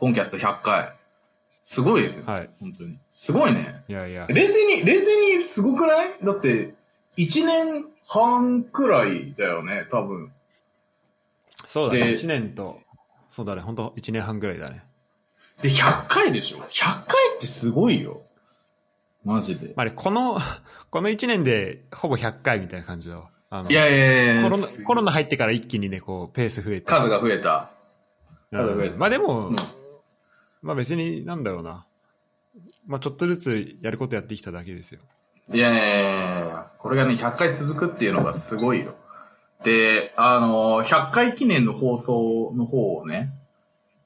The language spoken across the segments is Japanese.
本キャスト100回。すごいですよ。はい。本当に。すごいね。いやいや。冷静に、冷静にすごくない？だって、1年半くらいだよね、多分。そうだね。で1年と、そうだね。本当1年半ぐらいだね。で、100回でしょ ?100 回ってすごいよ。マジで。まあね、この、この1年でほぼ100回みたいな感じだわ。あのいやいやいやコロナ、コロナ入ってから一気にね、こう、ペース増えて。数が増えた。うん数増えたまあでも、うんまあ別に、なんだろうな。まあちょっとずつやることやってきただけですよ。いやいやいやいやこれがね、100回続くっていうのがすごいよ。で、あの、100回記念の放送の方をね、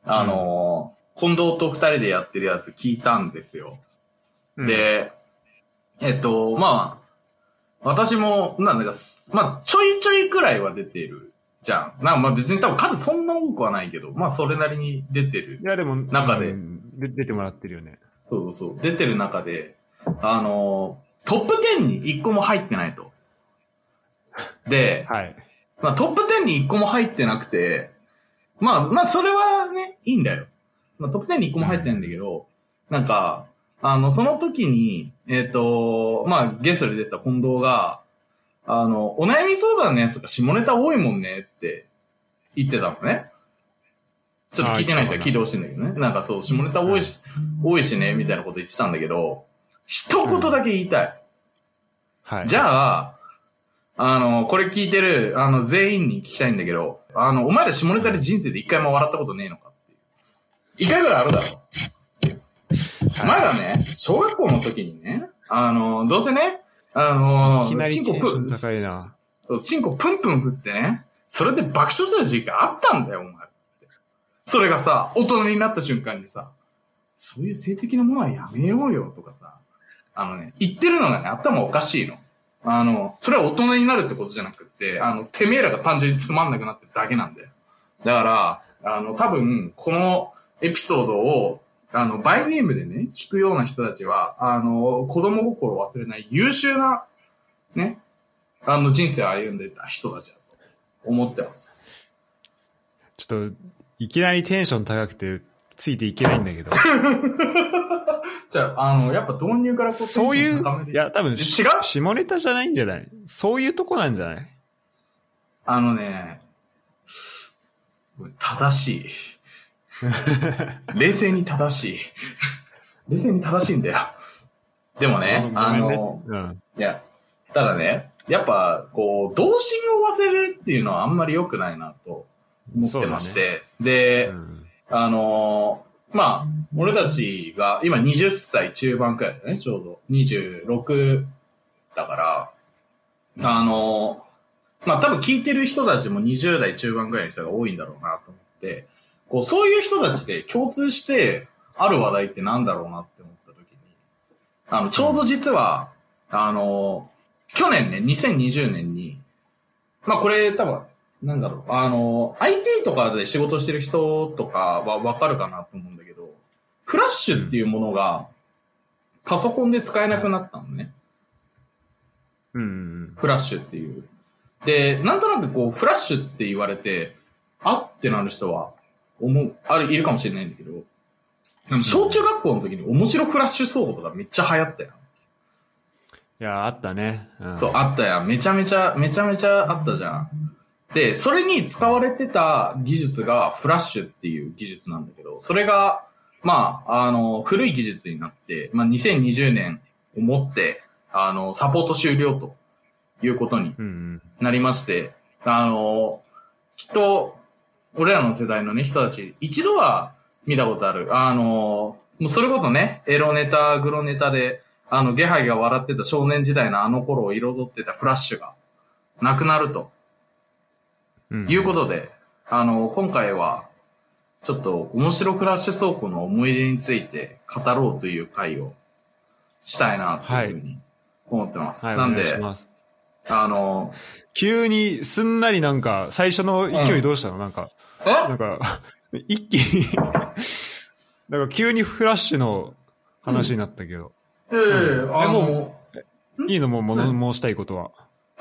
あの、近藤と二人でやってるやつ聞いたんですよ。うん、で、えっと、まあ、私も、なんだか、まあ、ちょいちょいくらいは出てるじゃん。なんかまあ別に多分数そんな多くはないけど、まあそれなりに出てるい。やでも、中でうんで出てもらってるよね。そうそう。出てる中で、あの、トップ10に1個も入ってないと。で、はい。まあトップ10に1個も入ってなくて、まあ、まあそれはね、いいんだよ。まあトップ10に1個も入ってないんだけど、なんか、あの、その時に、えっ、と、まあゲストで出た近藤が、あの、お悩み相談のやつが下ネタ多いもんねって言ってたのね。ちょっと聞いてない人は聞いてほしいんだけどね。なんかそう、下ネタ多いし、多いしね、みたいなこと言ってたんだけど、一言だけ言いたい。はい。じゃあ、あの、これ聞いてる、あの、全員に聞きたいんだけど、あの、お前ら下ネタで人生で一回も笑ったことねえのかっていう。一回ぐらいあるだろ。お前らね、小学校の時にね、あの、どうせね、あの、いきなりチンコプンテンション高いな。そうチンコプンプン振ってね、それで爆笑する時期があったんだよ、お前。それがさ、大人になった瞬間にさ、そういう性的なものはやめようよとかさ、あのね、言ってるのがね、頭おかしいの。あの、それは大人になるってことじゃなくって、あの、てめえらが単純につまんなくなってるだけなんだよ。だから、あの、多分、このエピソードを、あの、バイネームでね、聞くような人たちは、あの、子供心を忘れない優秀な、ね、あの、人生を歩んでた人たちだと思ってます。ちょっと、いきなりテンション高くて、ついていけないんだけど。じゃあ、あの、やっぱ導入からこそういういや、多分、違う？下ネタじゃないんじゃない？そういうとこなんじゃない？あのね、正しい。冷静に正しい。冷静に正しいんだよ。でもね、あねの、うん。いや、ただね、やっぱ、こう、童心を忘れるっていうのはあんまり良くないなと思ってまして。で、うんあのーまあ、俺たちが、今20歳中盤くらいだね、ちょうど。26だから、あのーまあ多分聞いてる人たちも20代中盤くらいの人が多いんだろうなと思って、こう、そういう人たちで共通してある話題ってなんだろうなって思った時に、あの、ちょうど実は、あのー去年ね、2020年に、まあこれ多分、なんだろう、あの、IT とかで仕事してる人とかはわかるかなと思うんだけど、フラッシュっていうものが、パソコンで使えなくなったのね。うんうんフラッシュっていう。で、なんとなくこう、フラッシュって言われて、あってなる人は、思う、ある、いるかもしれないんだけど、でも小中学校の時に面白フラッシュソードとかめっちゃ流行ったよ。いや、あったね。うん、そう、あったやん。めちゃめちゃ、めちゃめちゃあったじゃん。で、それに使われてた技術がフラッシュっていう技術なんだけど、それが、まあ、あの、古い技術になって、まあ、2020年をもって、あの、サポート終了ということにうんうん。なりまして、あの、きっと、俺らの世代のね、人たち、一度は見たことある。あの、もうそれこそね、エロネタ、グロネタで、あの、ゲハイが笑ってた少年時代のあの頃を彩ってたフラッシュが、なくなるとうんいうことで、あの、今回は、ちょっと面白フラッシュ倉庫の思い出について語ろうという回をしたいなというふうに思ってます。はい、おなんで願いし、ます。あの、急にすんなりなんか、最初の勢いどうしたの、なんか、え？なんか、一気に、なんか急にフラッシュの話になったけど、ええあえの、もいいの？もう物申したいことは？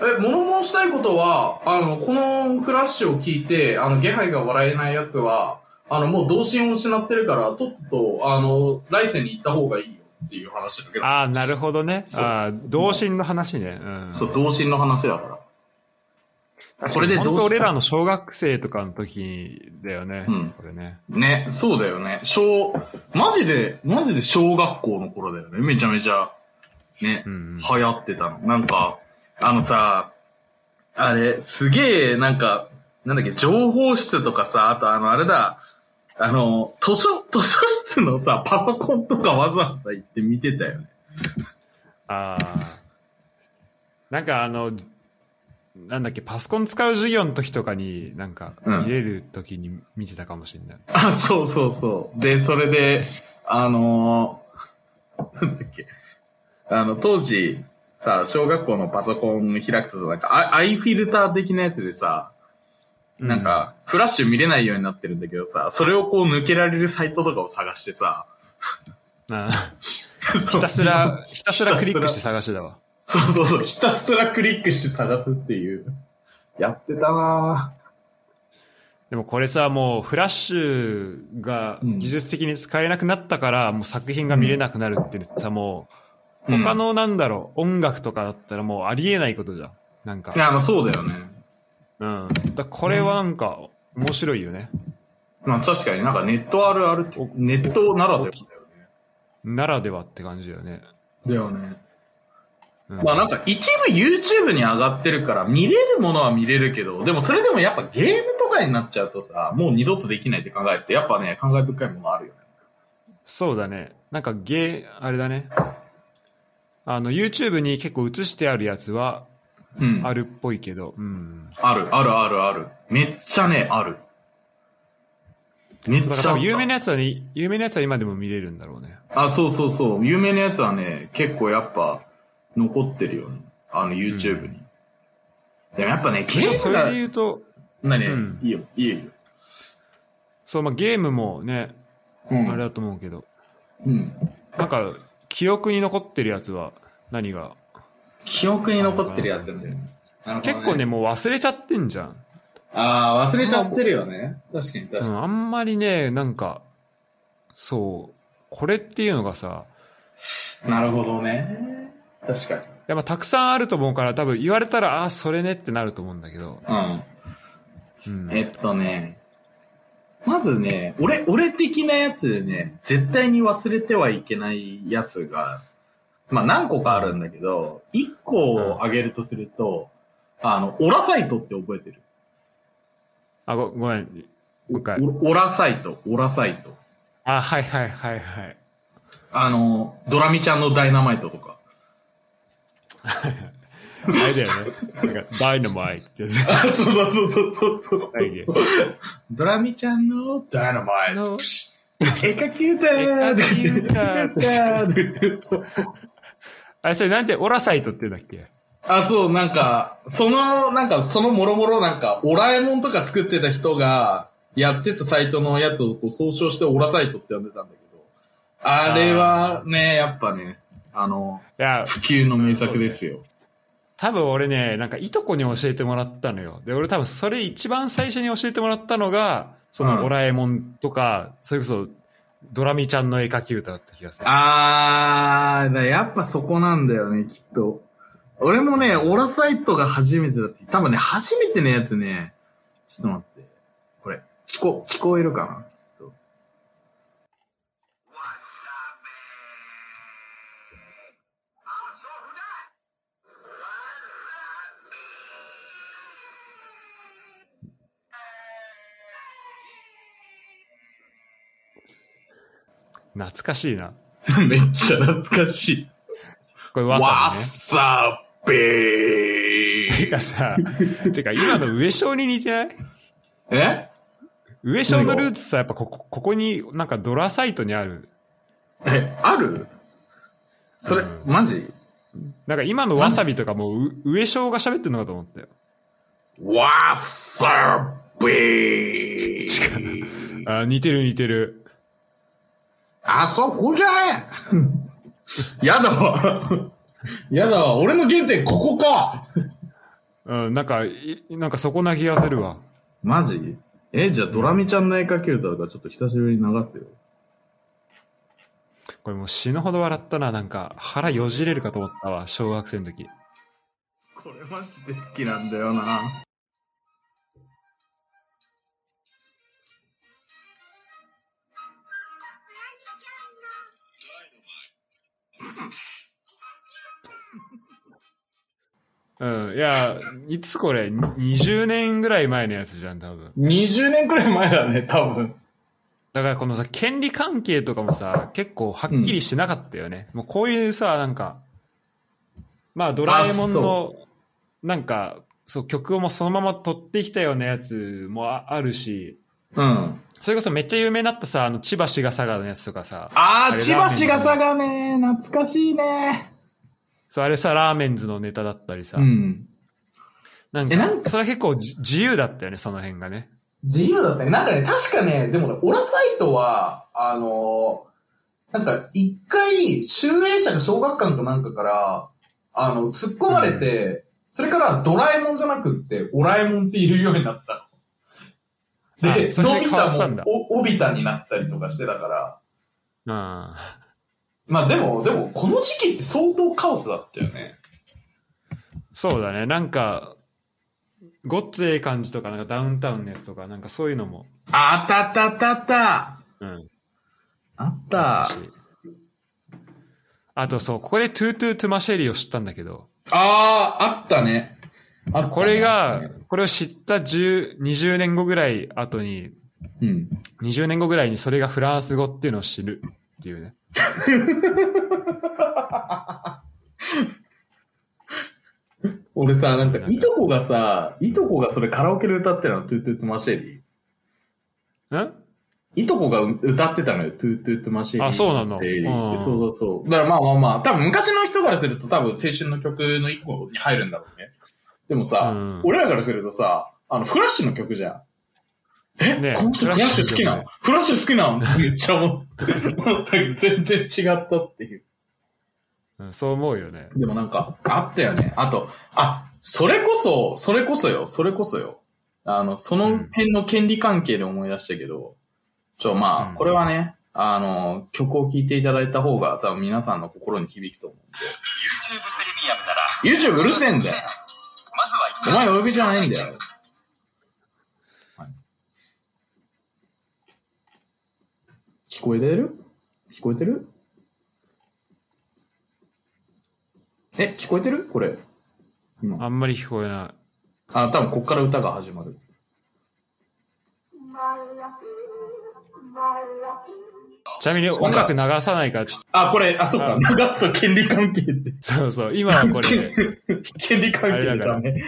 え、物申したいことは、あの、このフラッシュを聞いて、あの、ゲハイが笑えないやつは、あの、もう童心を失ってるから、とっとと、あの、来世に行った方がいいよっていう話だけど。ああ、なるほどね。ああ、童心の話ね。うん。そう、童心の話だから。これで本当どうした俺らの小学生とかの時だよね。うんこれね。ね、そうだよね。小、マジで、マジで小学校の頃だよね。めちゃめちゃ、ねう、ん、うん。流行ってたの。なんか、あのさ、あれ、すげえ、なんか、なんだっけ、情報室とかさ、あとあの、あれだ、あの、図書、図書室のさ、パソコンとかわざわざ行って見てたよね。ああ。なんかあの、なんだっけ、パソコン使う授業の時とかに、なんか、うん見れる時に見てたかもしれない。あ、そうそうそう。で、それで、あのーなんだっけ、あの、当時、さ、小学校のパソコン開くと、なんか、アアイフィルター的なやつでさ、なんか、フラッシュ見れないようになってるんだけどさ、それをこう抜けられるサイトとかを探してさ、ひたすら、ひたすらクリックして探してたわ。そうそうそう、ひたすらクリックして探すっていう。やってたなでもこれさ、もうフラッシュがうん技術的に使えなくなったから、もう作品が見れなくなるってさ、もう、うん他のなんだろう、音楽とかだったらもうありえないことじゃん。なんかぁ。い。や、まあそうだよね。うん。だこれはなんか、面白いよね。まあ確かになんかネットあるあるって、ネットならではだよね。ならではって感じだよね。だよね。うん、まあなんか一部 YouTube に上がってるから見れるものは見れるけど、でもそれでもやっぱゲームとかになっちゃうとさ、もう二度とできないって考えると、やっぱね、感慨深いものあるよね。そうだね。なんかゲー、あれだね。あの、YouTube に結構映してあるやつはうん。あるっぽいけど、うん。ある、ある、ある、ある。めっちゃね、ある。めっちゃ有名なやつはね、有名なやつは今でも見れるんだろうね。あ、そうそうそう。有名なやつはね、結構やっぱ残ってるよね。あの YouTube に。でもやっぱね、ゲームそれで、言うと、何、うんいいよ、いいよいいよ。そう、まあゲームもね、うん。あれだと思うけど、うん。なんか、記憶に残ってるやつは何が記憶に残ってるやつよね。なるほど結構ね、もう忘れちゃってんじゃん。ああ、忘れちゃってるよね。確かに確かに。うん、あんまりね、なんか、そう、これっていうのがさ、なるほどね。確かに。やっぱたくさんあると思うから多分言われたら、ああ、それねってなると思うんだけど、うん。うん。えっとね、まずね、俺、俺的なやつでね、絶対に忘れてはいけないやつが、まあ何個かあるんだけど、一個を挙げるとすると、あの、オラサイトって覚えてる？あ、ごごめん。もう一回。オオラサイト、オラサイト。あ、はいはいはいはい。あの、ドラミちゃんのダイナマイトとか。あれだよね。なんか、ダイナマイト。あ、そうそうそうそうそうドラミちゃんのダイナマイト。の絵描き歌ー絵描き歌ー あれ、それなんて、オラサイトって言うんだっけ？あ、そう、なんか、その、なんか、そのもろもろなんか、オラえもんとか作ってた人が、やってたサイトのやつをこう総称してオラサイトって呼んでたんだけど、あれはね、やっぱね、あの、いや、普及の名作ですよ。多分俺ね、なんかいとこに教えてもらったのよ。で、俺多分それ一番最初に教えてもらったのが、そうんのオラえもんとか、それこそドラミちゃんの絵描き歌だった気がする。あー、だやっぱそこなんだよね、きっと。俺もね、オラサイトが初めてだって、多分ね、初めてのやつね、ちょっと待って。これ、聞こ、聞こえるかな？懐かしいな。めっちゃ懐かしい。これわさびね。さびてかさ、てか今の上昇に似てない？え？上昇のルーツさ、やっぱここ、ここになんかドラサイトにある。え、ある？それ、うんマジ？なんか今のわさびとかもう上昇が喋ってるのかと思ったよ。わさびあ、似てる似てる。あそこじゃねやだわ。やだわ。俺の原点ここか。うん、なんか、いなんかそこな気がするわ。マジ？え、じゃあドラミちゃんの絵描き歌とかちょっと久しぶりに流すよ。これもう死ぬほど笑ったな。なんか腹よじれるかと思ったわ。小学生の時。これマジで好きなんだよな。うん。いや、いつこれ ?20 年ぐらい前のやつじゃん、多分。20年くらい前だね、多分。だからこのさ、権利関係とかもさ、結構はっきりしなかったよね。もうこういうさ、なんか、まあドラえもんあのそ、なんか、そう、曲をもうそのまま取ってきたようなやつもああるし、うん。それこそめっちゃ有名になったさ、あの、千葉市ヶ佐川のやつとかさ、あー、あれ千葉市がさがね、懐かしいね。そう、あれさ、ラーメンズのネタだったりさ、うん。なんか、んかそれは結構じ自由だったよね、その辺がね。自由だったね。なんかね、確かね、でもね、オラサイトは、あのーなんか、一回、集英社が小学館かなんかから、あの、突っ込まれて、それからドラえもんじゃなくって、オラえもんっているようになったの。で、あそのび変わったんだ。太もお、おびたになったりとかしてたから、うん。まあでも、でも、この時期って相当カオスだったよね。そうだね、なんか、ごっつええ感じとか、なんかダウンタウンのやつとか、なんかそういうのも、ああったあったあったあった。うん。あった。し。あとそう、ここで tout tout pour ma chérie を知ったんだけど、ああ、あったね。あったね。これが、これを知った10 20年後ぐらい後に、うん。20年後ぐらいにそれがフランス語っていうのを知るっていうね。俺さ、なんか、いとこがさ、いとこがそれカラオケで歌ってたの、 tout tout pour ma chérieー。んいとこが歌ってたのよ、 tout tout pour ma chérie。あそうなの？そうそうそう。だからまあまあまあ、多分昔の人からすると多分青春の曲の一個に入るんだろうね。でもさ、うん俺らからするとさ、あの、フラッシュの曲じゃん。え、ねこの人フラッシュ好きなの？フラッシュ好きなの？ってめっちゃ思ったけど全然違ったっていう。うんそう思うよね。でもなんか、あったよね。あと、あ、それこそ、それこそよ、それこそよ。あの、その辺の権利関係で思い出したけど、ちょ、まあ、うんこれはね、あの、曲を聴いていただいた方が多分皆さんの心に響くと思うん YouTube プレミアムなら、で。YouTube うるせえんだよ。お前お呼びじゃないんだよ。はい聞こえてる？聞こえてる？え、聞こえてる？これ。今。あんまり聞こえない。あ、多分こっから歌が始まる。ちなみに音楽流さないから、ちょっあ、これ、あ、そっかあ、流すと権利関係って。と、そうそう、今はこれで、権利関係だね。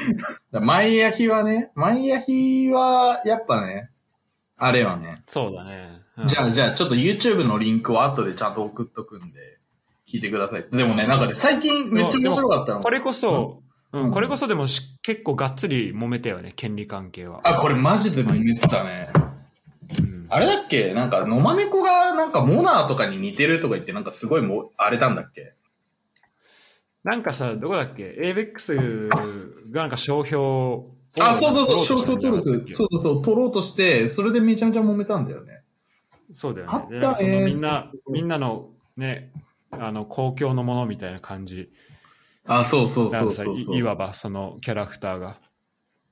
マイヤヒはね、マイヤヒは、やっぱね、あれはね。そうだね。うんじゃあ、じゃあ、ちょっと YouTube のリンクを後でちゃんと送っとくんで、聞いてください。でもね、なんかね、最近めっちゃ面白かったの。これこそ、ううんん、これこそでもし結構がっつり揉めたよね、権利関係は。あ、これマジで揉めてたね。うん、あれだっけ？なんか、野間猫がなんかモナーとかに似てるとか言って、なんかすごいもう、あれたんだっけ？なんかさ、どこだっけ ?ABEX がなんか商標をあ、そうそうそう、商標登録。そうそうそう、取ろうとして、それでめちゃめちゃ揉めたんだよね。そうだよあったみんなそう、みんなのね、あの、公共のものみたいな感じ。あ、そうそうそうそう。いいわばそのキャラクターが。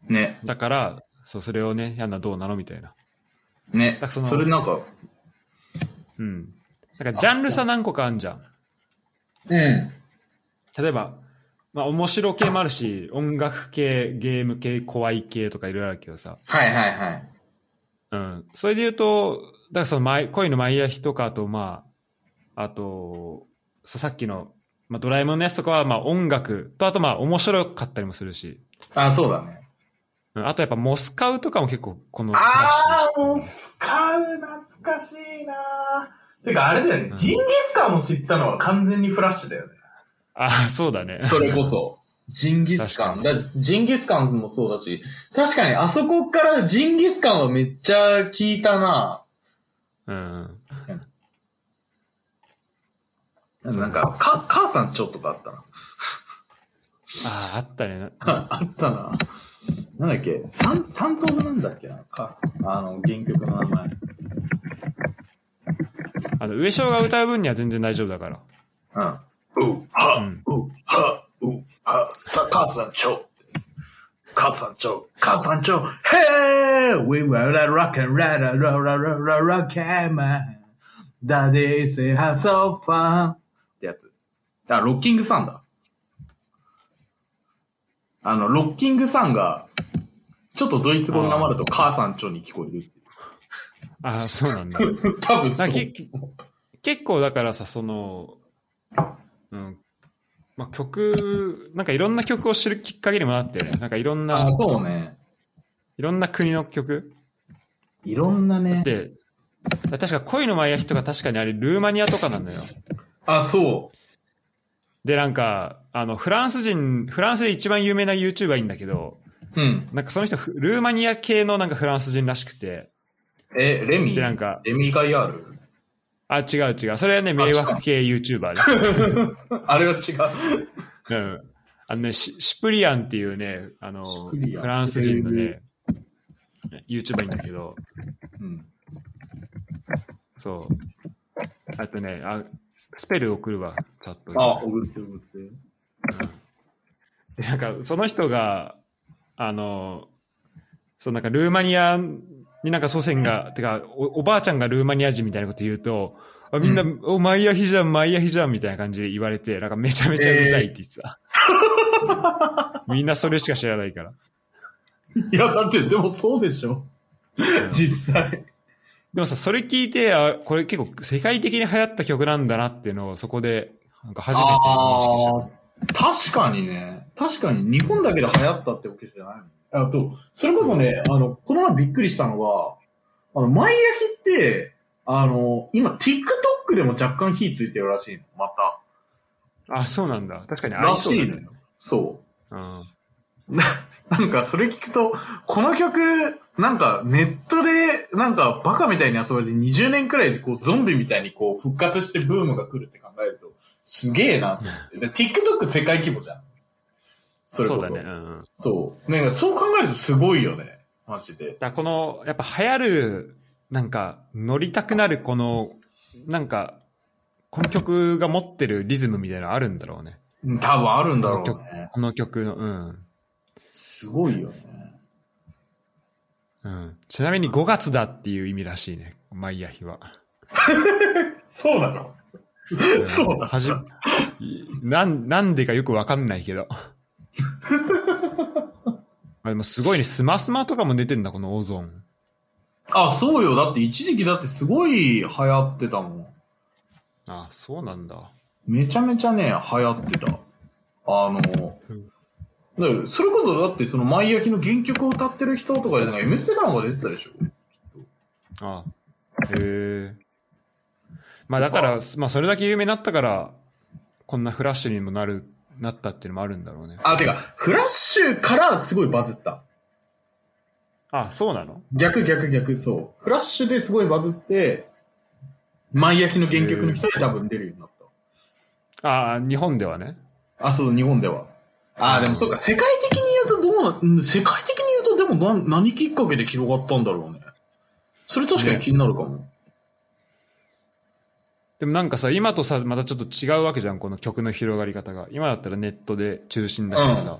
ね、だから、そう、それをね、やんなどうなの？みたいな。ねだからそのそれなんか、うん。だからジャンル差何個かあんじゃん。うん。例えば、まあ面白系もあるし、音楽系、ゲーム系、怖い系とかいろいろあるけどさ。はいはいはい。うん。それで言うと、だからその恋のマイヤヒとか、あとまあ、あと、さっきの、まあドラえもんのやつとかは、まあ音楽と、あとまあ面白かったりもするし。あ、そうだね。うんあとやっぱモスカウとかも結構このあフラッシュー、もうスカウ懐かしいなてかあれだよね、うんジンギスカンを知ったのは完全にフラッシュだよね。ああ、そうだね。それこそ。ジンギスカン。確だジンギスカンもそうだし、確かにあそこからジンギスカンはめっちゃ聞いたなうん。なんか、か、母さんちょっとかあったな。ああ、あったね。あったな。なんだっけ？三、三層なんだっけ？なか、あの、原曲の名前。あの、上昇が歌う分には全然大丈夫だから。うん。う、は、うんう、は、う、は、さ、母さんちょ。母さんちょ、母さんちょ、Hey! We were a rock and roll, roll, roll, roll, roll, rock and man. Daddy say have so fun. ってやつ。あ、ロッキングさんだ。あの、ロッキングさんが、ちょっとドイツ語になまると母さんちょに聞こえるああ、そうなんだ。多分そう。結構だからさ、その、うん。まあ、曲、なんかいろんな曲を知るきっかけにもなってよね。なんかいろんなあ、、そうね。いろんな国の曲いろんなね。で、確か恋のマイヤヒとか確かにあれルーマニアとかなんだよ。あ、そう。で、なんか、あの、フランス人、フランスで一番有名な YouTuber いいんだけど、うん。なんかその人、フルーマニア系のなんかフランス人らしくて、え、レミ？で、なんか、レミガイアールあ、違う違う。それはね、迷惑系 YouTuber で。あれは違う。うん。あのね、シシプリアンっていうね、あの、フランス人のね、YouTuber いいんだけど、うん。そう。あとね、あ、スペル送るわ、パッと。あ、送って送って。でなんか、その人が、あの、そう、なんかルーマニアになんか祖先が、てかお、おばあちゃんがルーマニア人みたいなこと言うと、あみんな、お、マイヤヒじゃん、マイヤヒじゃん、みたいな感じで言われて、なんかめちゃめちゃうるさいって言ってた。みんなそれしか知らないから。いや、だって、でもそうでしょ。実際。でもさ、それ聞いて、あ、これ結構世界的に流行った曲なんだなっていうのをそこで、なんか初めて認識した。確かにね。確かに日本だけで流行ったってわけじゃないの。あと、それこそね、あの、この前びっくりしたのが、あの、マイヤヒって、あの、今 TikTok でも若干火ついてるらしいの。また。あ、そうなんだ。確かに合らいそうだねしいのよ。。そう。うん。なんかそれ聞くと、この曲、なんかネットで、なんかバカみたいに遊ばれて20年くらいこうゾンビみたいにこう復活してブームが来るって考えると、すげえなって。で TikTok 世界規模じゃん。それこそ。そうだね。うんうん。そう。なんかそう考えるとすごいよね。マジで。だこの、やっぱ流行る、なんか、乗りたくなるこの、なんか、この曲が持ってるリズムみたいなのあるんだろうね。うん多分あるんだろうね。この曲の、うん。すごいよね。うん。ちなみに5月だっていう意味らしいね。マイヤヒは。そうなの？んそうだはじなん、なんでかよくわかんないけど。あでもすごいね、スマスマとかも出てんだ、このオゾン。あ、そうよ。だって一時期だってすごい流行ってたもん。あ、そうなんだ。めちゃめちゃね、流行ってた。あの、うんだそれこそだってそのマイヤヒの原曲を歌ってる人とかでなんか M ステなんか出てたでしょ？あへえ。まあだから、まあそれだけ有名になったから、こんなフラッシュにもなる、なったっていうのもあるんだろうね。あ、てか、フラッシュからすごいバズった。あ、そうなの？逆逆逆、そう。フラッシュですごいバズって、マイヤヒの原曲の人に多分出るようになっあ日本ではね。た。あ、そう、日本では。あ、でもそうか、世界的に言うとどうな、うん世界的に言うとでもな何きっかけで広がったんだろうね。それ確かに気になるかも。でもなんかさ、今とさ、またちょっと違うわけじゃん、この曲の広がり方が。今だったらネットで中心だけどさ。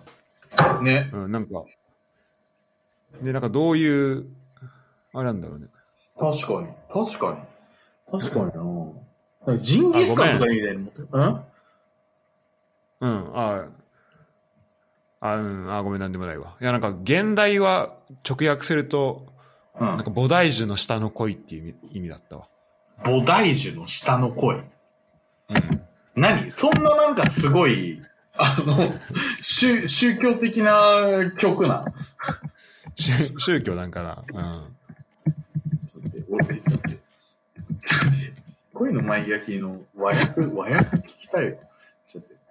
ね。うん、なんか。で、なんかどういう、あれなんだろうね。確かに。確かに。確かにな。ジンギスカンとかみたいに持ってる。うん？うん、ああ、うん、あごめん、なんでもないわ。いや、なんか、現代は直訳すると、うんなんか、菩提樹の下の恋っていう意味意味だったわ。菩提樹の下の声。うん。何？そんななんかすごい、あの、宗宗教的な曲な。宗宗教なんかな？うん。ちょっと待って俺、ちょっと待って。恋のマイヤヒの和訳、和訳聞きたいよ。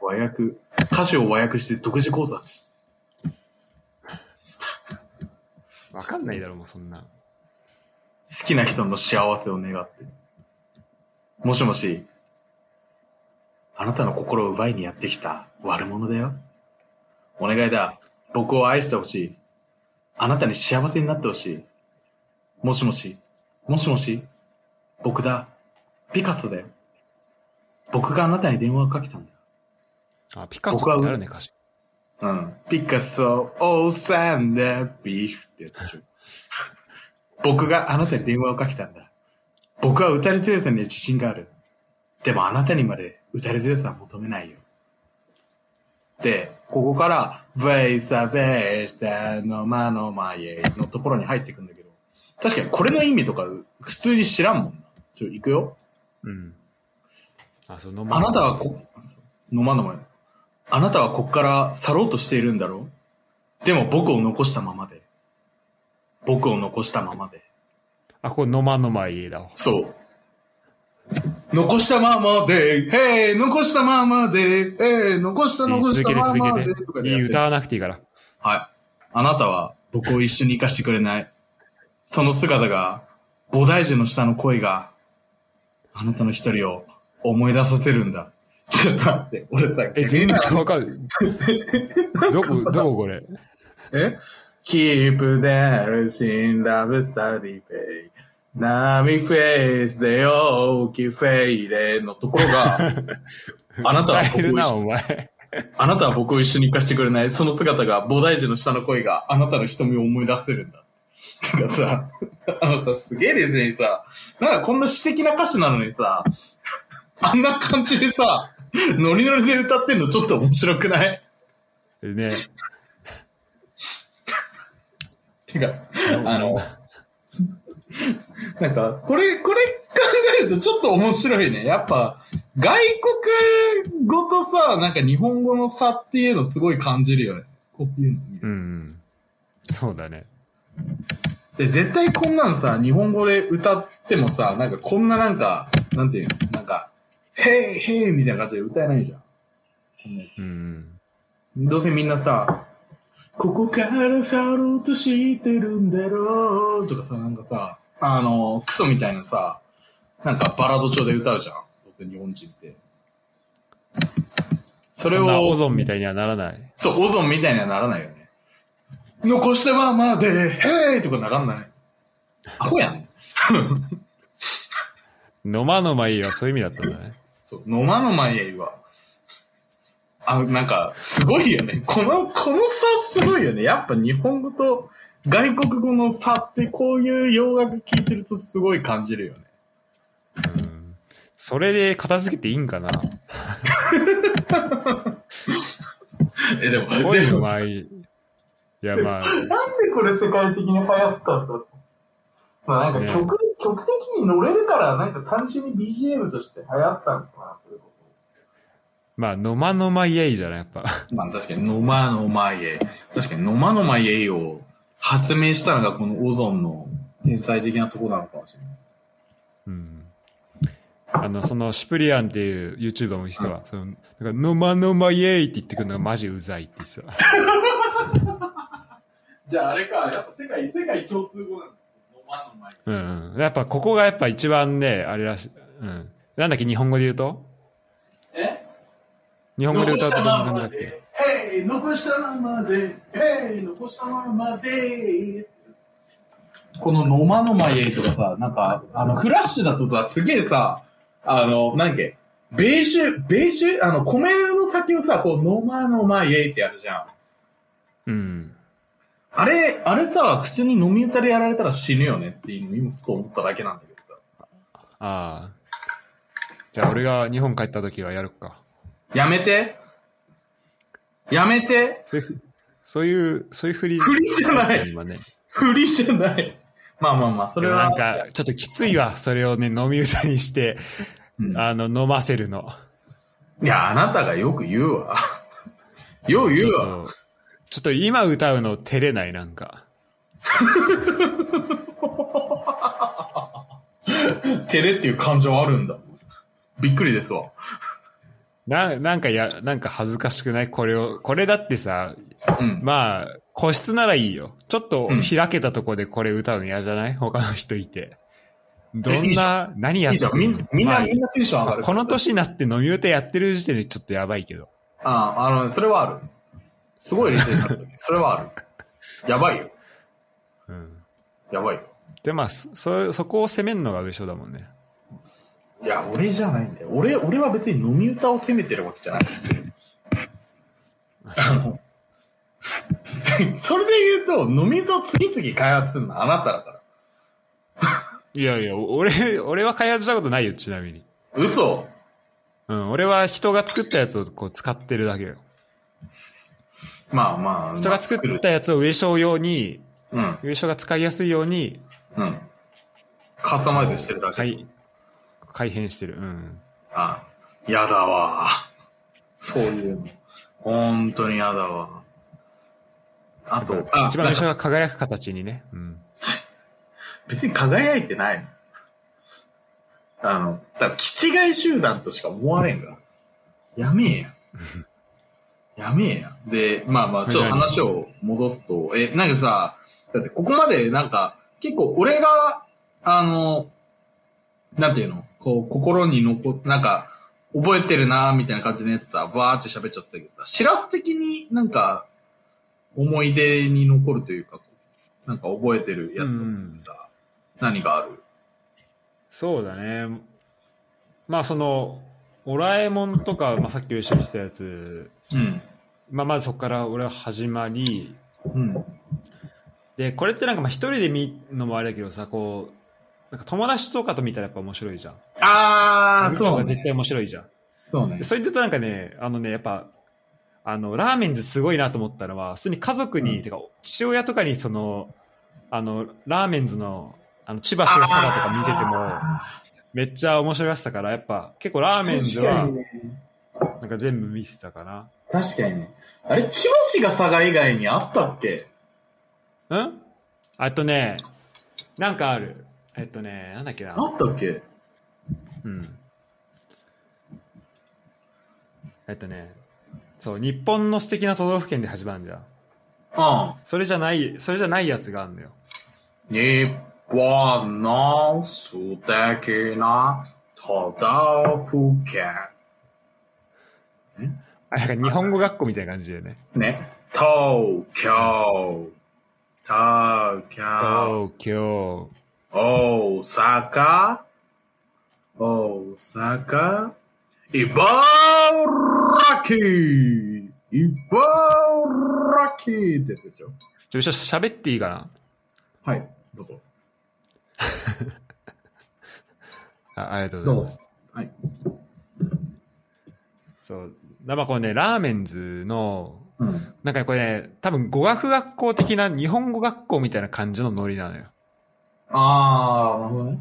和訳、歌詞を和訳して独自考察。わかんないだろ、もうそんな。好きな人の幸せを願って。もしもし、あなたの心を奪いにやってきた悪者だよ。お願いだ。僕を愛してほしい。あなたに幸せになってほしい。もしもし、もしもし、僕だ。ピカソだよ。僕があなたに電話をかけたんだよ。あ、ピカソってあるね、歌詞。うん。ピカソ、オーサンダービーフってやつでしょ。僕があなたに電話をかけたんだ。僕は打たれ強さに自信がある。でもあなたにまで打たれ強さは求めないよ。で、ここから、ベイサベイスタのマの前のところに入っていくんだけど、確かにこれの意味とか普通に知らんもんな。ちょ、行くよ。うん。あ、そう、飲あなたはこ、飲まんのもあなたはこっから去ろうとしているんだろう？でも僕を残したままで。僕を残したままで。あ、これ飲まんのま家だわ。そう。残したままで、へい、残したままで、へい、残した残したままで。続けて。とかでやっていい歌わなくていいから。はい。あなたは僕を一緒に生かしてくれない。その姿が、菩提樹の下の声が、あなたの一人を思い出させるんだ。ちょっと待って、俺さ、え、全然わかる。どこ、どここれ？え ?Keep in love study pay. 波フェイスで大きいフェイでのところが、あなたは僕を一緒お前。あなたは僕を一緒に行かしてくれない。その姿が、菩提樹の下の声があなたの瞳を思い出せるんだ。てかさ、あなたすげえですねさ、なんかこんな詩的な歌詞なのにさ、あんな感じでさ、ノリノリで歌ってんのちょっと面白くない？ね。てか、あの、なんか、これ、これ考えるとちょっと面白いね。やっぱ、外国語とさ、なんか日本語の差っていうのすごい感じるよね。こういうのうん。そうだね。で、絶対こんなんさ、日本語で歌ってもさ、なんかこんななんか、なんていうの？なんか、へいへいみたいな感じで歌えないじゃん。うん。どうせみんなさ、ここから去ろうとしてるんだろうとかさ、なんかさ、あの、クソみたいなさ、なんかバラード調で歌うじゃん。どうせ日本人って。それを、オゾンみたいにはならない。そう、オゾンみたいにはならないよね。残したままで、へーとかならない。アホやん。飲まのまいいはそういう意味だったんだね。そう、飲まのまいえは。あ、なんか、すごいよね。この、この差すごいよね。やっぱ日本語と外国語の差ってこういう洋楽聴いてるとすごい感じるよね。うん。それで片付けていいんかな？え、でも、でも恋のまいい。いや、まあ、なんでこれ世界的に流行ったんだろうまあなんか曲、曲的に乗れるから、なんか単純に BGM として流行ったのかな、それこまあ、飲まのまいやいじゃない、やっぱ。そ。まあ確かに、ノマノマイエ。確かに、ノマノマイエを発明したのがこのオゾンの天才的なところなのかもしれない。うん。あの、その、シュプリアンっていう YouTuber の人は、その、なんか、飲まのまイエイって言ってくるのがマジうざいって言ってた。じゃああれか、やっぱ世界、世界共通語なんだ。うんうん。やっぱここがやっぱ一番ね、あれらしい。うん。なんだっけ、日本語で言うと？え？日本語で歌うとどんな感じだっけ？で、へい、残したままで、へい、残したままで。このノマノマイエイとかさ、なんか、あの、フラッシュだとさ、すげえさ、あの、なんだっけ、ベージュ、ベージュ、あの、米の先をさ、こう、ノマノマイエイってやるじゃん。うん。あれ、あれさ、普通に飲み歌でやられたら死ぬよねっていうの今ふと思っただけなんだけどさ。ああ。じゃあ俺が日本帰った時はやるか。やめてやめてそういうふ、そういう、そういう振り。振りじゃない今ね。振りじゃない。まあまあまあ、そでれは。もなんか、ちょっときついわ。それをね、飲み歌にして、うんあの、飲ませるの。いや、あなたがよく言うわ。よう言うわ。ちょっと今歌うの照れない、なんか。照れっていう感情あるんだ。びっくりですわ。な、なんかや、なんか恥ずかしくない？これを、これだってさ、うん。まあ、個室ならいいよ。ちょっとうん開けたとこでこれ歌うの嫌じゃない？他の人いて。どんな、何やってるんみんな、まあみんなテンション上がる。この年になって飲み歌やってる時点でちょっとやばいけど。ああ、あの、それはある。すごい冷静になった時。それはある。やばいよ。うん。やばいよ。で、まあ、そ、そそこを攻めるのが上昇だもんね。いや、俺じゃないんだよ。俺、俺は別に飲み歌を責めてるわけじゃない。あの、それで言うと、飲み歌を次々開発するのはあなただから。いやいや、俺、俺は開発したことないよ、ちなみに。嘘うん、俺は人が作ったやつをこう使ってるだけよ。まあまあ。人が作ったやつを上昇用に、うん。上昇が使いやすいように、うん。カスタマイズしてるだけ。改、改変してる。うん。あ、やだわ。そういうの。本当にやだわ。あと、あ一番上昇が輝く形にね。うん。別に輝いてないの。あの、だから、気違い集団としか思われんから。やめえや。やめえや。で、まあまあ、ちょっと話を戻すと、え、なんかさ、だってここまでなんか、結構俺が、あの、なんていうの？こう、心に残っ、なんか、覚えてるなみたいな感じのやつさ、バーって喋っちゃってたけどさ、しらす的になんか、思い出に残るというか、なんか覚えてるやつとかさ、何がある？そうだね。まあその、オラえもんとか、まあさっき一緒にしたやつ、うん。まあまずそこから俺は始まり、うん。で、これってなんかまあ一人で見るのもあれだけどさ、こう、なんか友達とかと見たらやっぱ面白いじゃん。あー、見たそうね。絶対面白いじゃん。そうねで。それで言うとなんかね、あのね、やっぱ、あの、ラーメンズすごいなと思ったのは、普通に家族に、うんてか、父親とかにその、あの、ラーメンズの、あの、千葉白皿とか見せても、あめっちゃ面白がってたから、やっぱ、結構ラーーメンズは。なんか全部見せてたかな。確かにね。あれ、千葉市が佐賀以外にあったっけ？うん？あとね、なんかある。えっとね、なんだっけな。あったっけ？うん。えっとね、そう、日本の素敵な都道府県で始まるんじゃん。うん。それじゃない、それじゃないやつがあるのよ。日本の素敵な都道府県。あ、なんか日本語学校みたいな感じでね。ね。東京、東京、東京、大阪、大阪、茨城、茨城ってやつでしょ。ちょ、一緒喋っていいかな？はい、どうぞ。あありがとうございます。はい。そう。だまあこれね、ラーメンズの、うん。なんかこれね、多分語学学校的な日本語学校みたいな感じのノリなのよ。あー、なるほどね。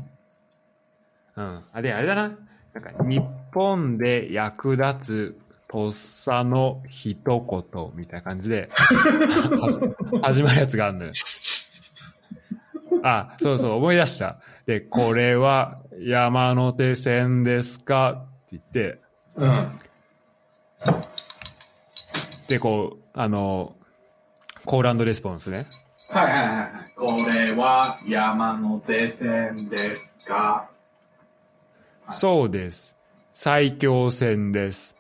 うん。あ、で、あれだな。なんか、日本で役立つとっさの一言みたいな感じで、は始まるやつがあるのよ。あ、そうそう、思い出した。で、これは山手線ですか？って言って、うん。で、こう、あの、コールレスポンスね。はいはいはいはい。これは山手線ですか？はいそうです。最強線です。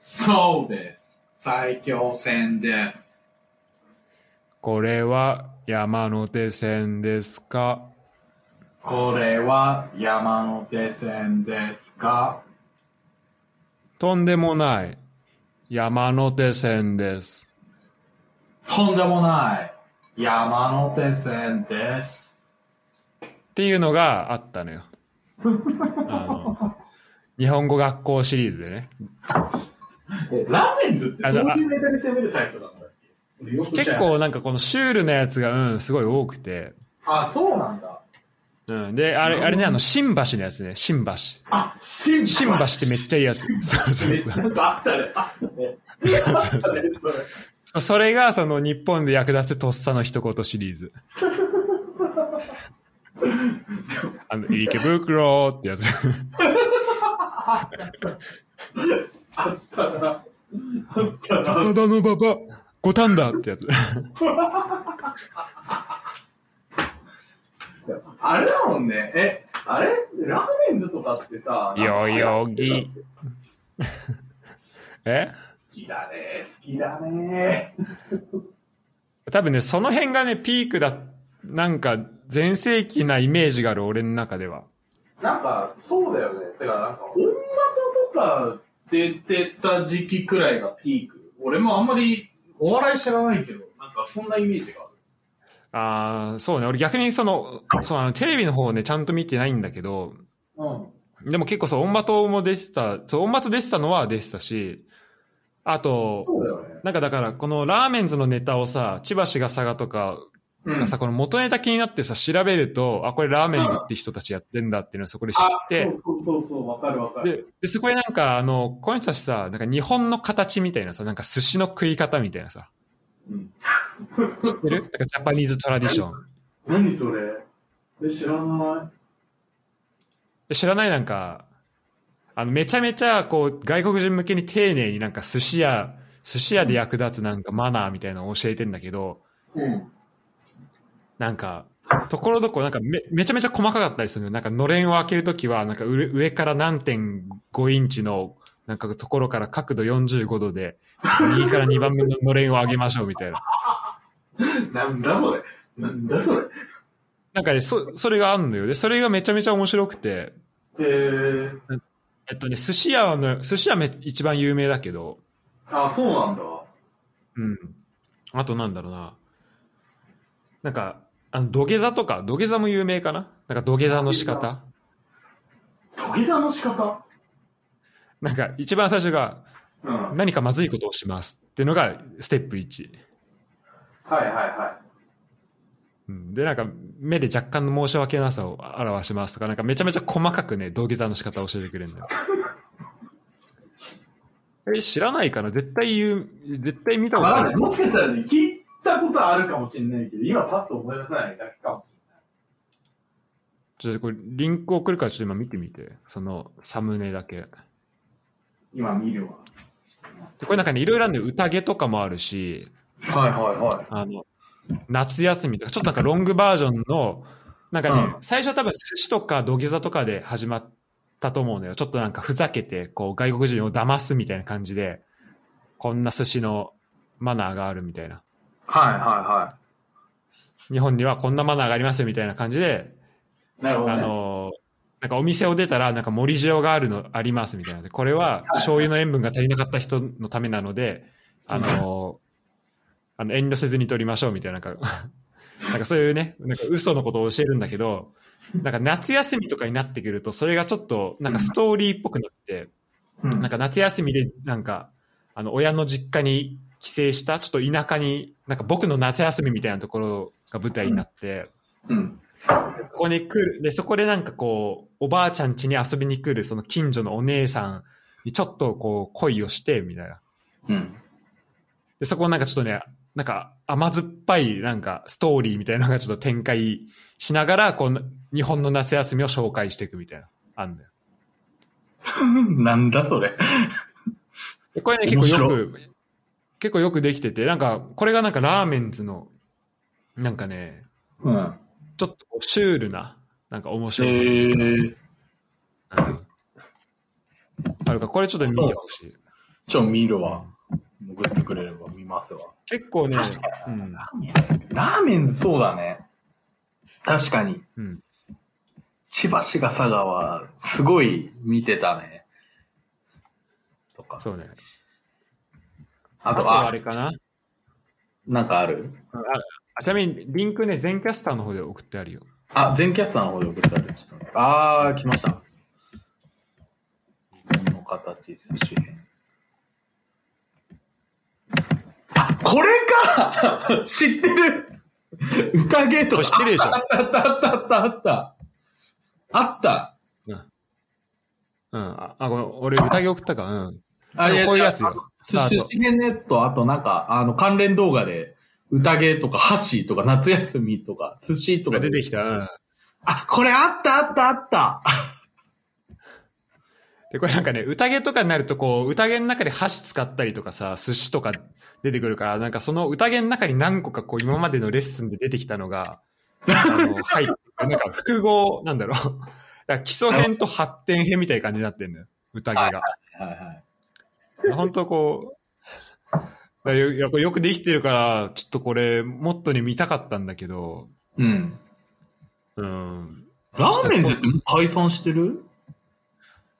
そうです。最強線です。これは山手線ですか？これは山手線ですか？とんでもない。山手線です。とんでもない。山手線です。っていうのがあったのよ。あの日本語学校シリーズでね。え、ラーメンズってあそういうネタで攻めるタイプなんだっ結。構なんかこのシュールなやつが、うん、すごい多くて。あ、そうなんだ。うん。で、あれ、あれね、あの、新橋のやつね、新橋。あ、新新橋ってめっちゃいいやつ。そうそうそう。なんかあったね。あったね。そうあったね、それ。それがその日本で役立つとっさの一言シリーズ。あの、池袋ってやつ。あったな。あったな。高田の馬場、五反田ってやつ。あれだもんね。え、あれ？ラーメンズとかってさ、よよぎ。え？好きだね、好きだね。多分ね、その辺がね、ピークだっなんか、全盛期なイメージがある、俺の中では。なんか、そうだよね。てか、なんか、音楽とか出てた時期くらいがピーク。俺もあんまりお笑い知らないけど、なんかそんなイメージがある。ああ、そうね。俺逆にその、そう、あの、テレビの方ね、ちゃんと見てないんだけど、うん。でも結構そう、オンバトも出てた、そう、オンバト出てたのは出てたし、あと、そうだよね。なんかだから、このラーメンズのネタをさ、千葉市が佐賀とかうんがさ、この元ネタ気になってさ、調べると、あ、これラーメンズって人たちやってんだっていうのをそこで知っあ、て、そうそうそうそう、わかるわかる。で、で、そこでなんか、あの、この人たちさ、なんか日本の形みたいなさ、なんか寿司の食い方みたいなさ、うん知ってる？ジャパニーズトラディション。何それ？え知らない。で知らない？なんか、あの、めちゃめちゃ、こう、外国人向けに丁寧になんか寿司屋、寿司屋で役立つなんかマナーみたいなのを教えてんだけど、うん。なんか、ところどころなんかめめちゃめちゃ細かかったりするなんかのれんを開けるときは、なんか上上から何点5インチの、なんかところから角度45度で、右から2番目ののれんを上げましょうみたいな。なんだそれ。なんだそれ。なんかね、そ、それがあんのよ。で、それがめちゃめちゃ面白くて、えー、えっとね、寿司屋の、寿司屋め一番有名だけど、あ、そうなんだ。うん。あとなんだろうな。なんか、あの、土下座とか、土下座も有名かな？なんか土下座の仕方土下座の仕方？なんか一番最初が、うん。はい何かまずいことをしますっていうのがステップ1。はいはうん、で、なんか目で若干の申し訳なさを表しますとか、なんかめちゃめちゃ細かくね、土下座の仕方を教えてくれるんだよ。え、知らないかな？絶対言う、絶対見たい。ことある。まあ、もしかしたらね、聞いたことあるかもしれないけど、今パッと思い出せないだけかもしちょっとこれリンク送るからちょっと今見てみて。そのサムネだけ。れない。今見るわ。で、これなんかね、いろいろあるんで、宴とかもあるし、はいはいはい。あの、夏休みとか、ちょっとなんかロングバージョンの、なんかね、うん最初は多分寿司とか土下座とかで始まったと思うのよ。ちょっとなんかふざけて、こう外国人を騙すみたいな感じで、こんな寿司のマナーがあるみたいな。はいは日本にはこんなマナーがありますよみたいな感じで、いはい。なるほど、あね。の、なんかお店を出たら、なんか盛り塩があるの、ありますみたいな。これは醤油の塩分が足りなかった人のためなので、あの、あの遠慮せずに取りましょうみたいな、なんか、なんかそういうね、なんか嘘のことを教えるんだけど、なんか夏休みとかになってくると、それがちょっと、なんかストーリーっぽくなって、うんなんか夏休みで、なんか、あの、親の実家に帰省した、ちょっと田舎に、なんか僕の夏休みみたいなところが舞台になって、うん。そこに来る、で、そこでなんかこう、おばあちゃん家に遊びに来る、その近所のお姉さんにちょっとこう、恋をして、みたいな。うん。で、そこをなんかちょっとね、なんか甘酸っぱいなんかストーリーみたいなのがちょっと展開しながら、こう、日本の夏休みを紹介していくみたいな、あんだよ。なんだそれ。でこれね、結構よ面く、結構よくできてて、なんか、これがなんかラーメンズの、なんかね、うん。ちょっとシュールな、なんか面え白さ。ー、うんあるから、これちょっと見てほしい。ちょ、見るわ。潜ってくれれば見ますわ。結構ね、うん。ラーメンズラーメンズそうだね。確かに。うん。千葉市が佐賀は、すごい見てたね。とか。そうね。あと、はああれかな？なんかある？ああちなみに、リンクね、全キャスターの方で送ってあるよ。あ、全キャスターの方で送ってある。あー、来ました。の形、寿司編。あ、これか知ってる宴とか。知ってるでしょあったあったあったあったあった。あった。うん。あ、あごめん、俺、宴送ったか。うん。あこういうやつよあ寿司寿司編のやつと、あとなんか、あの、関連動画で、宴とか、箸とか、夏休みとか、寿司とか出てきた。うん。あ、これあったあったあった。で、これなんかね、宴とかになると、こう、宴の中で箸使ったりとかさ、寿司とか出てくるから、なんかその宴の中に何個かこう、今までのレッスンで出てきたのが、あの、入ってる、なんか複合、なんだろう。だ基礎編と発展編みたいな感じになってんのよ。宴が。はいはい。本当こう、よよくできてるから、ちょっとこれ、もっとね見たかったんだけど、うん。うん。ラーメンズってもう解散してる？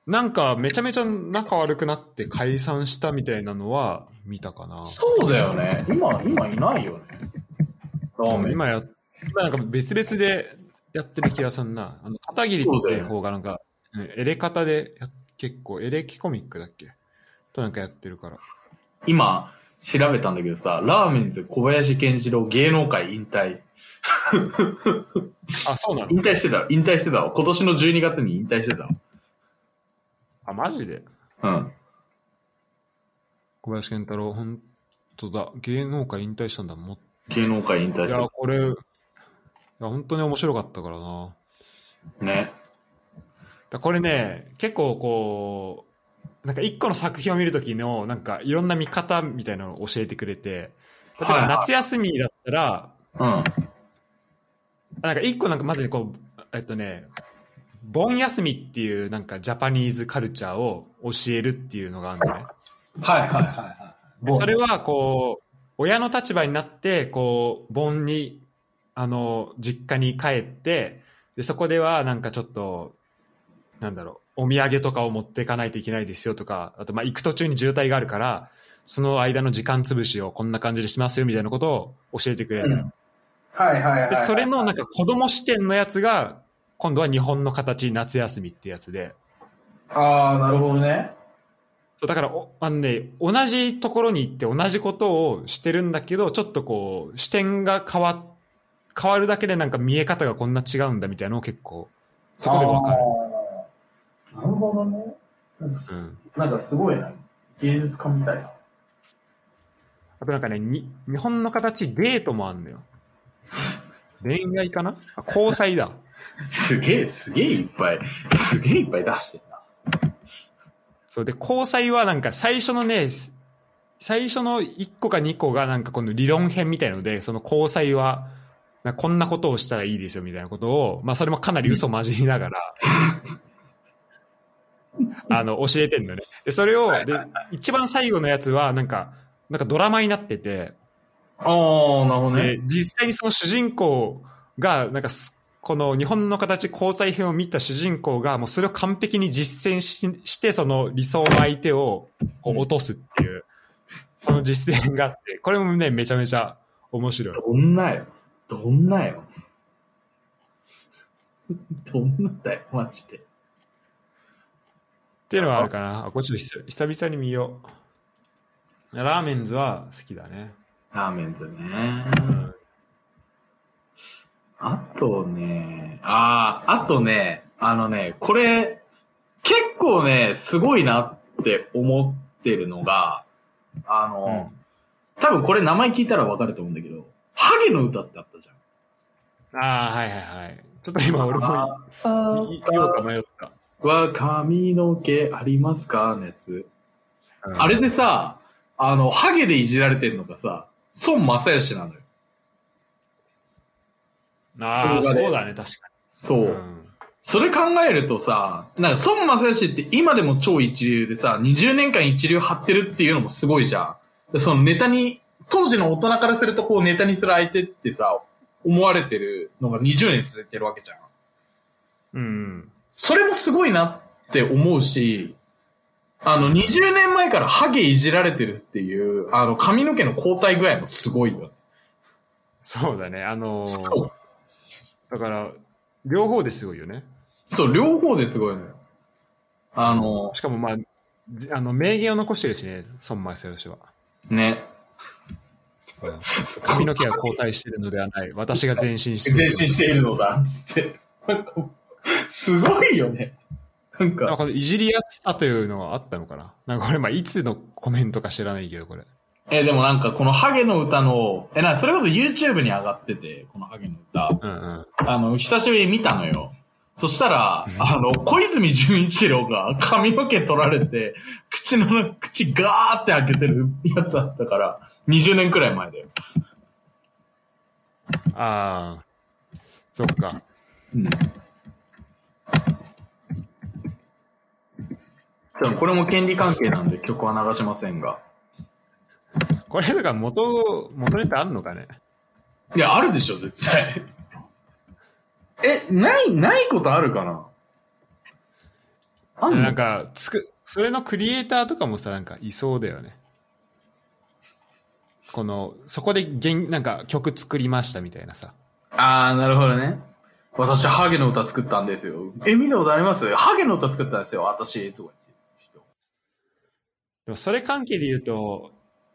なんか、めちゃめちゃ仲悪くなって解散したみたいなのは見たかな。そうだよね。今、今いないよね。ラーメンズ。今や、今なんか別々でやってる気がすんな。あの、片桐って方がなんか、うんエレカタでや結構、エレキコミックだっけ？となんかやってるから。今、調べたんだけどさ、ラーメンズ小林健次郎芸能界引退。あ、そうなの？引退してた、引退してたわ。今年の12月に引退してたわ。あ、マジで？うん。小林健太郎、本当だ。芸能界引退したんだ。も芸能界引退いや、これ、いや、本当に面白かったからな。た。ね。だこれね、結構こう、なんか一個の作品を見るときの、なんかいろんな見方みたいなのを教えてくれて、例えばはいはい夏休みだったら、うん。なんか一個なんかまずね、こう、えっとね、盆休みっていうなんかジャパニーズカルチャーを教えるっていうのがあるのね。はいはいはいはい。それはこう、親の立場になって、こう、盆に、あの、実家に帰って、で、そこではなんかちょっと、なんだろう、お土産とかを持っていかないといけないですよとか、あと、まあ、行く途中に渋滞があるから、その間の時間潰しをこんな感じでしますよみたいなことを教えてくれるのよ。はいはいはい。で、それのなんか子供視点のやつが、今度は日本の形夏休みってやつで、ああ、なるほどね。そうだからおあの、ね、同じところに行って同じことをしてるんだけど、ちょっとこう、視点が変わ、変わるだけでなんか見え方がこんな違うんだみたいなのを結構、そこでわかる。なるほどね。なんかすうん。なんかすごいな。芸術家みたいな。あとなんかね、に日本の形、デートもあんのよ。恋愛かな？あ交際だ。すげえ、すげえいっぱい、すげえいっぱい出してるな。そうで、交際はなんか最初のね、最初の1個か2個がなんかこの理論編みたいので、その交際は、なこんなことをしたらいいですよみたいなことを、まあそれもかなり嘘混じりながら、あの、教えてんのね。で、それを、で、一番最後のやつはなんか、なんかドラマになってて、ああ、なるほどで、実際にその主人公が、なんかす、この日本の形交際編を見た主人公が、もうそれを完璧に実践しして、その理想の相手をこう落とすっていう、その実践があって、これもね、めちゃめちゃ面白い。どんなよ。どんなよ。どんなだよ、マジで。っていうのはあるかな。あ、こっと久久々に見よう。ラーメンズは好きだね。ラーメンズね。うん。あとね、ああ、あとね、あのね、これ、結構ね、すごいなって思ってるのが、あの、多分これ名前聞いたらわかると思うんだけど、ハゲの歌ってあったじああ、はいはいはい。ちょっと今俺も言おうか迷った。は髪の毛ありますかのやつ。うんあれでさ、あの、ハゲでいじられてんのがさ、孫正義なのよ。ああ、そうだね、確かそう。に。うんそれ考えるとさ、なんか孫正義って今でも超一流でさ、20年間一流張ってるっていうのもすごいじゃん。でそのネタに、当時の大人からするとこうネタにする相手ってさ、思われてるのが20年続いてるわけじゃん。うん。それもすごいなって思うし、あの、20年前からハゲいじられてるっていう、あの、髪の毛の交代具合もすごいよ。そうだね。あのーそう。だから、両方ですごいよね。そう、両方ですごいのよ。あの、しかもまあ、じあの、名言を残してるしね、孫正義は。ね。髪の毛が交代してるのではない。私が前進して前いる。進しているのだ すごいよね。なんか、なんかいじりやすさというのはあったのかななんかこれ、まあ、いつのコメントか知らないけど、これ。え、でもなんかこのハゲの歌の、え、な、それこそ YouTube に上がってて、このハゲの歌。うんうん。あの、久しぶりに見たのよ。そしたら、あの、小泉純一郎が髪の毛取られて、口の、口ガーって開けてるやつあったから、20年くらい前だよ。ああ、そっか。うん。これも権利関係なんで曲は流しませんが。これ、だから元、元ネタあんのかね？いや、あるでしょ、絶対。え、ない、ないことあるかな？あんの？なんか、つく、それのクリエイターとかもさ、なんかいそうだよね。この、そこで原、なんか曲作りましたみたいなさ。あー、なるほどね。私、ハゲの歌作ったんですよ。え、見たことあります？ハゲの歌作ったんですよ、私、とか言って人。でもそれ関係で言うと、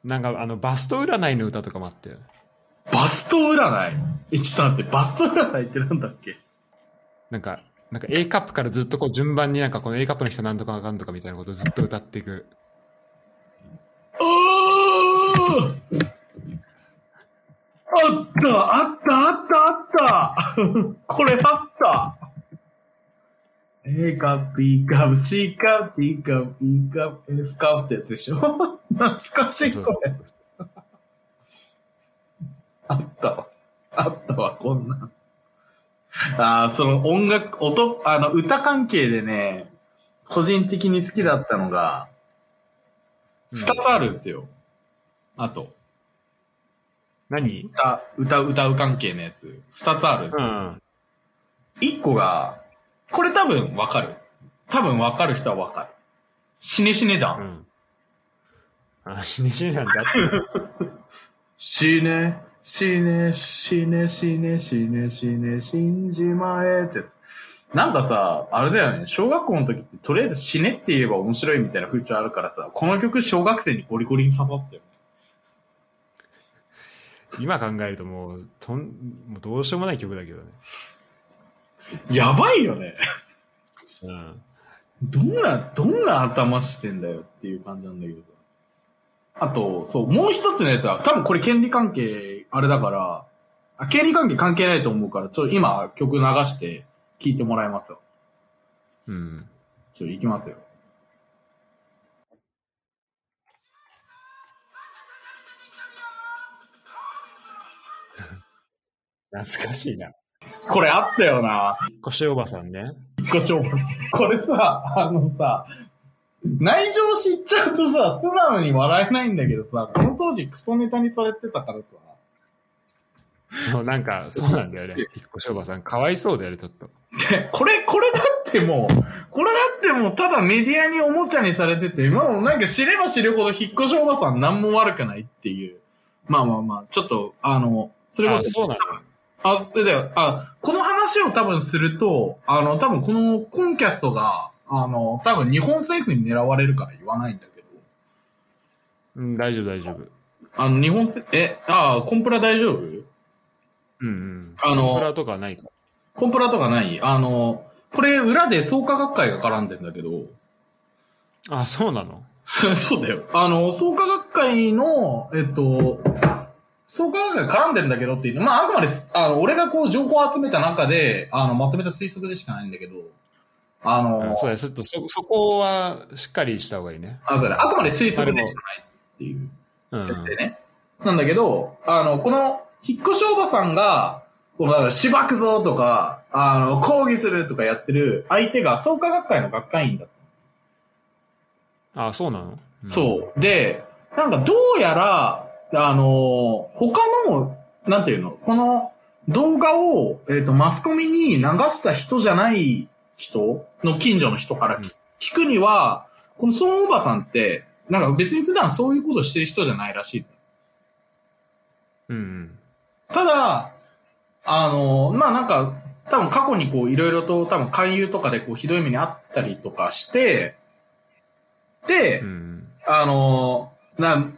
なんかあの、バスト占いの歌とかもあったよね。バスト占い？え、ちょっと待って、バスト占いってなんだっけ？なんか、なんか A カップからずっとこう順番になんかこの A カップの人なんとかあかんとかみたいなことをずっと歌っていく。あった、あった、あった、あった。これあった。A カップ、B カップ、C カップ、D カップ、E カップ、F カップってやつでしょ？懐かしい、これ。あったわ。あったわ、こんなん。ああ、その音楽、音、あの、歌関係でね、個人的に好きだったのが、うん二つあるんですよ。あと、何？歌、歌、歌う関係のやつ、二つあるんですよ。うん。一個が、これ多分わかる。多分わかる人はわかる。死ね死ねだ。うん。あ、死ね死ねなんだって。死ね、死ね、死ね、死ね、死ね、死ね、死んじまえってやつ。なんかさ、あれだよね、小学校の時ってとりあえず死ねって言えば面白いみたいな風潮あるからさ、この曲小学生にゴリゴリに刺さったよね。今考えるともう、とん、もうどうしようもない曲だけどね。やばいよね。うん。どんな、どんな頭してんだよっていう感じなんだけどさ。あと、そう、もう一つのやつは、多分これ権利関係、あれだから、あ権利関係関係ないと思うから、ちょっと今曲流して聴いてもらいますよ。うん。ちょっと行きますよ。懐かしいな。これあったよな。腰おばさんね。引っ越しおばさんこれさ、あのさ、内情知っちゃうとさ、素直に笑えないんだけどさ、この当時クソネタにされてたからさ、そう、なんか、そうなんだよね。引っ越しおばさん、かわいそうだよね、ちょっと。で これ、これだってもう、これだってもうただメディアにおもちゃにされてて、もうなんか知れば知るほど引っ越しおばさん何も悪くないっていう。まあまあまあ、ちょっと、あの、それこあ、そ、そうなの？あ、でだよ、あ、この話を多分すると、あの、多分このコンキャストが、あの、多分日本政府に狙われるから言わないんだけど、うん、大丈夫、大丈夫。あの、日本せ、え、あ、コンプラ大丈夫？うんうん。あのコンプラとかはないか。コンプラとかない？あの、これ裏で創価学会が絡んでんだけど、あ、そうなの？そうだよ。あの、創価学会の、えっと、創価学会絡んでるんだけどっていうの、まあ、あくまで、あの、俺がこう情報を集めた中で、あの、まとめた推測でしかないんだけど、あの、うんそうだよ、ちょっとそ、そこはしっかりした方がいいね。あ、そうだ、あくまで推測でしかないっていううん。設定ね。なんだけど、あの、この、引っ越しおばさんが、この、だから、しばくぞとか、あの、抗議するとかやってる相手が創価学会の学会員だった。あ、そうなの？そう。で、なんかどうやら、あの、他の、なんていうの、この動画を、えっ、と、マスコミに流した人じゃない人の近所の人からうん聞くには、この孫おばさんって、なんか別に普段そういうことしてる人じゃないらしい。うん。うんただ、あの、まあなんか、多分過去にこういろいろと多分勧誘とかでこうひどい目にあったりとかして、で、うん。うん。あのーな、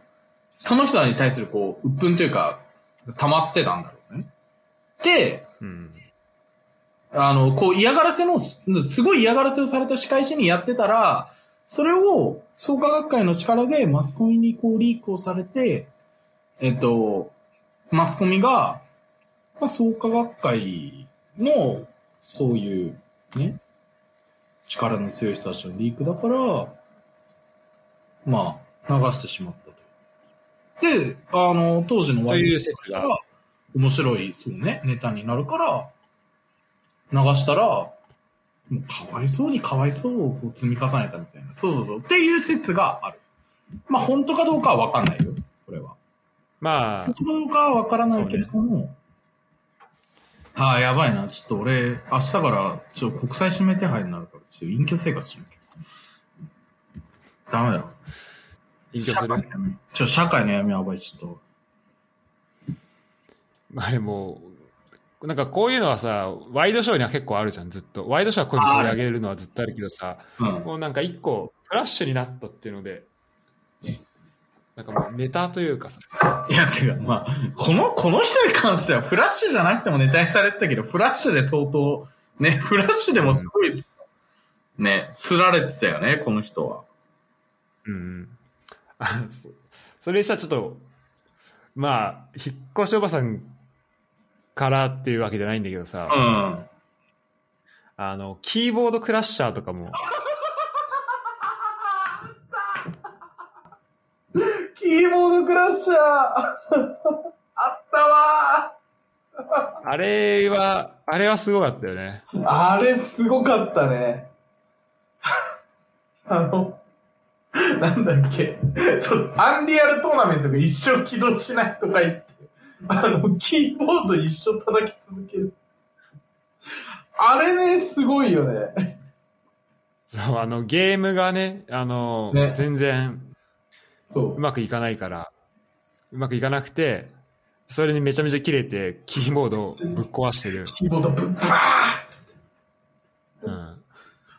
その人に対するこう、鬱憤というか、溜まってたんだろうね。で、うん。あの、こう嫌がらせの、すごい嫌がらせをされた仕返しにやってたら、それを創価学会の力でマスコミにこうリークをされて、えっと、マスコミが、まあ、創価学会の、そういう、ね、力の強い人たちのリークだから、まあ、流してしまったと。で、あの、当時のという説が面白い、そうね、ネタになるから、流したら、もうかわいそうにかわいそうをこう積み重ねたみたいな。そうそうそう。っていう説がある。まあ、本当かどうかはわかんないよ。これは。まあ本、当かどうかはわからないけれども、ああ、やばいな。ちょっと俺、明日から、ちょっと国際指名手配になるから、ちょっと隠居生活しなきゃ。ダメだ。隠居する？ちょ、社会の闇やばい、ちょっと。まあでも、なんかこういうのはさ、ワイドショーには結構あるじゃん、ずっと。ワイドショーはこういうの取り上げるのはずっとあるけどさ、うん。もうなんか一個、フラッシュになったっていうので、なんかもうネタというかさ、いや、てか、まあ、この、この人に関しては、フラッシュじゃなくてもネタにされてたけど、フラッシュで相当、ね、フラッシュでもすごい、ね、すられてたよね、この人は。うんうん。あそそれにさ、ちょっと、まあ、引っ越しおばさんからっていうわけじゃないんだけどさ、うん。あの、キーボードクラッシャーとかも、キーボードクラッシャー あったわあれは、あれはすごかったよね。あれすごかったね。あの、なんだっけ。そう、アンリアルトーナメントが一生起動しないとか言って、あの、キーボード一生叩き続ける。あれね、すごいよね。そう、あの、ゲームがね、あの、ね全然そうう。まくいかないから、うまくいかなくて、それにめちゃめちゃ切れて、キーボードをぶっ壊してる。キーボードブッバーッつって。うん。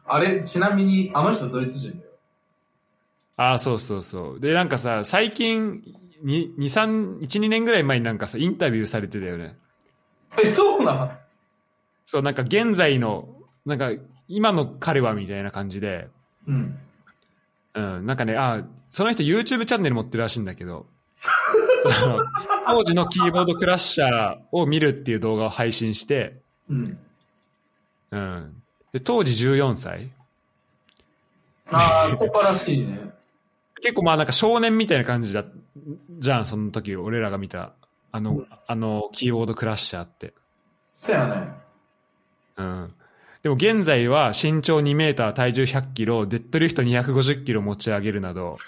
あれ、ちなみに、あの人ドイツ人だよ。ああ、そうそうそう。で、なんかさ、最近、に、2、3、1、2年ぐらい前になんかさ、インタビューされてたよね。え、そうなの？そう、なんか現在の、なんか、今の彼はみたいな感じで、うん。うん、なんかね、あその人 YouTube チャンネル持ってるらしいんだけど、その当時のキーボードクラッシャーを見るっていう動画を配信して、うん。うん。で、当時14歳ああ、ここらしいね。結構まあなんか少年みたいな感じだ、じゃん、その時俺らが見た、あの、あの、キーボードクラッシャーって。そやね。うん。でも現在は身長2メーター、体重100キロ、デッドリフト250キロ持ち上げるなど、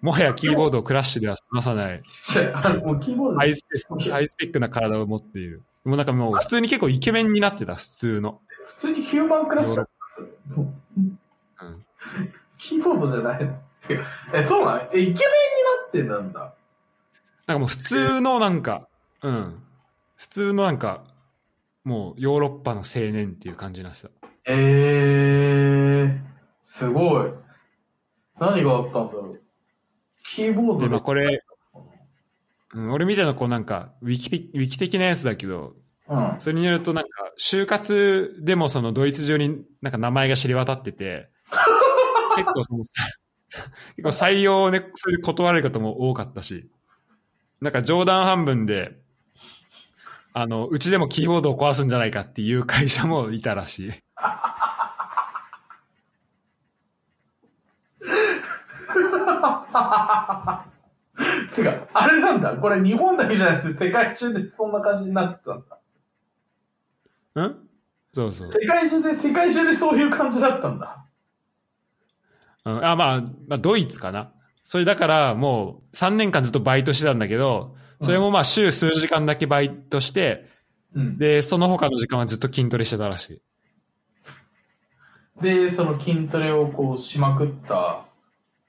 もはやキーボードをクラッシュでは済まさない、ハイスペックな体を持っている。もうなんかもう普通に結構イケメンになってた、普通の。普通にヒューマンクラッシャーもううん。キーボードじゃないえ、そうなの？え、イケメンになってんなんだ？なんかもう普通のなんか、うん。普通のなんか、もうヨーロッパの青年っていう感じになってた。えー、すごい。何があったんだろう。キーボードで、まあこれ、うん、俺みたいなこうなんか、ウィキピ、ウィキ的なやつだけど、うん。それによるとなんか、就活でもそのドイツ中になんか名前が知れ渡ってて、結構その、結構採用をね、それで断られる方も多かったし、なんか冗談半分で、あの、うちでもキーボードを壊すんじゃないかっていう会社もいたらしい。てか、あれなんだ。これ日本だけじゃなくて世界中でそんな感じになってたんだ。うん？そうそう。世界中で、世界中でそういう感じだったんだ。うん、あ、まあ、まあ、ドイツかな。それだから、もう3年間ずっとバイトしてたんだけど、それもまあ週数時間だけバイトして、うん。で、その他の時間はずっと筋トレしてたらしい。で、その筋トレをこうしまくった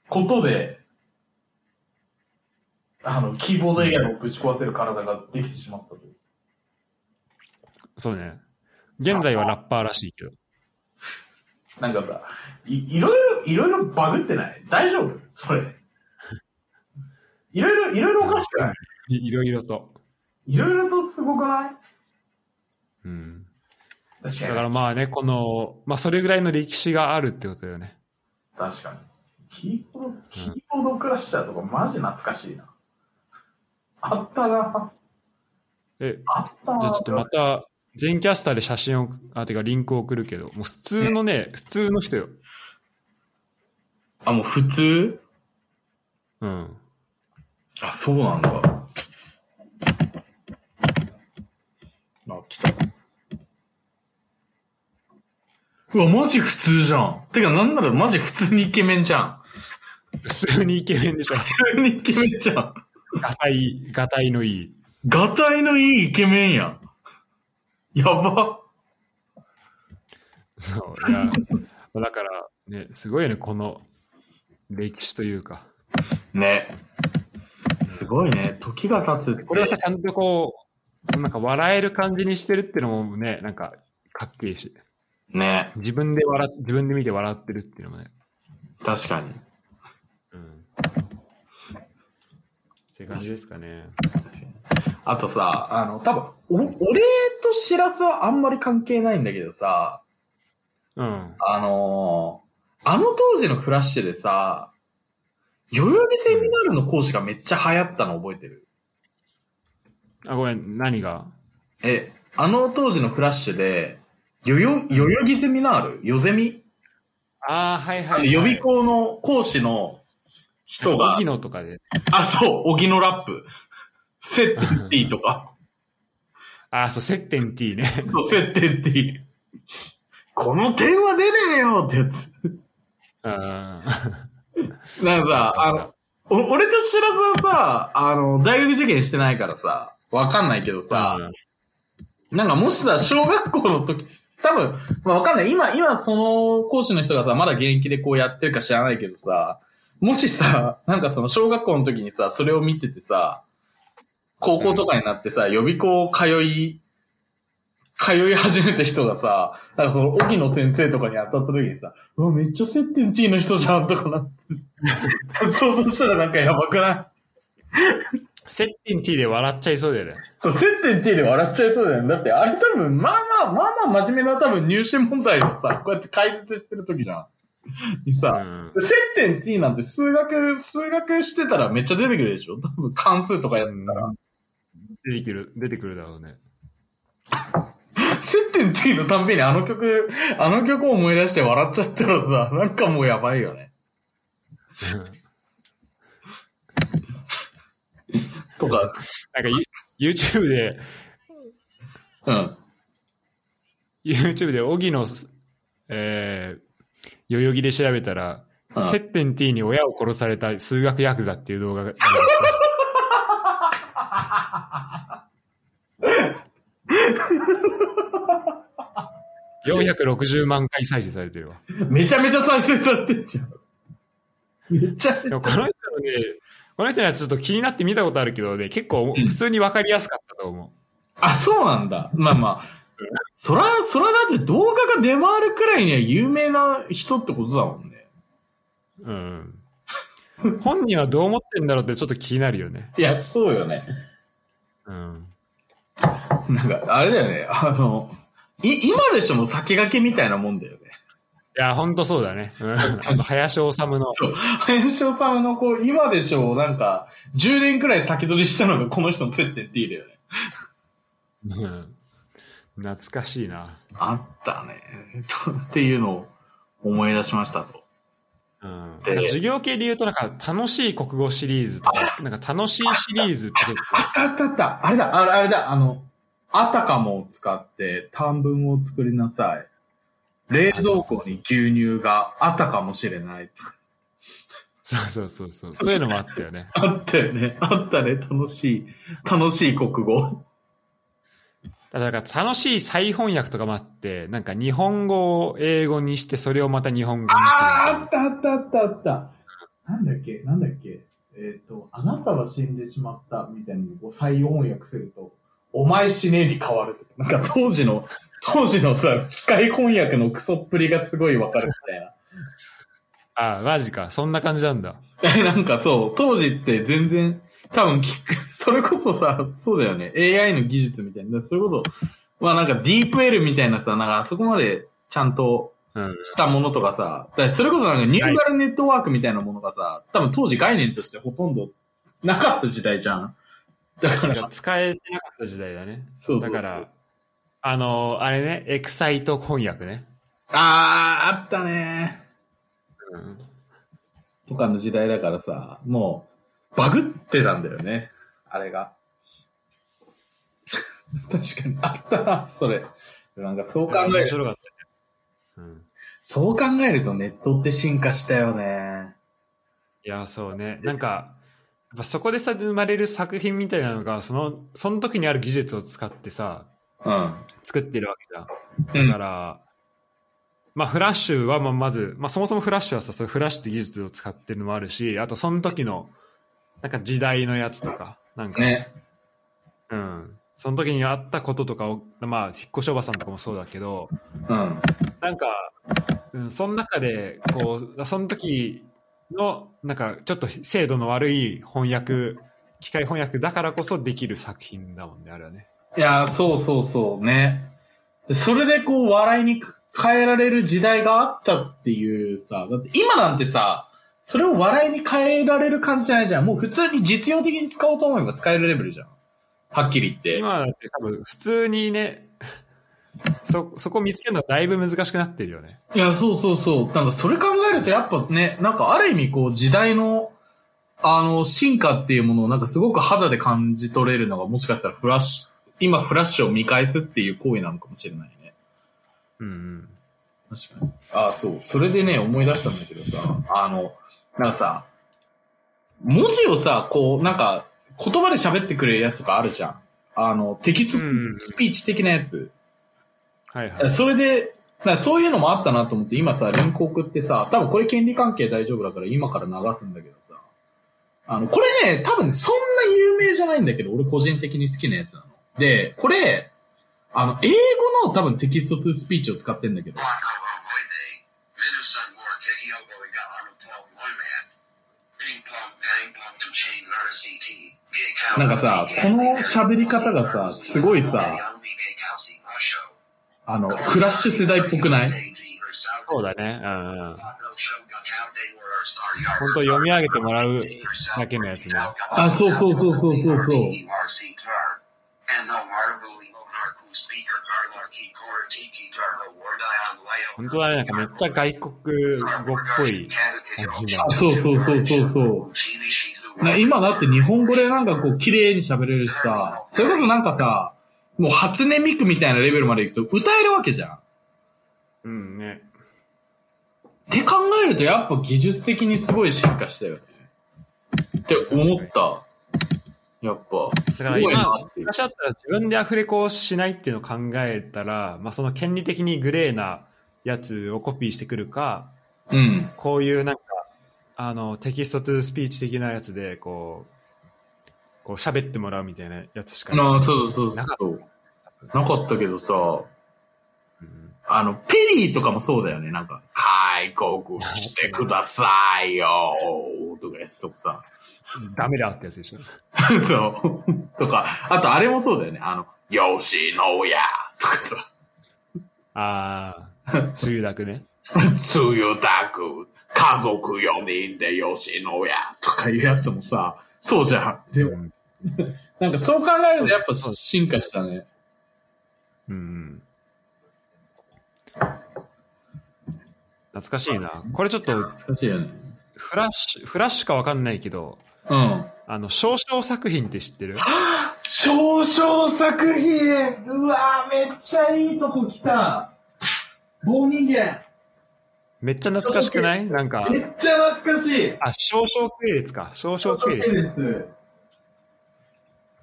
ことで、あの、キーボード以外もぶち壊せる体ができてしまったという。そうね。現在はラッパーらしいけど。なんかさ、いいろいろ、いろいろバグってない？大丈夫？それ。いろいろ、いろいろおかしくない？いいろいろと。いろいろとすごくない？うん。確かに。だからまあね、この、まあそれぐらいの歴史があるってことだよね。確かに。キーボード、キーボードクラッシャーとかマジ懐かしいな。あったな。え、あったな。じゃあちょっとまた、全キャスターで写真を、あ、てかリンクを送るけど、もう普通のね、普通の人よ。あ、もう普通？うん。あ、そうなんだ。あ、来た。うわ、マジ普通じゃん。てか、なんならマジ普通にイケメンじゃん。普通にイケメンでしょ。普通にイケメンじゃん。ガタイ、ガタイのいい。ガタイのいいイケメンやん。やば。そう、いや、だから、ね、すごいよね、この歴史というか。ね。すごいね。時が経つって。これをさ、ちゃんとこう、なんか笑える感じにしてるっていうのもね、なんか、かっけえし。ね。自分で笑っ、自分で見て笑ってるっていうのもね。確かに。うん。って感じですかね。あとさ、あの、多分、お、俺としらすはあんまり関係ないんだけどさ、うん。あのーあの当時のフラッシュでさ、代々木セミナールの講師がめっちゃ流行ったの覚えてる？あ、ごめん、何が？え、あの当時のフラッシュで、代々代々木セミナールよゼミああ、はいはい、はい。予備校の講師の人が荻、野とかで。あ、そう、荻野ラップ。セッテンティとか。ああ、そう、接点 T ね。そうセッテンティ。この点は出ねえよってやつ。あ なんかさ、あの、お俺としらすはさ、あの、大学受験してないからさ、わかんないけどさ、なんかもしさ、小学校の時、多分、まあわかんない。今、今その講師の人がさ、まだ現役でこうやってるか知らないけどさ、もしさ、なんかその小学校の時にさ、それを見ててさ、高校とかになってさ、予備校通い、通い始めた人がさ、なんかその、沖野先生とかに当たった時にさ、うわ、めっちゃ接点 T の人じゃんとかなって。想像したらなんかやばくない？接点 T で笑っちゃいそうだよね。そう、接点 T で笑っちゃいそうだよね。だって、あれ多分、まあまあ、まあまあ真面目な多分入試問題をさ、こうやって解説してる時じゃん。にうさ、ん。接点 T なんて数学、数学してたらめっちゃ出てくるでしょ？多分関数とかやったら。出てくる、出てくるだろうね。接点 T のたんびにあの曲、あの曲を思い出して笑っちゃったらさ、なんかもうやばいよね。とか、なんかユ YouTube で、うん。YouTube で荻野、えー、代々木で調べたら、うん接点 T に親を殺された数学ヤクザっていう動画が。460万回再生されてるわ。めちゃめちゃ再生されてんじゃん。めっちゃ、でもこの人のね、この人のやつちょっと気になって見たことあるけどね、結構普通にわかりやすかったと思う。あ、そうなんだ。まあまあ。そら、そらだって動画が出回るくらいには有名な人ってことだもんね。うん。本人はどう思ってんだろうってちょっと気になるよね。いや、そうよね。うん。なんか、あれだよね。あの、い、今でしょも先駆けみたいなもんだよね。いや、ほんとそうだね。うん。あの、林修の。そう。林尾さんのこう、今でしょなんか、10年くらい先取りしたのがこの人の接点っていいだよね。うん。懐かしいな。あったね。とっていうのを思い出しましたと。うん。で授業系で言うとなんか楽しい国語シリーズとか、なんか楽しいシリーズって結構、あったあったあった。あれだ、あれあれだ、あの、あたかもを使って短文を作りなさい。冷蔵庫に牛乳があったかもしれない。そうそうそうそう。そういうのもあったよね。あったよね。あったね。楽しい。楽しい国語。ただから楽しい再翻訳とかもあって、なんか日本語を英語にしてそれをまた日本語にするああ、あなったあったあったあった。なんだっけなんだっけえっ、と、あなたは死んでしまったみたいなのを再翻訳すると、お前死ねえに変わる。なんか当時の、当時のさ、機械翻訳のクソっぷりがすごいわかるみたいな。あ、マジか。そんな感じなんだ。え、なんかそう、当時って全然、多分聞く、それこそさ、そうだよね。AI の技術みたいな。それこそ、まあなんか DeepL みたいなさ、なんかあそこまでちゃんとうん。したものとかさ、だからそれこそなんかニューラルネットワークみたいなものがさ、多分当時概念としてほとんどなかった時代じゃん。だから、使えてなかった時代だね。そうそう。だから、あの、あれね、エクサイト翻訳ね。あー、あったねうん。とかの時代だからさ、もう、バグってたんだよね。あれが。確かに、あったな、それ。なんかそう考える、面白かったね。うん。そう考えるとネットって進化したよね。いや、そうね。なんか、やっぱそこでさ、生まれる作品みたいなのが、その、その時にある技術を使ってさ、うん。作ってるわけじゃん。だから、まあ、フラッシュはまあまず、まあ、そもそもフラッシュはさ、そフラッシュって技術を使ってるのもあるし、あとその時の、なんか時代のやつとか、なんか、ね。うん。その時にあったこととかを、まあ、引っ越しおばさんとかもそうだけど、うん。なんか、うん、その中で、こう、その時の、なんか、ちょっと精度の悪い翻訳、機械翻訳だからこそできる作品だもんね、あれはね。いや、そうそうそうね。それでこう、笑いに変えられる時代があったっていうさ、だって今なんてさ、それを笑いに変えられる感じじゃないじゃん。もう普通に実用的に使おうと思えば使えるレベルじゃん。はっきり言って。今だって多分、普通にね、そ、そこ見つけるのはだいぶ難しくなってるよね。いや、そうそうそう。なんかそれ考えるとやっぱね、なんかある意味こう時代の、あの、進化っていうものをなんかすごく肌で感じ取れるのがもしかしたらフラッシュ、今フラッシュを見返すっていう行為なのかもしれないね。うんうん。確かに。ああ、そう。それでね、思い出したんだけどさ、あの、なんかさ、文字をさ、こう、なんか、言葉で喋ってくれるやつとかあるじゃん。あの、テキストうん speech 的なやつ。はいはい。それで、なそういうのもあったなと思って、今さ、リンク送ってさ、多分これ権利関係大丈夫だから今から流すんだけどさ、あの、これね、多分そんな有名じゃないんだけど、俺個人的に好きなやつなの。で、これ、あの、英語の多分 text to speech を使ってんだけど、なんかさ、この喋り方がさ、すごいさ、あの、フラッシュ世代っぽくない？そうだね。うんうん。本当読み上げてもらうだけのやつね。あ、そうそうそうそうそうそう。本当だね。なんかめっちゃ外国語っぽい感じそうそうそうそうそう。な今だって日本語でなんかこう綺麗に喋れるしさ、それこそなんかさ、もう初音ミクみたいなレベルまで行くと歌えるわけじゃん。うんね。って考えるとやっぱ技術的にすごい進化したよね。って思った。やっぱ、すだごいなから今、っていう。昔だったら自分でアフレコをしないっていうのを考えたら、まあその権利的にグレーなやつをコピーしてくるか、うん。こういうなんか、あの、 text to speech 的なやつで、こう、こう喋ってもらうみたいなやつしかああ、そうそうそうなかっそう。なかったけどさ、うんあの、ペリーとかもそうだよね。なんか、開国してくださいよとかやつとかさ。ダメだってやつでしょ。そう。とか、あとあれもそうだよね。あの、吉野家とかさ、ああ、梅雨だくね。つゆだく、家族4人で吉野家とかいうやつもさ、そうじゃん。でも、うん なんかそう考えるとやっぱ進化したね。うん。懐かしいな。これちょっと、懐かしいよね。フラッシュ、フラッシュかわかんないけど、うん。あの、少々作品って知ってる？少々作品うわめっちゃいいとこ来た棒人間めっちゃ懐かしくない？なんか、めっちゃ懐かしいあ、少々系列か。少々系列。列。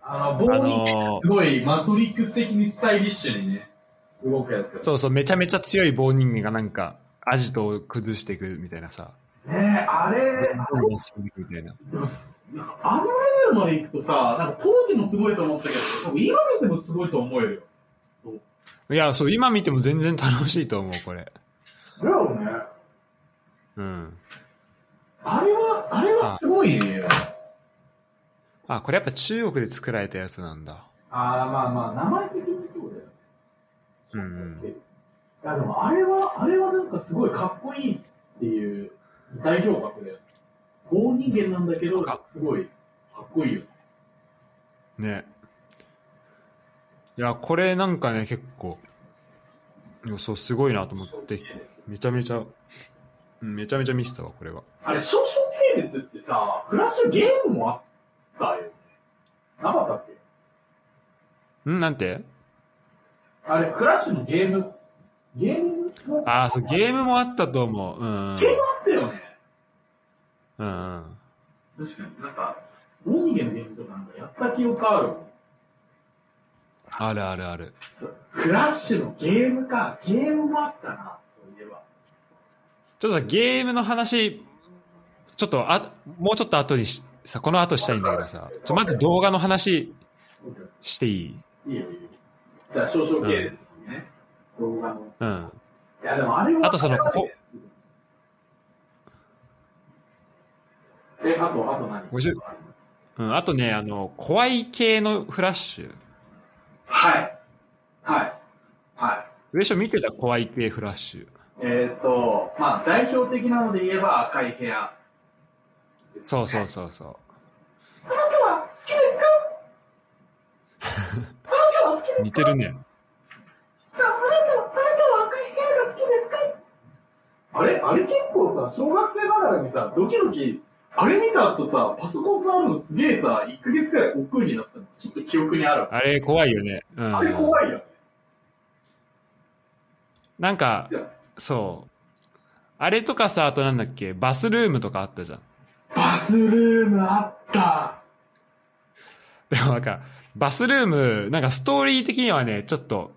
あの、棒人あ間のすごいマトリックス的にスタイリッシュにね、動くやつ。そうそう、めちゃめちゃ強い棒人間がなんか、アジトを崩していくみたいなさ。ねえ、あれ、どんどん進んでいくみたいな。でもあのレベルまで行くとさ、なんか当時もすごいと思ったけど、今見てもすごいと思えるよ。いや、そう、今見ても全然楽しいと思う、これ。だよね。うん。あれは、あれはすごいね。あ、これやっぱ中国で作られたやつなんだ。ああ、まあまあ、名前的にそうだよ。うんうん。いや、でもあれは、あれはなんかすごいかっこいいっていう代表格だよ。棒人間なんだけど、すごいかっこいいよ。ね。いや、これなんかね、結構、いやそう、すごいなと思って、めちゃめちゃ、うんめちゃめちゃ見せたわ、これは。あれ、少々系列ってさ、フラッシュゲームもあったよね。なかっけん？なんて？あれ、クラッシュのゲーム、ゲームのああ、そう、ゲームもあったと思う。うんうん。ゲームあったよね。うんうん。確かに。なんか、棒人間のゲームとかなんかやった記憶ある。あるあるある。そうフラッシュのゲームか。ゲームもあったな、そういえば。ちょっとさ、ゲームの話、ちょっとあ、もうちょっと後にし、さ、この後したいんだけどさ、ちょまず動画の話していい？いいよ、いいよ。じゃあ、少々系ですね。動画の。うん。いや、でもあれは。あとそのこえ、あと、あと何？50うん、あとね、あの、怖い系のフラッシュ。はい。はい。はい。上所見てた怖い系フラッシュ。えっ、と、まあ、代表的なので言えば赤い部屋。そうそうそうそう。あなたは好きですか？あなたは好きですか？似てるね。ああなたは、あなたは赤い部屋が好きですかあれあれ結構さ、小学生ながらにさ、ドキドキ、あれ見た後さ、パソコン触るのすげえさ、1ヶ月くらい億劫になったの。ちょっと記憶にある。あれ怖いよね。うん。あれ怖いよね。なんかそう。あれとかさ、あとなんだっけ、バスルームとかあったじゃん。バスルームあった。でもなんか、バスルーム、なんかストーリー的にはね、ちょっと、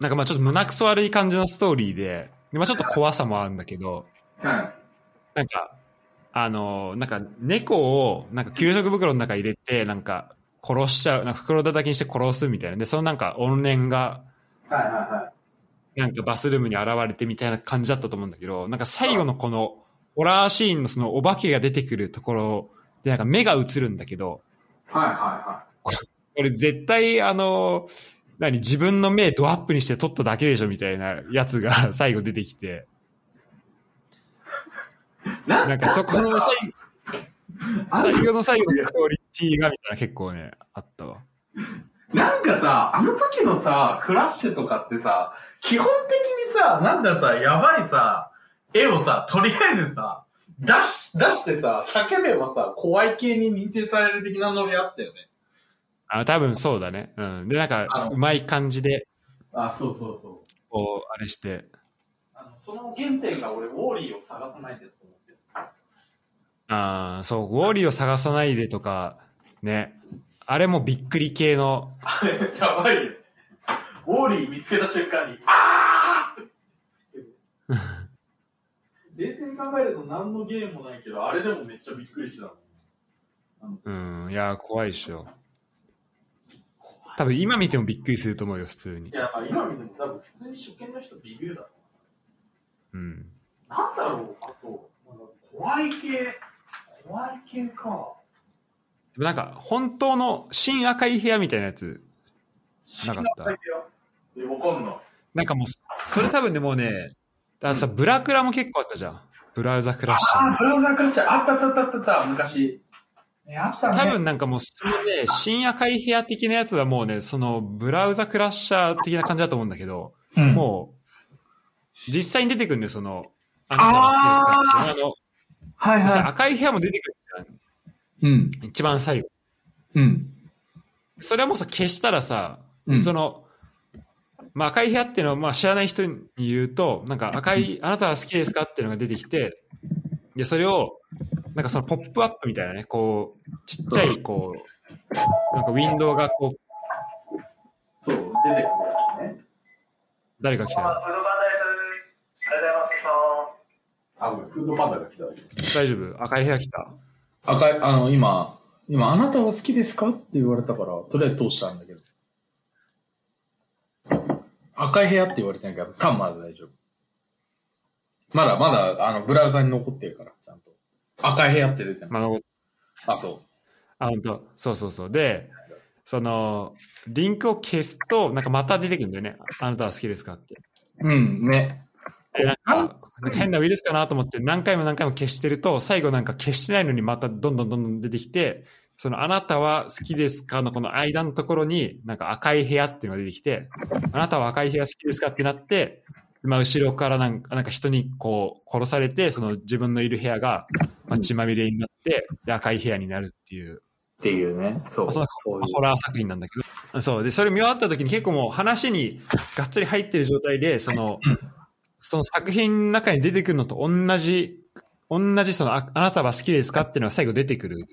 なんかまあちょっと胸くそ悪い感じのストーリーで、でまあちょっと怖さもあるんだけど、はい。なんか、あのなんか猫を、なんか給食袋の中入れて、なんか殺しちゃう、なんか袋叩きにして殺すみたいな。で、そのなんか怨念が、はいはいはい。なんかバスルームに現れてみたいな感じだったと思うんだけど、なんか最後のこの、ホラーシーンのそのお化けが出てくるところで、なんか目が映るんだけど、はいはいはこれ絶対あの、何、自分の目ドアップにして撮っただけでしょみたいなやつが 最後出てきて、い。ななんかそこの最後の最後のクオリティがみたいな結構ね、あったわ。なんかさ、あの時のさ、フラッシュとかってさ、基本的にさ、なんださ、やばいさ、絵をさ、とりあえずさ、出し、出してさ、叫べばさ、怖い系に認定される的なノリあったよね。あ、多分そうだね。うん。で、なんあか、のうまい感じで、あ、そうそうそう。こう、あれして。あのその原点が俺、ウォーリーを探さないでと思ってる。ああ、そう、ウォーリーを探さないでとか、ね。あれもびっくり系の、あれ、やばいよ。ウォーリー見つけた瞬間に、あー 冷静に考えると何のゲームもないけど、あれでもめっちゃびっくりしてた。うん、いや、怖いっしょ。多分今見てもびっくりすると思うよ、普通にい。や、今見ても多分普通に初見の人ビビるだろうん。う。なんだろう、あと、怖い系、怖い系か。でもなんか、本当の新赤い部屋みたいなやつ、なかったえ、わかんない。なんかもう、それ多分ね、もうね、だからさ、ブラクラも結構あったじゃん。ブラウザクラッシャーあー、ブラウザークラッシャー、あったあったあったあった昔。え、あったね。多分なんかもう、そのね、新赤い部屋的なやつはもうね、その、ブラウザクラッシャー的な感じだと思うんだけど、うん、もう、実際に出てくるんだよ、その、あなたが好きですかっていうはいは赤い部屋も出てくるじゃん。い。うん。一番最後。うん。それはもうさ、消したらさ、うんその、まあ、赤い部屋っていうのは、まあ、知らない人に言うと、なんか赤い、あなたは好きですかっていうのが出てきて、で、それを、なんかそのポップアップみたいなね、こう、ちっちゃい、こう、なんかウィンドウがこう、そう、出てくるやつね。誰が来たよあ、フードパンダが来た。大丈夫？赤い部屋来た？赤い、あの、今、今、あなたは好きですか？って言われたから、とりあえず通したんだけど。赤い部屋って言われてないけど、多分まだ大丈夫。まだ、まだ、あの、ブラウザに残ってるから、ちゃんと。赤い部屋って出てない。まあ、あ、そあ、本当そうそうそう。で、その、リンクを消すと、なんかまた出てくるんだよね。あなたは好きですかって。う。うん、ね。なんか変なウイルスかなと思って何回も何回も消してると、最後なんか消してないのにまたどんどんどんどん出てきて、そのあなたは好きですかのこの間のところに、なんか赤い部屋っていうのが出てきて、あなたは赤い部屋好きですかってなって、まあ後ろからなんかなんか人にこう殺されて、その自分のいる部屋が、まあ、血まみれになって、で赤い部屋になるっていう、っていうね。そう。そのホラー作品なんだけど、そう。で、それ見終わった時に結構もう話にがっつり入ってる状態で、その、うんその作品の中に出てくるのと同じ、同じそのあ、あなたは好きですかっていうのが最後出てくるん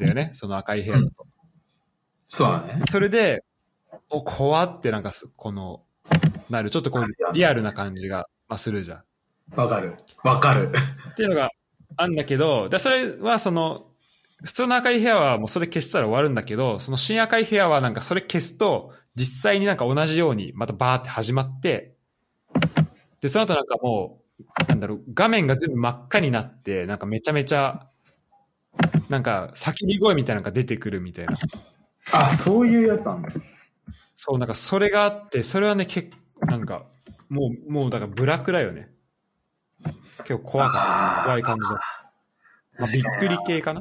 だよね。その赤い部屋だと。そうだね。それで、お、怖ってなんかす、この、なる、ちょっとこう、リアルな感じが、まあ、するじゃん。わかる。わかる。っていうのがあんだけど、で、それはその、普通の赤い部屋はもうそれ消したら終わるんだけど、その新赤い部屋はなんかそれ消すと、実際になんか同じようにまたバーって始まって、で、その後なんかもう、なんだろう、画面が全部真っ赤になって、なんかめちゃめちゃ、なんか叫び声みたいなのが出てくるみたいな。あ、そういうやつなんだ。そう、なんかそれがあって、それはね、結構、なんか、もう、もうだからブラックだよね。結構怖かった。怖い感じだ。まあ、びっくり系かな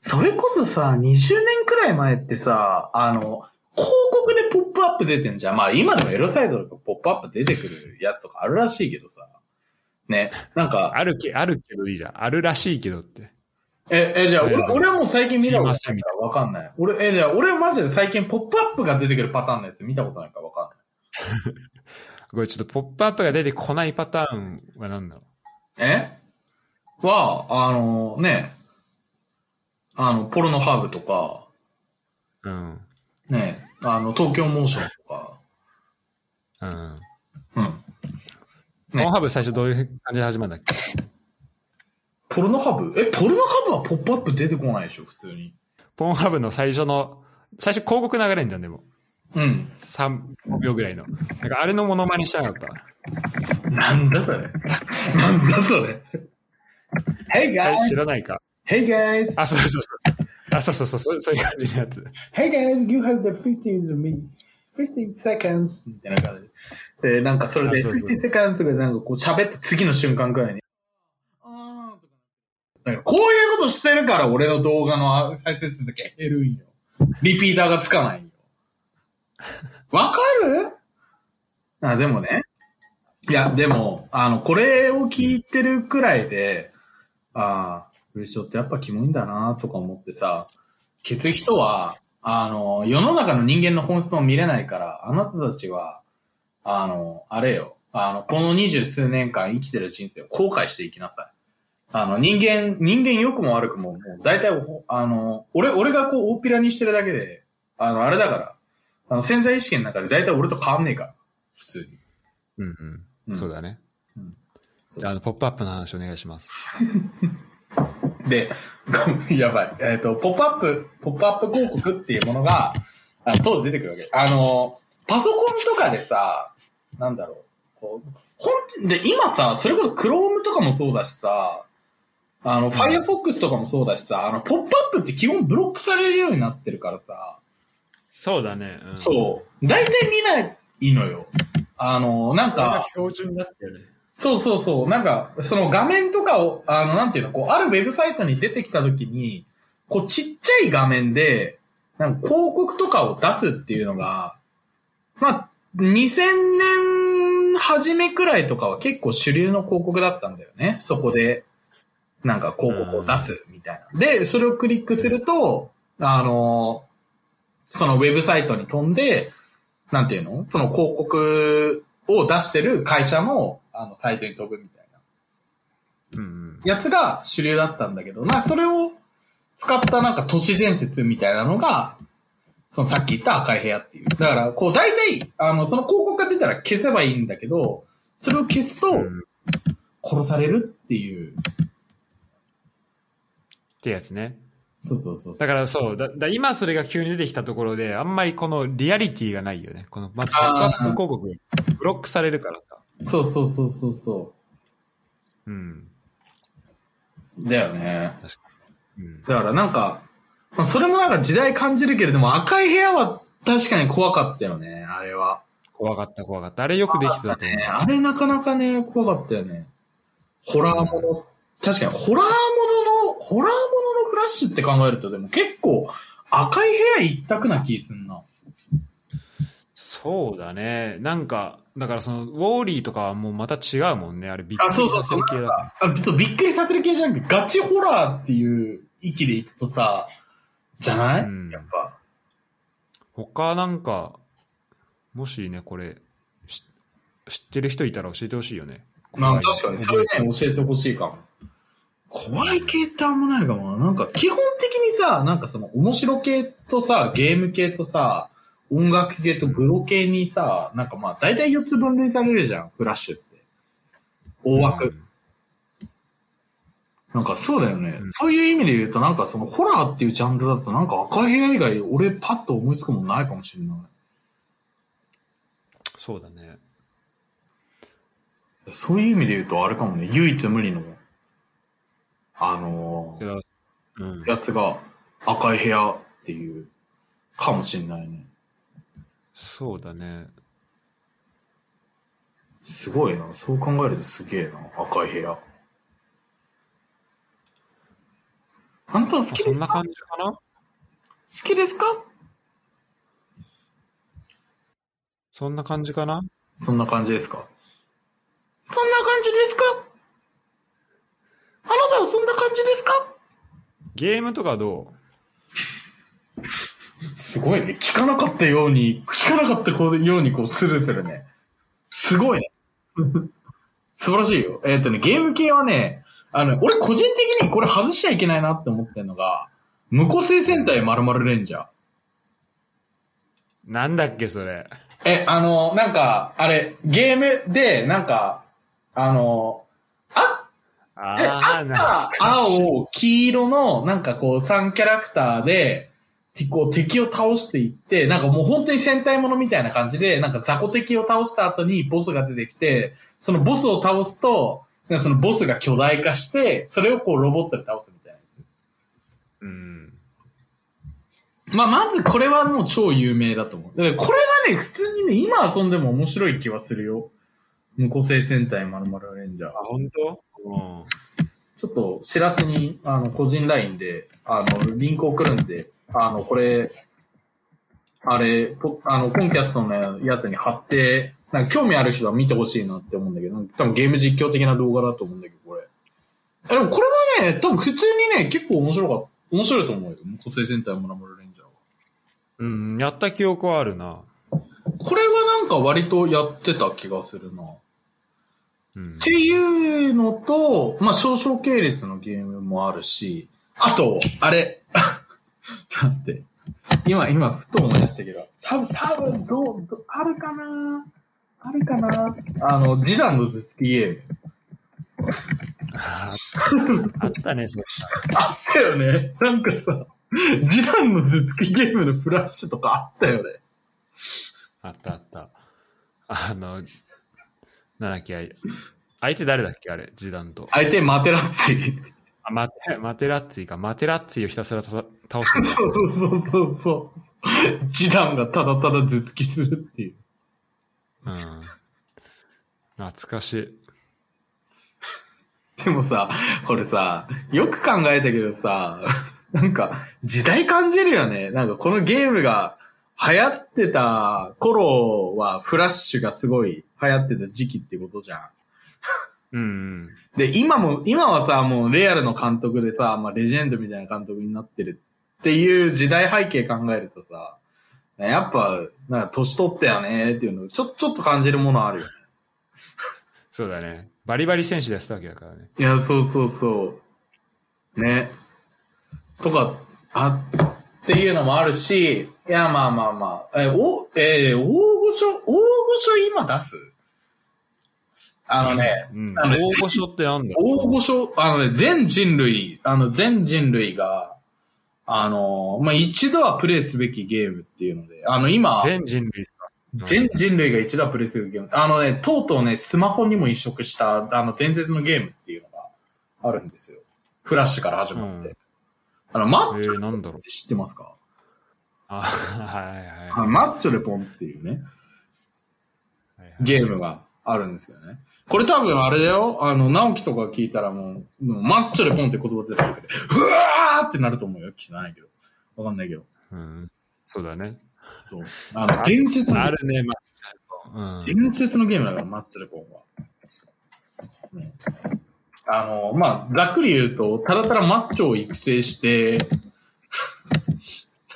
それこそさ、20年くらい前ってさ、あの、広告でポップアップ出てんじゃん。まあ今でもエロサイドとかポップアップ出てくるやつとかあるらしいけどさ。ね。なんか、あるけ、あるけどいいじゃん。あるらしいけどって。え、え、じゃあ俺、うん俺はもう最近見たことないからわかんない。俺、え、じゃあ俺はマジで最近ポップアップが出てくるパターンのやつ見たことないからわかんない。これちょっとポップアップが出てこないパターンは何だろえ？は、あの、ね、あの、ポルノハーブとか、う。うん。ね、あの、東京モーションとか、うん。うん。ポンハブ最初どういう感じで始まるんだっけ？ポルノハブ？え、ポルノハブはポップアップ出てこないでしょ、普通に。ポンハブの最初の、最初広告流れんじゃん、でも。うん。3秒ぐらいの。なんかあれのモノマネしなかった。なんだそれ？なんだそれ？Hey はい guys! 知らないか。Hey guys! あ、そうそうそう。あ、そうそうそう、そうそういう感じのやつ。Hey guys, you have the 15 me. 50 seconds. みたいな感じで。で、なんかそれであそうそう50 seconds とかでなんかこう喋った次の瞬間くらいに。だからこういうことしてるから俺の動画の再生数だけ減るんよ。リピーターがつかないよ。わかる？あ、でもね。いや、でも、あの、これを聞いてるくらいで、ああ、ウリショってやっぱキモいんだなとか思ってさ、消す人は、あの、世の中の人間の本質を見れないから、あなたたちは、あの、あれよ、あの、この二十数年間生きてる人生を後悔していきなさい。あの、人間、人間良くも悪くも、もう大体、あの、俺、俺がこう、大っぴらにしてるだけで、あの、あれだから、あの、潜在意識の中で大体俺と変わんねえから、普通に。うんううんん。そうだね。うんじゃあ、あの、ポップアップの話お願いします。で、やばい。えっ、と、ポップアップ、ポップアップ広告っていうものが、あ当時出てくるわけ。あの、パソコンとかでさ、なんだろう。こう本で、今さ、それこそ Chrome とかもそうだしさ、あの、Firefox とかもそうだしさ、あの、ポップアップって基本ブロックされるようになってるからさ、そうだね。うんそう。大体見ないのよ。あの、なんか、標準だったよね。そうそうそう。なんか、その画面とかを、あの、なんていうの、こう、あるウェブサイトに出てきたときに、こう、ちっちゃい画面で、なんか広告とかを出すっていうのが、まあ、2000年初めくらいとかは結構主流の広告だったんだよね。そこで、なんか広告を出すみたいな。で、それをクリックすると、あの、そのウェブサイトに飛んで、なんていうの？その広告を出してる会社の、あの、サイトに飛ぶみたいな。うんうん。やつが主流だったんだけど、まあ、それを使ったなんか都市伝説みたいなのが、そのさっき言った赤い部屋っていう。だから、こう、大体、あの、その広告が出たら消せばいいんだけど、それを消すとうん殺されるっていう。ってやつね。そうそうそう。だからそう、だだ今それが急に出てきたところで、あんまりこのリアリティがないよね。この、まずポップアップ広告、ブロックされるからさ。そうそうそうそうそうん。う。だよね。うん。だからなんか、まあそれもなんか時代感じるけれども、赤い部屋は確かに怖かったよね、あれは。怖かった怖かった。あれよくできてたと思う。ね、あれなかなかね、怖かったよね。ホラーもの、確かにホラーものの、ホラーもののフラッシュって考えると、でも結構赤い部屋一択な気すんな。そうだね。なんか、だからその、ウォーリーとかはもうまた違うもんね。あれびっくあ、りそうそうそう。させる系だ。あちょっとびっくりさせる系じゃなくて、ガチホラーっていう域でいくとさ、じゃない、うんやっぱ。他なんか、もしね、これ、し知ってる人いたら教えてほしいよね。まあ確かに、それね、教えてほしいかも。怖い系ってあんまないかもな。なんか、基本的にさ、なんかその、面白系とさ、ゲーム系とさ、音楽系とグロ系にさ、なんかまあ、大体4つ分類されるじゃん、フラッシュって。大枠。うんなんかそうだよね、うんそういう意味で言うと、なんかそのホラーっていうジャンルだと、なんか赤部屋以外、俺パッと思いつくもんないかもしれない。そうだね。そういう意味で言うと、あれかもね、唯一無二の、あのいやうんー、やつが赤い部屋っていう、かもしれないね。そうだね。すごいな。そう考えるとすげえな。赤い部屋。あんたは好まあきですか？そんな感じかな？好きですか？そんな感じかな？そんな感じですか？そんな感じですか？あなたはそんな感じですか？ゲームとかどすごいね。聞かなかったように、聞かなかったようにこうスルーするね。すごいね。素晴らしいよ。えっ、とね、ゲーム系はね、あの、俺個人的にこれ外しちゃいけないなって思ってるのが、無個性戦隊〇〇レンジャー。うなんだっけ、それ。え、あの、なんか、あれ、ゲームで、なんか、あの、あえああ、懐かしい。青、黄色の、なんかこう、3キャラクターで、てこう敵を倒していって、なんかもう本当に戦隊ものみたいな感じで、なんか雑魚敵を倒した後にボスが出てきて、そのボスを倒すと、そのボスが巨大化して、それをこうロボットで倒すみたいなやうん。つ。まあ、まずこれはもう超有名だと思う。だからこれはね、普通にね、今遊んでも面白い気はするよ。無個性戦隊まるまるレンジャーあ、。本当？うん。ちょっと知らせに、あの、個人 LINE で、あの、リンク送るんで、あの、これ、あれ、ポあの、コンキャストのやつに貼って、なんか興味ある人は見てほしいなって思うんだけど、多分ゲーム実況的な動画だと思うんだけど、これ。えでもこれはね、多分普通にね、結構面白かった。面白いと思うよ。個性戦隊モラモラレンジャーは。うん、やった記憶はあるな。これはなんか割とやってた気がするな。うんっ。ていうのと、まあ、少々系列のゲームもあるし、あと、あれ、ちょっと待って。今、今、ふと思い出したけど、多分、多分、どう、どうあるかな？あるかな？あの、ジダンの頭突きゲーム。あ あったね、それ。あったよね。なんかさ、ジダンの頭突きゲームのフラッシュとかあったよね。あったあった。あの、なんだっけ、あれ相手誰だっけ、あれ、ジダンと。相手、マテラッチ。あマテマテラッツィか。マテラッツィをひたすらた倒してる。そうそうそうそう。ジダンがただただ頭突きするっていう。うん。懐かしい。でもさ、これさ、よく考えたけどさ、なんか、時代感じるよね。なんかこのゲームが流行ってた頃はフラッシュがすごい流行ってた時期ってことじゃん。うんうん。で、今も、今はさ、もうレアルの監督でさ、まあレジェンドみたいな監督になってるっていう時代背景考えるとさ、やっぱ、なんか年取ったよねっていうのをちょ、ちょっと感じるものあるよね。そうだね。バリバリ選手でやってたわけだからね。いや、そうそうそう。ね。とか、あ、っていうのもあるし、いや、まあまあまあ、え、お、えー大御所、大御所今出す？あのね、うん。あの大御所ってなんだ大御所、あのね、全人類、あの、全人類が、あの、まあ、一度はプレイすべきゲームっていうので、あの、今、全人類ですか？全人類が一度はプレイするゲーム。あのね、とうとうね、スマホにも移植した、あの、伝説のゲームっていうのがあるんですよ。フラッシュから始まって。うんあの、マえッチョー、なんだろうっ。て知ってますか？あ、はいはいあのマッチョレポンっていうね、はいはい。ゲームがあるんですけどね。これ多分あれだよ、あの、直樹とか聞いたらもう、もうマッチョレポンって言葉出てくるうわーってなると思うよ。知らないけど。わかんないけど。うん。そうだね。そう。あの、伝説のあるね、まあ。うん。伝説のゲームだから、マッチョレポンは。ねあの、まあ、ざっくり言うと、ただただマッチョを育成して、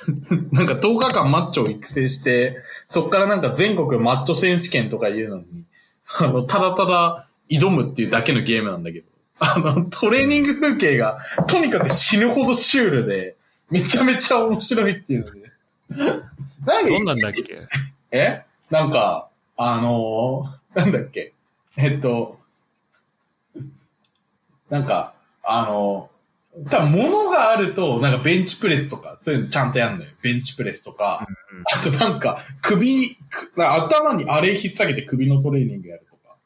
なんか10日間マッチョを育成して、そっからなんか全国マッチョ選手権とかいうのに、あの、ただただ挑むっていうだけのゲームなんだけど、あの、トレーニング風景が、とにかく死ぬほどシュールで、めちゃめちゃ面白いっていうので、なんどんなんだっけ？え？なんか、あのー、なんだっけ？えっと、なんか、あのー、多分物があると、なんかベンチプレスとか、そういうのちゃんとやるのよ。ベンチプレスとか。あとなんか、首に、く頭にあれ引っ提げて首のトレーニングやるとか。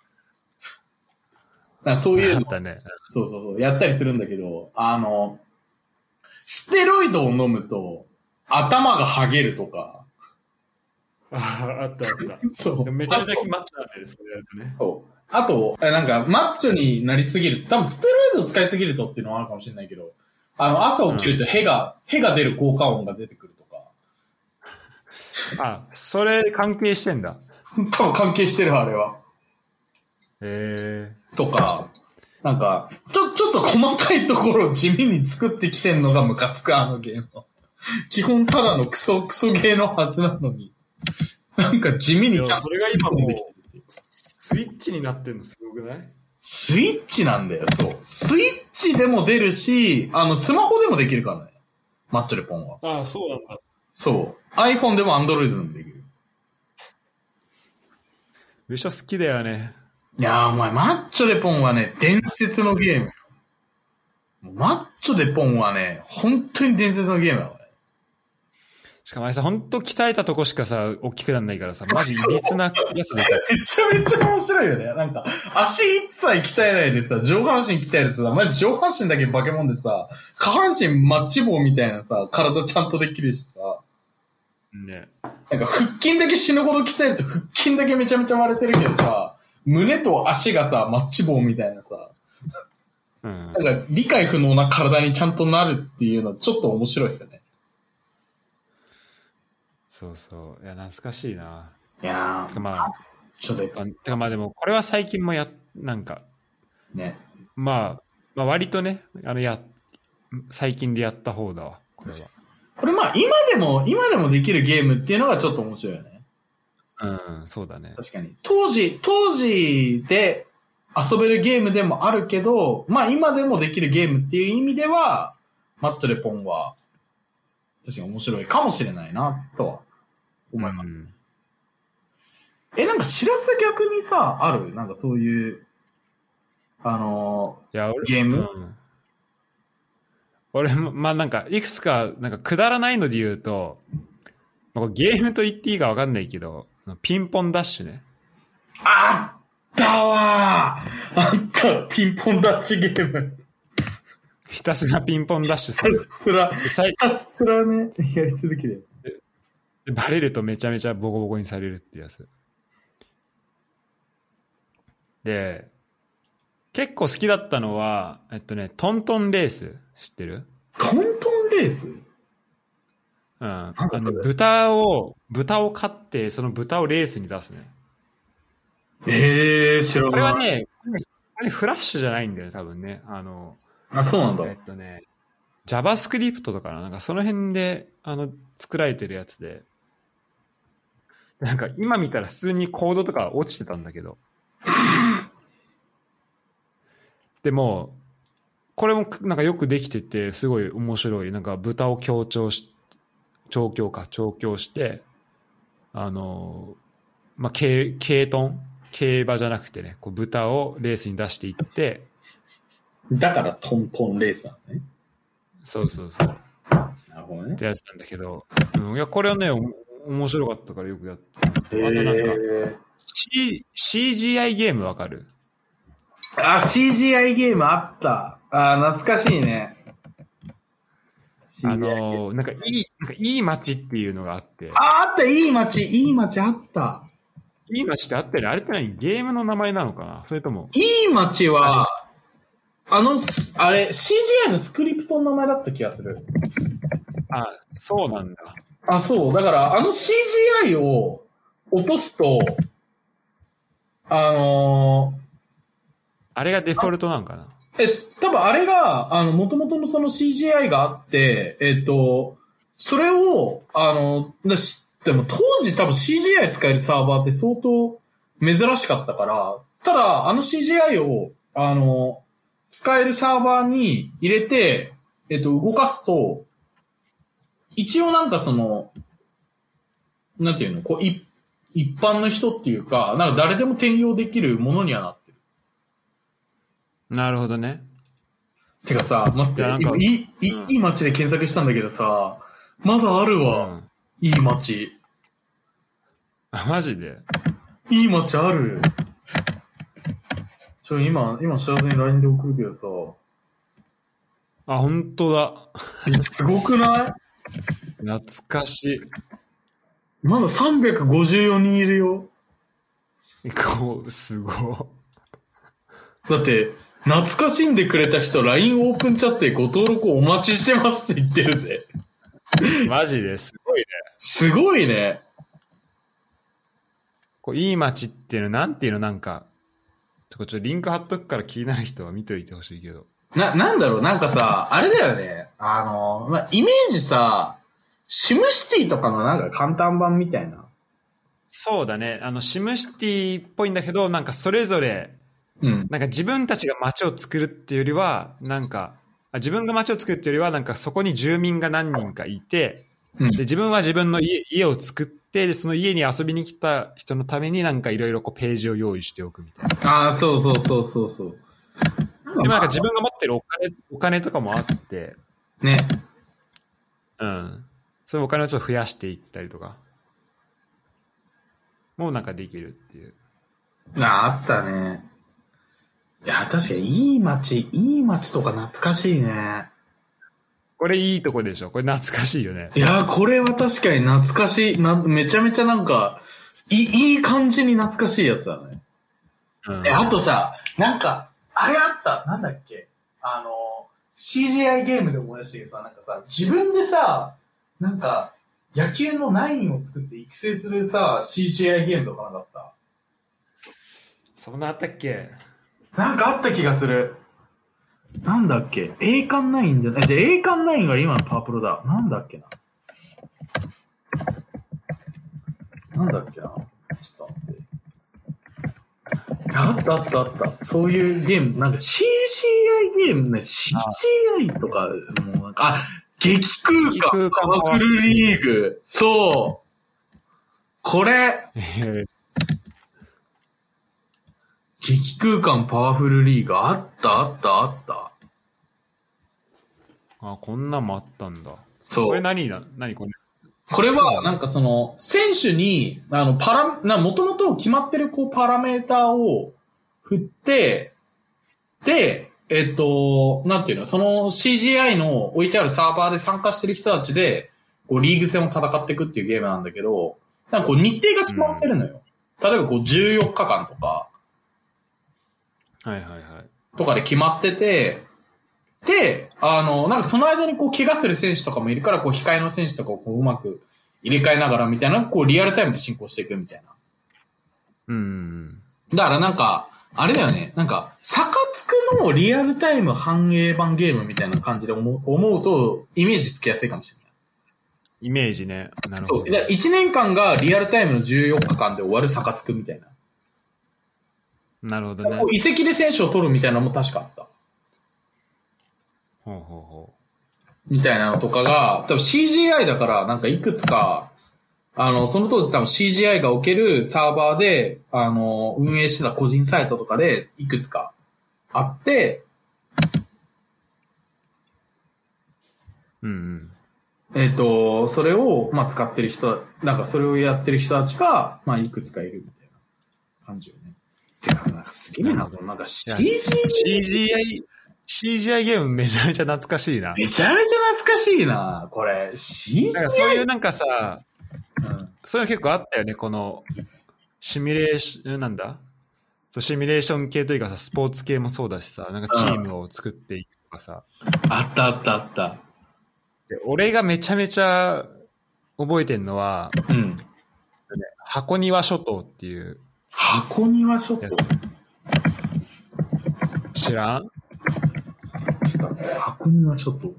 かそういうのあっ、たね。そうそうそう、やったりするんだけど、あの、ステロイドを飲むと、頭がハゲるとか。ああったあった。そう。めちゃめちゃマッチョなんだよね、それやるとね。そう。あと、えなんか、マッチョになりすぎる。多分、ステロイドを使いすぎるとっていうのはあるかもしれないけど、あの、朝起きるとヘが、ヘが出る効果音が出てくるとか。あ、それ関係してんだ。多分関係してる、あれは。へえ。とか、なんか、ちょ、ちょっと細かいところを地味に作ってきてんのがムカつく、あのゲームは。基本ただのクソクソゲーのはずなのに。なんか地味にちゃんとそれが今もスイッチになってんのすごくない？スイッチなんだよ、そう。スイッチでも出るし、あの、スマホでもできるからね。マッチョレポンは。ああ、そうなんだ。そう。iPhone でも Android でもできる。ウィショ好きだよね。いやー、お前、マッチョレポンはね、伝説のゲームよ。マッチョレポンはね、本当に伝説のゲームだ。しかもあれさ、ほんと鍛えたとこしかさ、大きくなんないからさ、マジいびつなやつでさ、めちゃめちゃ面白いよね。なんか、足一切鍛えないでさ、上半身鍛えるとさ、マジ上半身だけ化け物でさ、下半身マッチ棒みたいなさ、体ちゃんとできるしさ、ね。なんか腹筋だけ死ぬほど鍛えると腹筋だけめちゃめちゃ割れてるけどさ、胸と足がさ、マッチ棒みたいなさ、うん。なんか理解不能な体にちゃんとなるっていうのちょっと面白いよね。そうそう。いや、懐かしいな。いやまあ、ちょっとてかまあでも、これは最近もや、なんか、ね。まあ、まあ割とね、あの、や、最近でやった方だわ、これは。これまあ今でも、今でもできるゲームっていうのがちょっと面白いよね。うん、そうだね。確かに。当時、当時で遊べるゲームでもあるけど、まあ今でもできるゲームっていう意味では、マッチョレポンは、確かに面白いかもしれないな、とは思います。うんえ、なんか知らせ逆にさ、ある？なんかそういう、あのいや、俺、ゲーム？うん俺も、まあなんか、いくつか、なんか、くだらないので言うと、ゲームと言っていいかわかんないけど、ピンポンダッシュね。ー、あったわーあった、ピンポンダッシュゲーム。ひたすらピンポンダッシュひたする。すら、で最ひたすらね、やり続けるやつ。バレるとめちゃめちゃボコボコにされるってやつ。で、結構好きだったのは、えっとね、トントンレース知ってる？トントンレース？うん。あの豚を、豚を飼って、その豚をレースに出すね。ええー、知らない。これはね、これフラッシュじゃないんだよ、多分ね。あの、あ、そうなんだ。えっとね、JavaScript とかな、なんかその辺で、あの、作られてるやつで、なんか今見たら普通にコードとか落ちてたんだけど。でも、これもなんかよくできてて、すごい面白い。なんか豚を強調し、調教か、調教して、あの、まあ、軽、軽トン？競馬じゃなくてね、こう豚をレースに出していって、だからトントンレースなのね。そうそうそう。なるほどねっ。てやつなんだけど、うん、いや、これはね、お面白かったからよくやった。あとなんか、え C、CGI ゲームわかる？ー、あ、CGI ゲームあった。あ、懐かしいね。あのーなんかいい、なんかいい街っていうのがあって、あ、あった、いい街、いい街あった。いい街ってあったよね。あれって何？ゲームの名前なのかな？それとも、いい街は、あの、すあれ、CGI のスクリプトの名前だった気がする。あ、そうなんだ。あ、そう。だから、あの CGI を落とすと、あのあれがデフォルトなんかな？ー、え、多分あれが、あの、元々のその CGI があって、えっ、と、それを、あの、だしでも当時多分 CGI 使えるサーバーって相当珍しかったから、ただ、あの CGI を、あの、使えるサーバーに入れて、えっ、と、動かすと、一応なんかその、なんていうの、こう、い一般の人っていうか、なんか誰でも転用できるものにはなってる。なるほどね。てかさ、待って、今いい、いい街で検索したんだけどさ、まだあるうわ。ん。いい街。あ、マジで？いい街ある。ちょ、今、今幸せに LINE で送るけどさ、あ、本当だ。えすごくない？懐かしい。まだ354人いるよ。こう、すごだって、懐かしんでくれた人、LINE オープンチャットでご登録お待ちしてますって言ってるぜ。い。マジですごいね。すごいね。こういい街っていうの、なんていうの、なんか、ちょっとリンク貼っとくから気になる人は見といてほしいけど。な、なんだろう、なんかさ、あれだよね。あの、まあ、イメージさ、シムシティとかのなんか簡単版みたいな。そうだね。あの、シムシティっぽいんだけど、なんかそれぞれ、うん。なんか自分たちが街を作るっていうよりは、なんか、あ自分が街を作るっていうよりは、なんかそこに住民が何人かいて、うんで自分は自分の家家を作って、でその家に遊びに来た人のためになんかいろいろこうページを用意しておくみたいな。ああ、そうそうそうそうそう。でもなんか自分が持ってるお金、お金とかもあって、ね。うん。そういうお金をちょっと増やしていったりとか、もうなんかできるっていう。あ、あったね。いや、確かにいい街、いい街とか懐かしいね。これいいとこでしょこれ懐かしいよね。いや、これは確かに懐かしい。なめちゃめちゃなんか、いい、いい感じに懐かしいやつだね。うん、え、あとさ、なんか、あれあった、なんだっけ？あの、CGI ゲームで思い出したけどさ、なんかさ、自分でさ、なんか、野球のナインを作って育成するさ、CGI ゲームとかなかった？そんなあったっけ？なんかあった気がする。なんだっけ？栄冠ナインじゃない、じゃあ栄冠ナインが今のパワープロだ。なんだっけな？なんだっけな？ちょっと。あったあったあった。そういうゲーム、なんか CGI ゲームね、CGI とか、もうなんか、あ、激空激間空間パワフルリーグ。そう。これ、え激空間パワフルリーグあった？あった？あった？あ、こんなんもあったんだ。そう。これ何だ何これ？これは、なんかその、選手に、あの、パラ、な、もともと決まってる、こう、パラメーターを振って、で、えっと、なんていうの、その CGI の置いてあるサーバーで参加してる人たちで、こう、リーグ戦を戦っていくっていうゲームなんだけど、なんかこう、日程が決まってるのよ。例えばこう、14日間とか、はいはいはい。とかで決まってて、で、あの、なんかその間にこう怪我する選手とかもいるから、こう控えの選手とかをこううまく入れ替えながらみたいな、こうリアルタイムで進行していくみたいな。うんうんだからなんか、あれだよね、なんか、サカツクのリアルタイム反映版ゲームみたいな感じで思う思うと、イメージつきやすいかもしれない。イメージね。なるそう。ほど。だ1年間がリアルタイムの14日間で終わるサカツクみたいな。なるほどね。こう移籍で選手を取るみたいなのも確かあった。ほうほうほみたいなのとかが、多分 CGI だから、なんかいくつか、あの、その当時多分 CGI が置けるサーバーで、あの、運営してた個人サイトとかで、いくつかあって、う。うんうん。えっ、と、それを、まあ、使ってる人、なんかそれをやってる人たちが、まあ、いくつかいるみたいな感じよね。てか、なんかすげえな、なんか CG、CGI、CGI ゲームめちゃめちゃ懐かしいな。めちゃめちゃ懐かしいな、これ。CG? なんかそういうなんかさ、うんそういうの結構あったよね、この、シミュレーション、なんだ？シミュレーション系というかさ、スポーツ系もそうだしさ、なんかチームを作っていくとかさ。あったあったあった。で俺がめちゃめちゃ覚えてんのは、うん。箱庭諸島っていう、箱庭諸島？知らん？箱庭諸島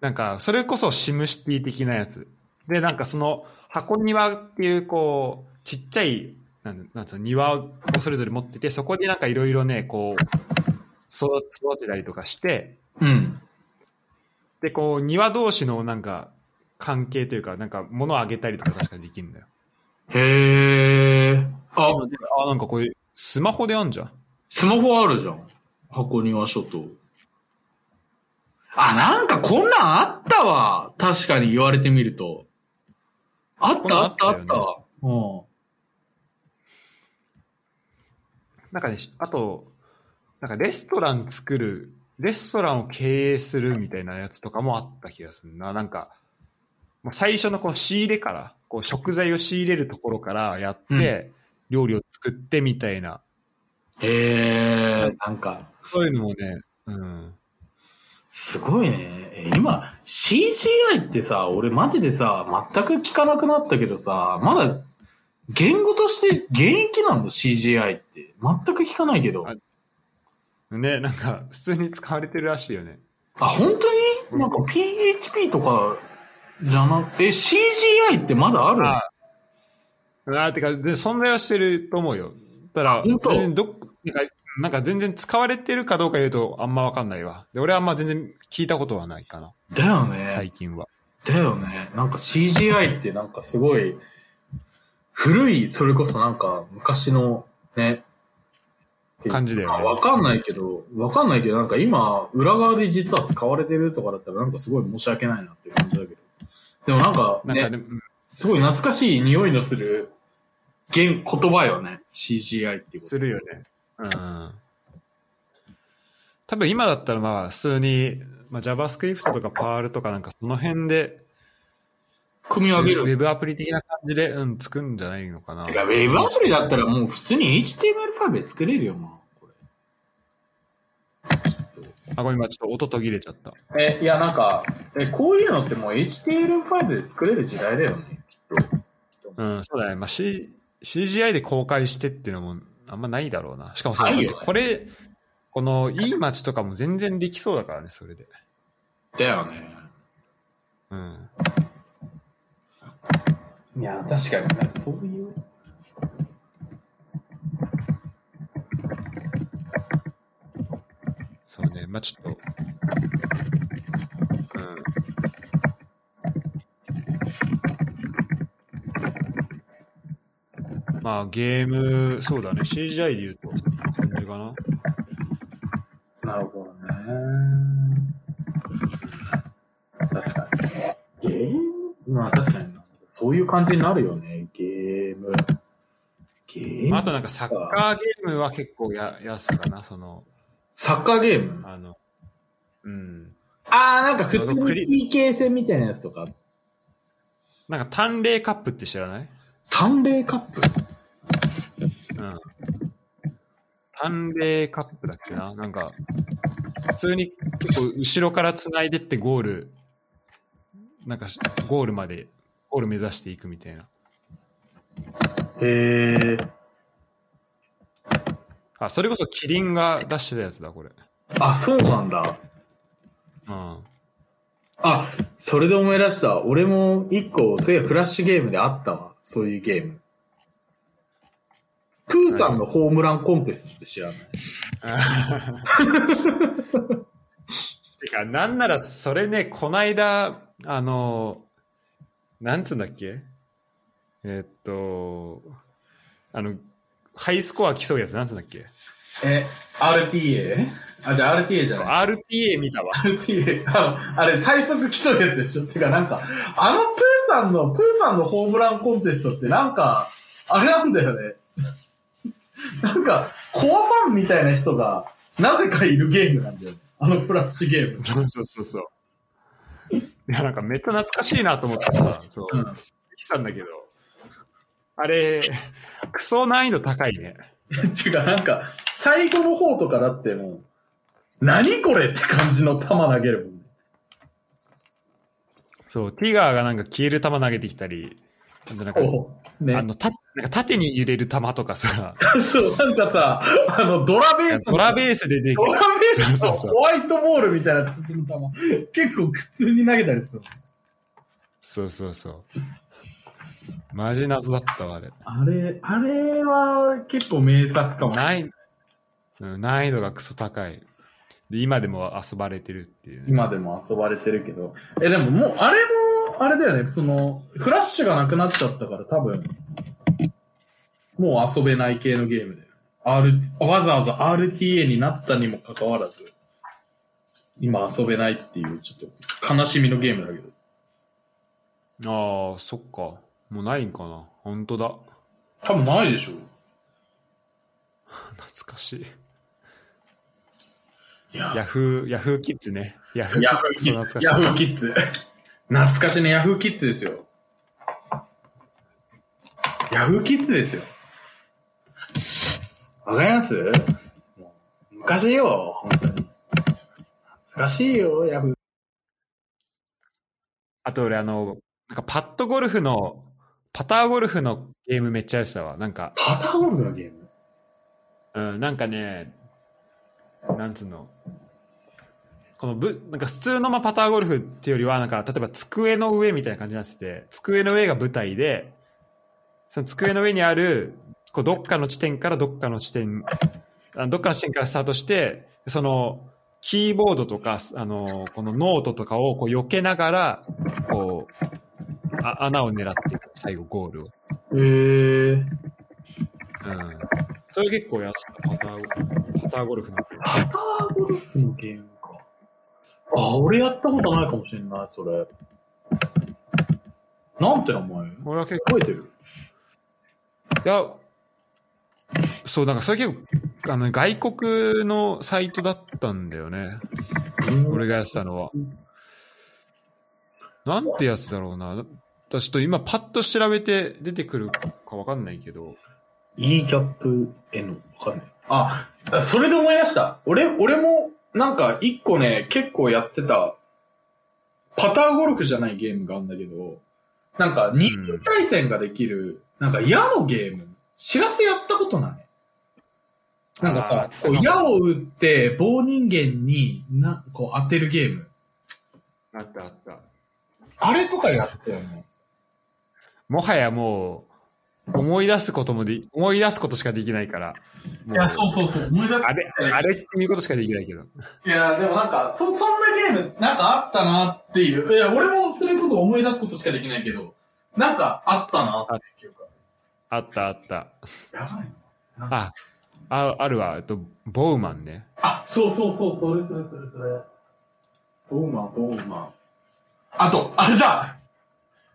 なんか、それこそシムシティ的なやつ。で、なんかその、箱庭っていう、こう、ちっちゃい、なんなんつうの、庭をそれぞれ持ってて、そこになんかいろいろね、こう、育育てたりとかして、うん。で、こう、庭同士のなんか、関係というか、なんか物をあげたりとか確かできるんだよ。へえ。あ、あ、なんかこれ、スマホであんじゃん。スマホあるじゃん。箱庭諸島。あ、なんかこんなんあったわ。確かに言われてみると。あったあったああった。うん。なんかね、しあと、なんかレストラン作る、レストランを経営するみたいなやつとかもあった気がするな。なんか、まあ、最初のこの仕入れから、こう食材を仕入れるところからやって、料理を作ってみたいな、へえ、なんか、そういうのもね、うん。すごいね。え今、CGI ってさ、俺マジでさ、全く聞かなくなったけどさ、まだ、言語として現役なんだ、CGI って。全く聞かないけど。あね、なんか、普通に使われてるらしいよね。あ、本当に？なんか PHP とか、じゃな、え、CGI ってまだあるああ、てか、で存在はしてると思うよ。ただ、本当？全然どっなんか、なんか全然使われてるかどうか言うとあんまわかんないわ。で、俺はあんま全然聞いたことはないかな、だよね。最近は。だよね。なんか CGI ってなんかすごい、古い、それこそなんか昔のね、感じだよねあわかんないけど、わかんないけど、なんか今、裏側で実は使われてるとかだったらなんかすごい申し訳ないなっていう感じだけど。でもなんかね、なんかすごい懐かしい匂いのする言、言葉よね。CGI っていうこと。するよね。うん。多分今だったらまあ普通に、まあ、JavaScript とか Perl とかなんかその辺で、ウ組み上げる。ェブアプリ的な感じで、うん、作るんじゃないのかな。てか、ウェブアプリだったらもう普通に HTML5 で作れるよ、もう。こあ、ごめん、今ちょっと音途切れちゃった。れえ、いや、なんか、え、こういうのってもう HTML5 で作れる時代だよね、きっと。うん、そうだね。まあ、C、CGI で公開してっていうのもあんまないだろうな。しかもそこれ、このいい街とかも全然できそうだからね、それで。だよね。うん。いや、確かに、そういう。そうね。まあ、ちょっと。まあ、ゲーム、そうだね。CGI で言うと、感じかな。なるほどね。確かに。ゲームまあ確かにな。そういう感じになるよね、ゲーム。ゲームあとなんかサッカーゲームは結構や、やすかな、その、サッカーゲーム？あの、うん。あー、なんか普通クリに PK 戦みたいなやつとか。なんか、淡麗カップって知らない？淡麗カップうん。淡麗カップだっけな？なんか、普通に結構後ろから繋いでってゴール、なんかゴールまで、ゴール目指していくみたいな。へー。あ、それこそキリンが出してたやつだ、これ。あ、そうなんだ。うん。あ、それで思い出した。俺も一個、そういやフラッシュゲームであったわ。そういうゲーム。プーさんのホームランコンテストって知らない？てか、なんならそれね、こないだ、あの、なんつうんだっけ？えーっと、あの、ハイスコア競うやつ、なんつうんだっけ？え、RTA? あ、じゃあ RTA じゃない ?RTA 見たわ。RTA。ああれ、最速競うやつでしょ？てか、なんか、あのプーさんの、プーさんのホームランコンテストってなんか、あれなんだよね。なんか、コアファンみたいな人が、なぜかいるゲームなんだよね。あのフラッシュゲーム。そうそうそうそう。いや、なんかめっちゃ懐かしいなと思ってさ、そう、きたんだけど、あれ、クソ難易度高いね。ていうか、なんか、最後の方とかだってもう、何これって感じの球投げるもんね。そう、ティガーがなんか消える球投げてきたり、なんか。ねあ。の、た、なんか縦に揺れる球とかさ、そう、なんかさ、あの、ドラベース。ドラベースでできドラベースのホワイトボールみたいな感じの球、結構普通に投げたりする。そうそうそう。マジ謎だったわ、あれ。あれ、あれは結構名作かも。難易うん難易度がクソ高い。で、今でも遊ばれてるっていうね、今でも遊ばれてるけど。え、でももう、あれも、も、あれだよね、その、フラッシュがなくなっちゃったから多分、もう遊べない系のゲームだよ。R、わざわざ RTA になったにもかかわらず、今遊べないっていう、ちょっと悲しみのゲームだけど。ああ、そっか。もうないんかな。本当だ。多分ないでしょ。懐かしい。いや、ヤフー、ヤフーキッズね。ヤフーキッズ。ヤフーキッズ。懐かしいね、ヤフーキッズですよ。ヤフーキッズですよ。わかります？昔よ、本当に。懐かしいよ、ヤフー。あと俺あの、なんかパッドゴルフの、パターゴルフのゲームめっちゃやってたわ。なんか、パターゴルフのゲーム？うん、なんかね、なんつうの？このぶ、なんか普通のまあパターゴルフっていうよりは、なんか例えば机の上みたいな感じになってて、机の上が舞台で、その机の上にある、こうどっかの地点からどっかの地点、あどっかの地点からスタートして、その、キーボードとか、あの、このノートとかをこう避けながら、こう、あ穴を狙っていく、最後ゴールを。えー、うん。それ結構やってた、パター、パターゴルフの。パターゴルフのゲーム？か。あ、俺やったことないかもしれない、それ。なんて名前？俺は結構、覚えてる？いや、そう、なんかそれ結構、あの、外国のサイトだったんだよね。俺がやってたのは。なんてやつだろうな。だちょっと今パッと調べて出てくるかわかんないけど。E ギャップ N。わかんない。あ、それで思い出した。俺、俺も、なんか一個ね、結構やってた、パターゴルフじゃないゲームがあるんだけど、なんか人間対戦ができる、なんか矢のゲーム。知らせやったことないなんかさこう矢を打って棒人間にな、こう当てるゲーム。あったあった。あれとかやったよね。もはやもう、思い出すこともで、思い出すことしかできないから。もいうや、そうそうそう。思い出す。あれ、あれっていうことしかできないけど。いや、でもなんか、そ、そんなゲーム、なんかあったなっていう。いや、俺もそれこそ思い出すことしかできないけど、なんかあったなっていうか。あったあった。やばいな。あ、あ、あるわ。えっと、ボウマンね。あ、そうそうそう、それそれそれそれ。ボーマン、ボーマン。あと、あれだ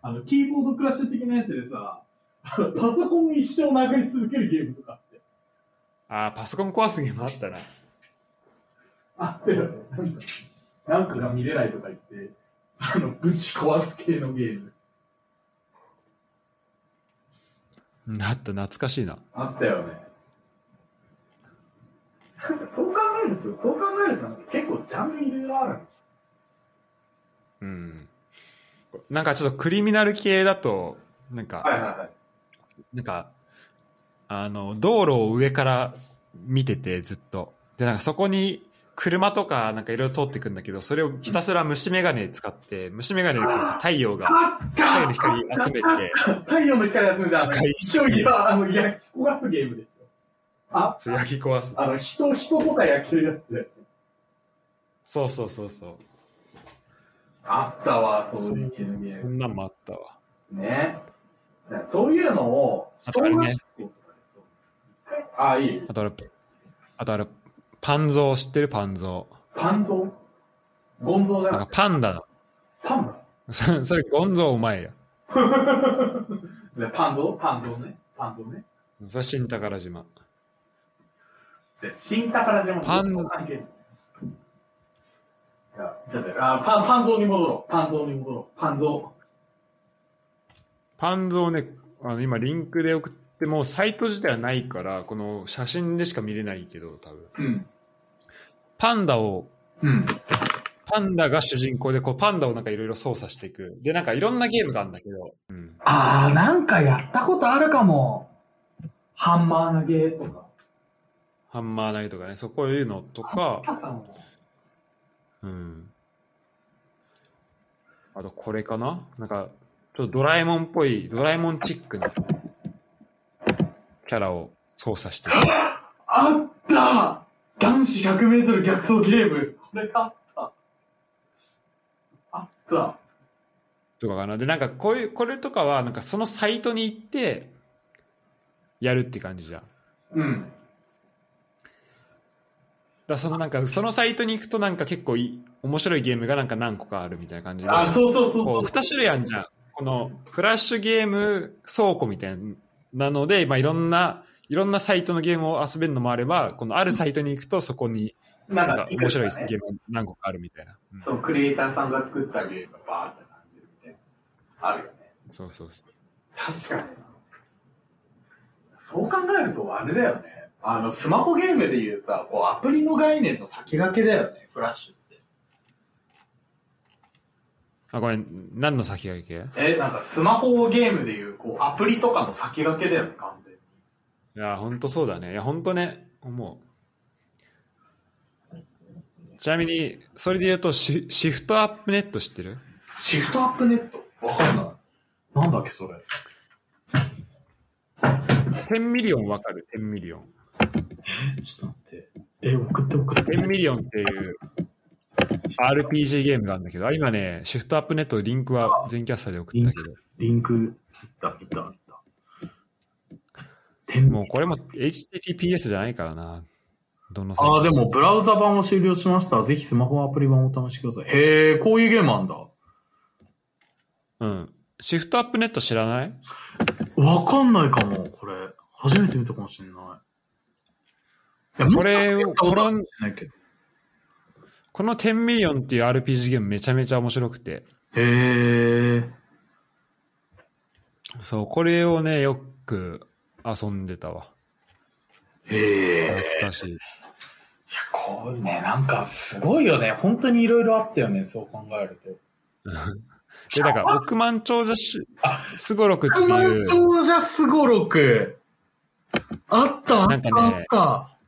あの、キーボードクラッシュ的なやつでさ、パソコン一生殴り続けるゲームとかあって。あ、パソコン壊すゲームあったな。あったよね。なんか、が見れないとか言って、あの、ぶち壊す系のゲーム。うんあった、懐かしいな。あったよね。そう考えると、そう考えると結構ジャンルいろいろある。うん。なんかちょっとクリミナル系だと、なんか、はいはいはい。なんか、あの、道路を上から見ててずっと。で、なんかそこに車とかなんかいろいろ通ってくんだけど、それをひたすら虫眼鏡使って、虫眼鏡で太陽が、あ太陽の光集めて、太陽の光集めて、一応いや、あの、焼き焦がすゲームですよ。あ、そう焼き壊す。あの、人、人とか焼けるやつで。そうそうそうそう。あったわ、そういうゲーム。そんなんもあったわ。ね。そういうのを、あとあれねあ、いい。あとあれ、あとあれ、パンゾー知ってるパンゾパンゾー？ゴンゾーじゃー。ななんかパンダの。パンダ？そそれゴンゾーお前や。で パンゾー？パンゾーね？パンゾーね？それ新宝島。で、新宝島もパン関係ない。いや、ちょっと、あ、パン、ゾーに戻ろう。パンゾーに戻ろう。パンゾパンゾーね、あの今リンクで送っても、サイト自体はないから、この写真でしか見れないけど、多分。ー。うん。パンダを、うん。パンダが主人公で、こうパンダをなんかいろいろ操作していく。で、なんかいろんなゲームがあるんだけど、うん。あー、なんかやったことあるかも。ハンマー投げとか。ハンマー投げとかね、そうこういうのとか、かも。うん。あとこれかな？なんか、ちょっとドラえもんっぽい、ドラえもんチックなキャラを操作していく。あった男子100メートル逆走ゲーム。これあった。あった。とかかな。で、なんかこういう、これとかは、なんかそのサイトに行って、やるって感じじゃん。うん。らそのなんか、そのサイトに行くとなんか結構いい、面白いゲームがなんか何個かあるみたいな感じで。あ、そうそうそうそうこう、二種類あるじゃん。この、フラッシュゲーム倉庫みたいなので、まあいろんな、いろんなサイトのゲームを遊べるのもあれば、このあるサイトに行くとそこに、ななんか面白いゲーム何個かあるみたいな。うんそう、クリエイターさんが作ったゲームがバーって感じるみたいな。あるよね。そうそうそう。確かに。そう考えると、あれだよね。あの、スマホゲームでいうさ、こう、アプリの概念の先駆けだよね、フラッシュって。あ、ごめん、何の先駆け？え、なんか、スマホゲームでいう、こう、アプリとかの先駆けだよね、完全に。いや、本当そうだね。いや、本当ね、思う。ちなみに、それで言うとシ、シフトアップネット知ってる？シフトアップネット？わかんない。なんだっけ、それ。?10 ミリオンわかる ?10 ミリオン。え、ちょっと待って。え、送って送って。10ミリオンっていう RPG ゲームがあるんだけど、あ今ね、シフトアップネットリンクは Zencastr で送ったけど、リンク、いった、いった、いった。天もうこれも HTTPS じゃないからな。どのああ、でも、ブラウザ版を終了しました。ぜひスマホアプリ版をお試しください。へえ、こういうゲームあんだ。うん。シフトアップネット知らない？わかんないかも、これ。初めて見たかもしれない。いやこれをこれないけどこの10ミリオンっていう RPG ゲームめちゃめちゃ面白くて、へえ。そう、これをね、よく遊んでたわ。へえ。懐かしい。いや、こうね、なんかすごいよね。本当にいろいろあったよね、そう考えると。で、だから、億万長者しあすごろくって億万いう、長者すごろく。あった、あった、なんかねあった。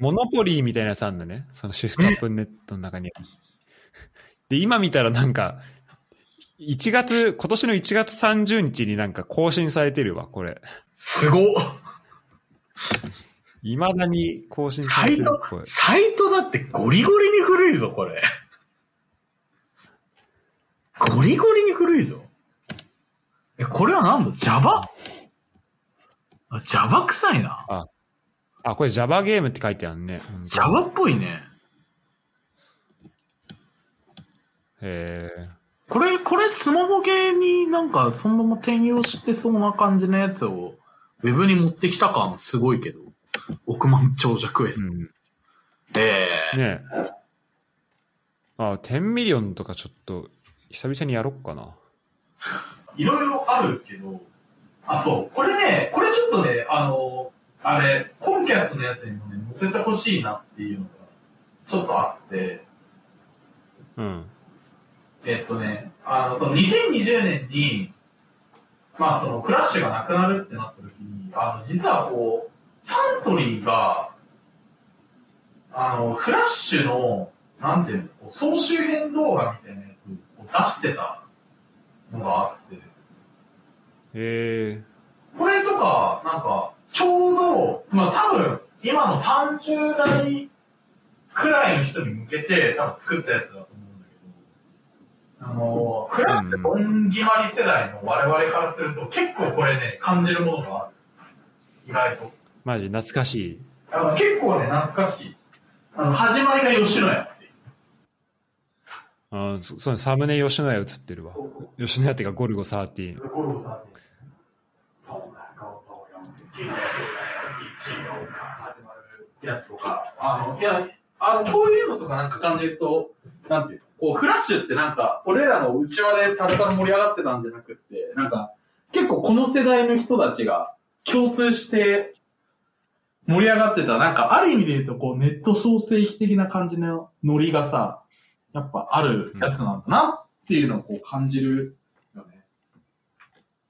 モノポリーみたいなやつあるんだね。そのシフトアップネットの中に。で、今見たらなんか、1月、今年の1月30日になんか更新されてるわ、これ。すごっ。未だに更新さサイトれてるっぽい、。サイトだってゴリゴリに古いぞ、これ。ゴリゴリに古いぞ。え、これは何だ ?Java? あ、Java 臭いな。あ、これ Java ゲームって書いてあるね。Java っぽいね。へえ。これ、これスマホゲーになんかそのまま転用してそうな感じのやつをウェブに持ってきた感すごいけど。億万長者クエスト。うん。ええねえ。あ、10ミリオンとかちょっと、久々にやろっかな。いろいろあるけど、あ、そう。これね、これちょっとね、あの、あれ、コンキャストのやつにもね、載せてほしいなっていうのが、ちょっとあって、うん。えっとね、あの、その2020年に、まあそのクラッシュがなくなるってなった時に、あの、実はこう、サントリーが、あの、フラッシュの、なんていうの、総集編動画みたいなやつを出してたのがあって、へえ。これとか、なんか、ちょうど、まあ多分、今の30代くらいの人に向けて、多分作ったやつだと思うんだけど、あの、フラッシュドン決まり世代の我々からすると、結構これね、感じるものがある。意外と。マジ懐かしい。あの結構ね、懐かしい。あの、始まりが吉野家っていう。あそそうねサムネ吉野家映ってるわ。吉野家っていうかゴルゴ13。ゴルゴさんに、そんなことあの、いや、あの、こういうのとかなんか感じると、なんていうのこう、フラッシュってなんか、俺らの内輪でたるたる盛り上がってたんじゃなくって、なんか、結構この世代の人たちが共通して盛り上がってた、なんか、ある意味で言うと、こう、ネット創世記的な感じのノリがさ、やっぱあるやつなんだなっていうのをこう感じるよね。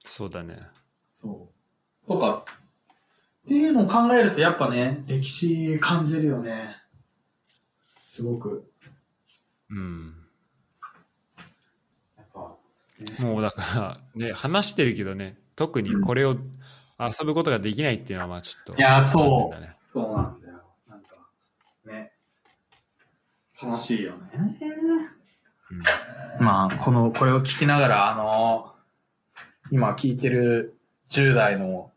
そうだね。そう。とか、っていうのを考えるとやっぱね、歴史感じるよね。すごく。うん。やっぱ、もうだから、ね、話してるけどね、特にこれを遊ぶことができないっていうのはまあちょっと。いやそうそうなんだよ。なんか、ね。悲しいよね。まあ、この、これを聞きながら、あの、今聞いてる10代の、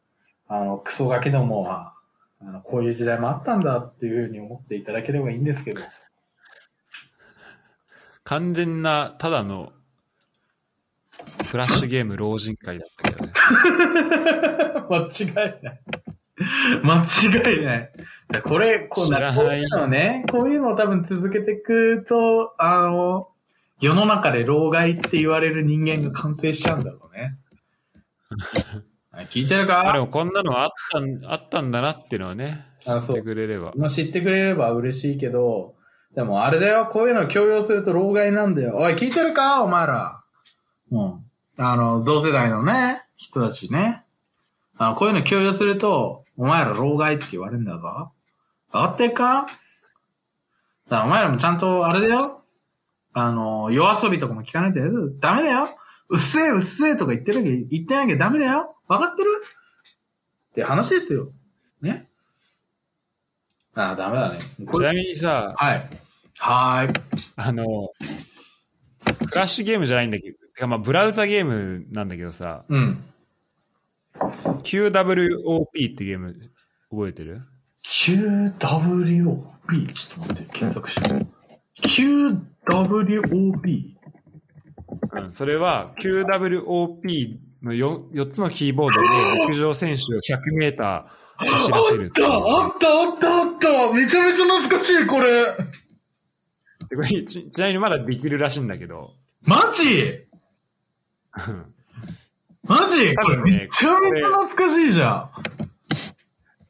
あの、クソガキどもは、あの、こういう時代もあったんだっていうふうに思っていただければいいんですけど。完全な、ただの、フラッシュゲーム老人会だったけどね。間違いない。間違いない。これ、こうないこういうのね、こういうのを多分続けていくと、あの、世の中で老害って言われる人間が完成しちゃうんだろうね。はい聞いてるまあでかもこんなのあったん、あったんだなっていうのはね、知あそうってくれれば。まあ、知ってくれれば嬉しいけど、でもあれだよ、こういうの強要すると老害なんだよ。おい、聞いてるか？お前ら。うん。あの、同世代のね、人たちね。あの、こういうの強要すると、お前ら老害って言われるんだぞ。わかってるかだお前らもちゃんと、あれだよ。あの、夜遊びとかも聞かないで、ダメだよ。うっせえ、うっせえとか言ってるけど、言ってなきゃダメだよ。わかってる？って話ですよ。ね？ああ、ダメだね。ちなみにさ、はい。はーい。あの、フラッシュゲームじゃないんだけど、てかまあブラウザゲームなんだけどさ、うん。QWOP ってゲーム覚えてる？QWOP? ちょっと待って、検索して。QWOP? うん、それは QWOP の 4, 4つのキーボードで陸上選手を100メーター走らせるっていうあったあったあっためちゃめちゃ懐かしい、これ。でこれちちなみにまだできるらしいんだけど、マジ？うんマジ？これめちゃめちゃ懐かしいじゃん。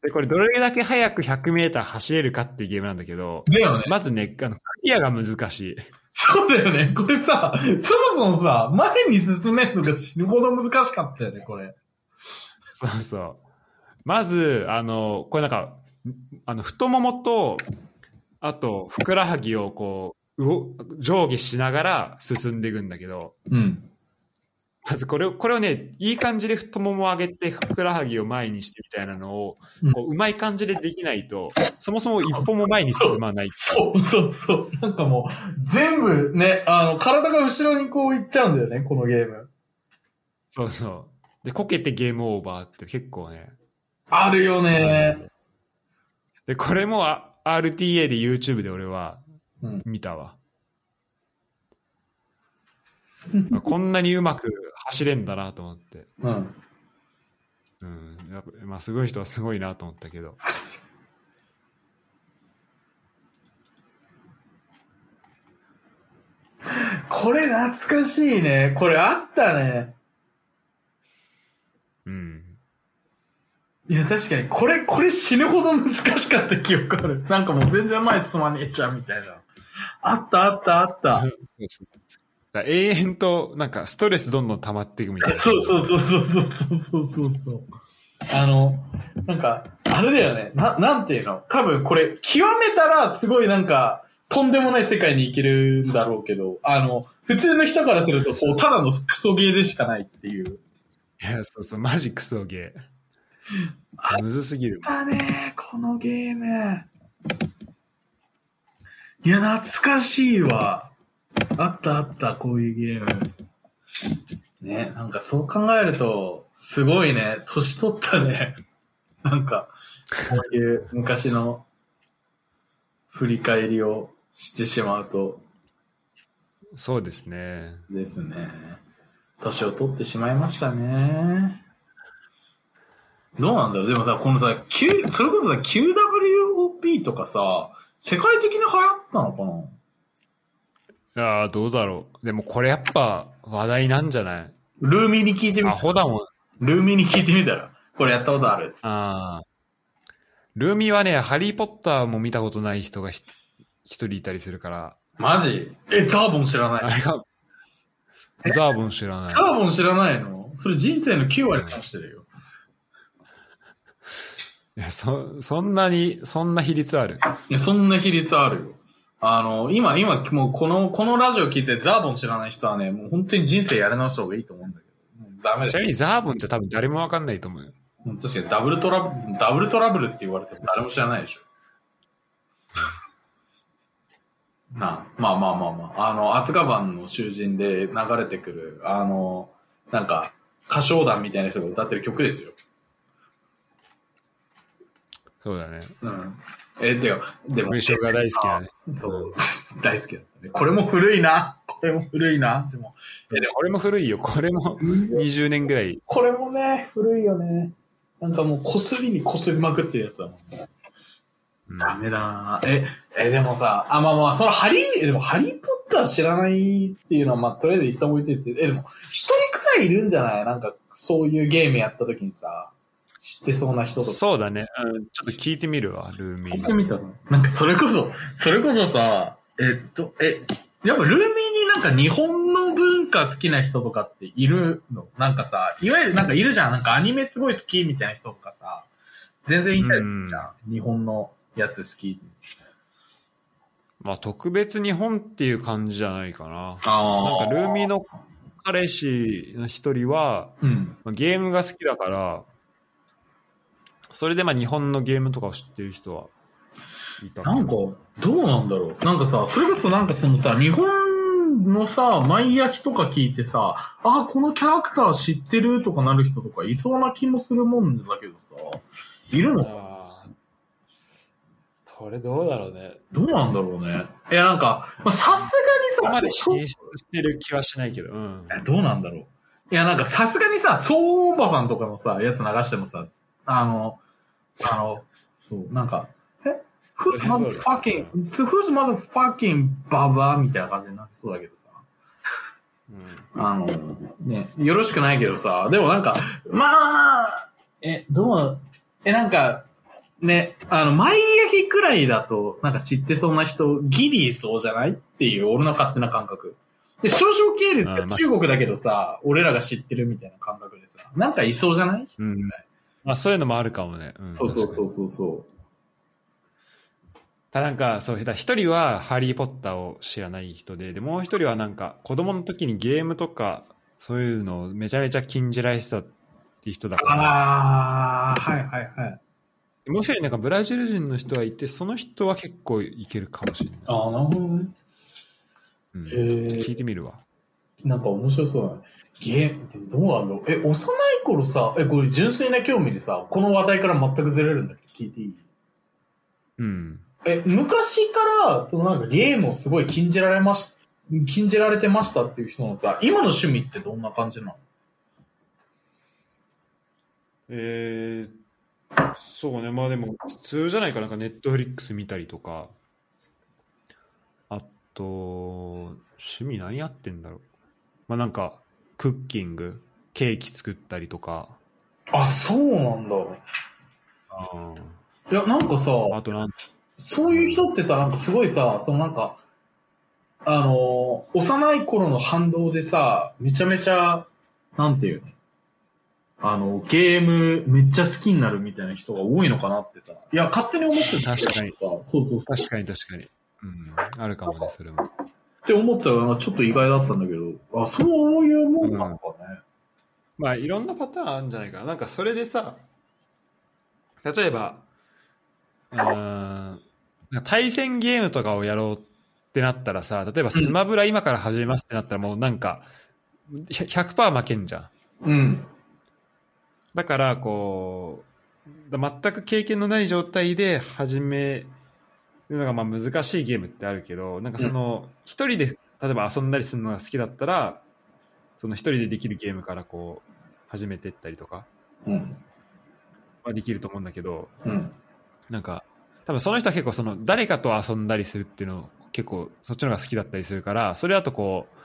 で、これどれだけ速く100メーター走れるかっていうゲームなんだけど、ね。まずね、あの、クリアが難しい。そうだよね。これさ、そもそもさ、前に進めるのが死ぬほど難しかったよね、これ。そうそう。まず、あの、これなんか、あの、太ももと、あと、ふくらはぎをこう、うお上下しながら進んでいくんだけど、うん。まずこれを、これをね、いい感じで太ももを上げて、ふくらはぎを前にしてみたいなのを、うんこう、うまい感じでできないと、そもそも一歩も前に進まない。そうそうそう。なんかもう、全部ね、あの、体が後ろにこう行っちゃうんだよね、このゲーム。そうそう。で、こけてゲームオーバーって結構ね。あるよね。で、これもあ RTA で YouTube で俺はうん。見たわ。あこんなにうまく走れんだなと思って。うん。うん。やっぱまあ、すごい人はすごいなと思ったけど。これ懐かしいね。これあったね。うん。いや、確かに、これ、これ死ぬほど難しかった記憶ある。なんかもう全然前進まねえじゃん、みたいな。あった、あった、あった。永遠と、なんか、ストレスどんどん溜まっていくみたいな。そうそうそうそうそうそうそう。あの、なんか、あれだよね。な、なんていうの？多分これ、極めたらすごいなんか、とんでもない世界に行けるんだろうけど、あの、普通の人からすると、こう、ただのクソゲーでしかないっていう。いや、そうそう、マジクソゲー。あむずすぎる。だね、このゲーム。いや、懐かしいわ。あったあった、こういうゲーム。ね、なんかそう考えると、すごいね、年取ったね。なんか、こういう昔の振り返りをしてしまうとそうですね。ですね。年を取ってしまいましたね。どうなんだろうでもさ、このさ、Q、それこそさ、QWOP とかさ、世界的に流行ったのかないやーどうだろう。でもこれやっぱ話題なんじゃない？ルーミーに聞いてみた。アホだもん。ルーミーに聞いてみたら、これやったことあるっつってああ。ルーミーはね、ハリーポッターも見たことない人がひ一人いたりするから、マジ？え、ザーボン知らない？あれが、ザーボン知らないザ。ーボン知らないの？それ人生の9割損してるよ。いや、そ、そんなに、そんな比率ある？いや、そんな比率あるよ。あの、今、今、もうこの、このラジオ聞いてザーボン知らない人はね、もう本当に人生やり直した方がいいと思うんだけど。もうダメだよ。ちなみにザーボンって多分誰もわかんないと思うよ。うん確かにダブルトラブル、ダブルトラブルって言われても誰も知らないでしょ。なまあまあまあまあ、あの、アズカバンの囚人で流れてくる、あの、なんか、歌唱団みたいな人が歌ってる曲ですよ。そうだね。うん。え、でも、でも、文章が大好きだね。そう、大好きだね。これも古いな。これも古いな。でも、え、でも、これも古いよ。これも20年ぐらい。これもね、古いよね。なんかもう、こすりにこすりまくってるやつだもんね。うんダメだなえ、え、でもさ、あ、まあまあ、そのハリー、でもハリーポッター知らないっていうのは、まあ、とりあえず一旦置いてて、え、でも、一人くらいいるんじゃない？なんか、そういうゲームやった時にさ、知ってそうな人とか。そうだね。うん、ちょっと聞いてみるわ、ルーミー。聞いてみたのなんか、それこそ、それこそさ、えっと、え、やっぱルーミーになんか日本の文化好きな人とかっているの？なんかさ、いわゆるなんかいるじゃん。なんかアニメすごい好きみたいな人とかさ、全然いたりするじゃん。日本のやつ好き。まあ、特別日本っていう感じじゃないかな。あなんか、ルーミーの彼氏の一人は、うん。まあゲームが好きだから、それでまあ日本のゲームとかを知ってる人はいたなんか、どうなんだろう。なんかさ、それこそなんかそのさ、日本のさ、マイヤヒとか聞いてさ、あ、このキャラクター知ってるとかなる人とかいそうな気もするもんだけどさ、いるの？かそれどうだろうね。どうなんだろうね。いや、なんか、まあさすがにさ、まで進出してる気はしないけど、うん。えどうなんだろう。いや、なんかさすがにさ、そうおばさんとかのさ、やつ流してもさ、あの、あの、そう、なんか、え ?who's motherfucking, who's motherfucking ババアみたいな感じになってそうだけどさ。うんあの、ね、よろしくないけどさ、でもなんか、まあ、え、どう、え、なんか、ね、あの、マイヤヒくらいだと、なんか知ってそうな人、ギリいそうじゃないっていう、俺の勝手な感覚。で、少々系列が中国だけどさ、俺らが知ってるみたいな感覚でさ、なんかいそうじゃない、うん。まあそういうのもあるかもね。うん、そうそうそうそうそただなんか、そう、だ一人はハリー・ポッターを知らない人で、で、もう一人はなんか、子供の時にゲームとか、そういうのをめちゃめちゃ禁じられてたっていう人だう。から、ああ、はいはいはい。もう一人なんかブラジル人の人がいて、その人は結構いけるかもしれない。ああ、なるほどね。うん、聞いてみるわ。なんか面白そうだね。ゲームってどうなんだろう？え、幼い頃さ、え、これ純粋な興味でさ、この話題から全くずれるんだけ？ど、聞いていい？うん。え、昔から、そのなんかゲームをすごい禁じられまし、禁じられてましたっていう人のさ、今の趣味ってどんな感じなの？えー、そうね、まあでも普通じゃないか。なんかネットフリックス見たりとか、あと、趣味何やってんだろう？まあなんか、クッキング、ケーキ作ったりとか、あ、そうなんだ。あいや、なんかさ、あとなんそういう人ってさ、なんかすごいさ、そのなんか、あのー幼い頃の反動でさ、めちゃめちゃ、なんていうのあの、ゲームめっちゃ好きになるみたいな人が多いのかなってさ。いや、勝手に思ってたけどさ、確かにそうそうそう。確かに確かに。うん、あるかもね、それも。って思ってたから、ちょっと意外だったんだけど、あ、そういうもんなのかね。まあいろんなパターンあるんじゃないかな。なんかそれでさ、例えば、うーん、対戦ゲームとかをやろうってなったらさ、例えばスマブラ今から始めますってなったらもうなんか、100%負けんじゃん。うん。だから、こう、だ全く経験のない状態で始めるのがまあ難しいゲームってあるけど、なんかその、一人で例えば遊んだりするのが好きだったら、その一人でできるゲームからこう、始めてったりとかうん。はできると思うんだけど、うん。なんか、多分その人は結構その、誰かと遊んだりするっていうのを結構そっちの方が好きだったりするから、それだとこう、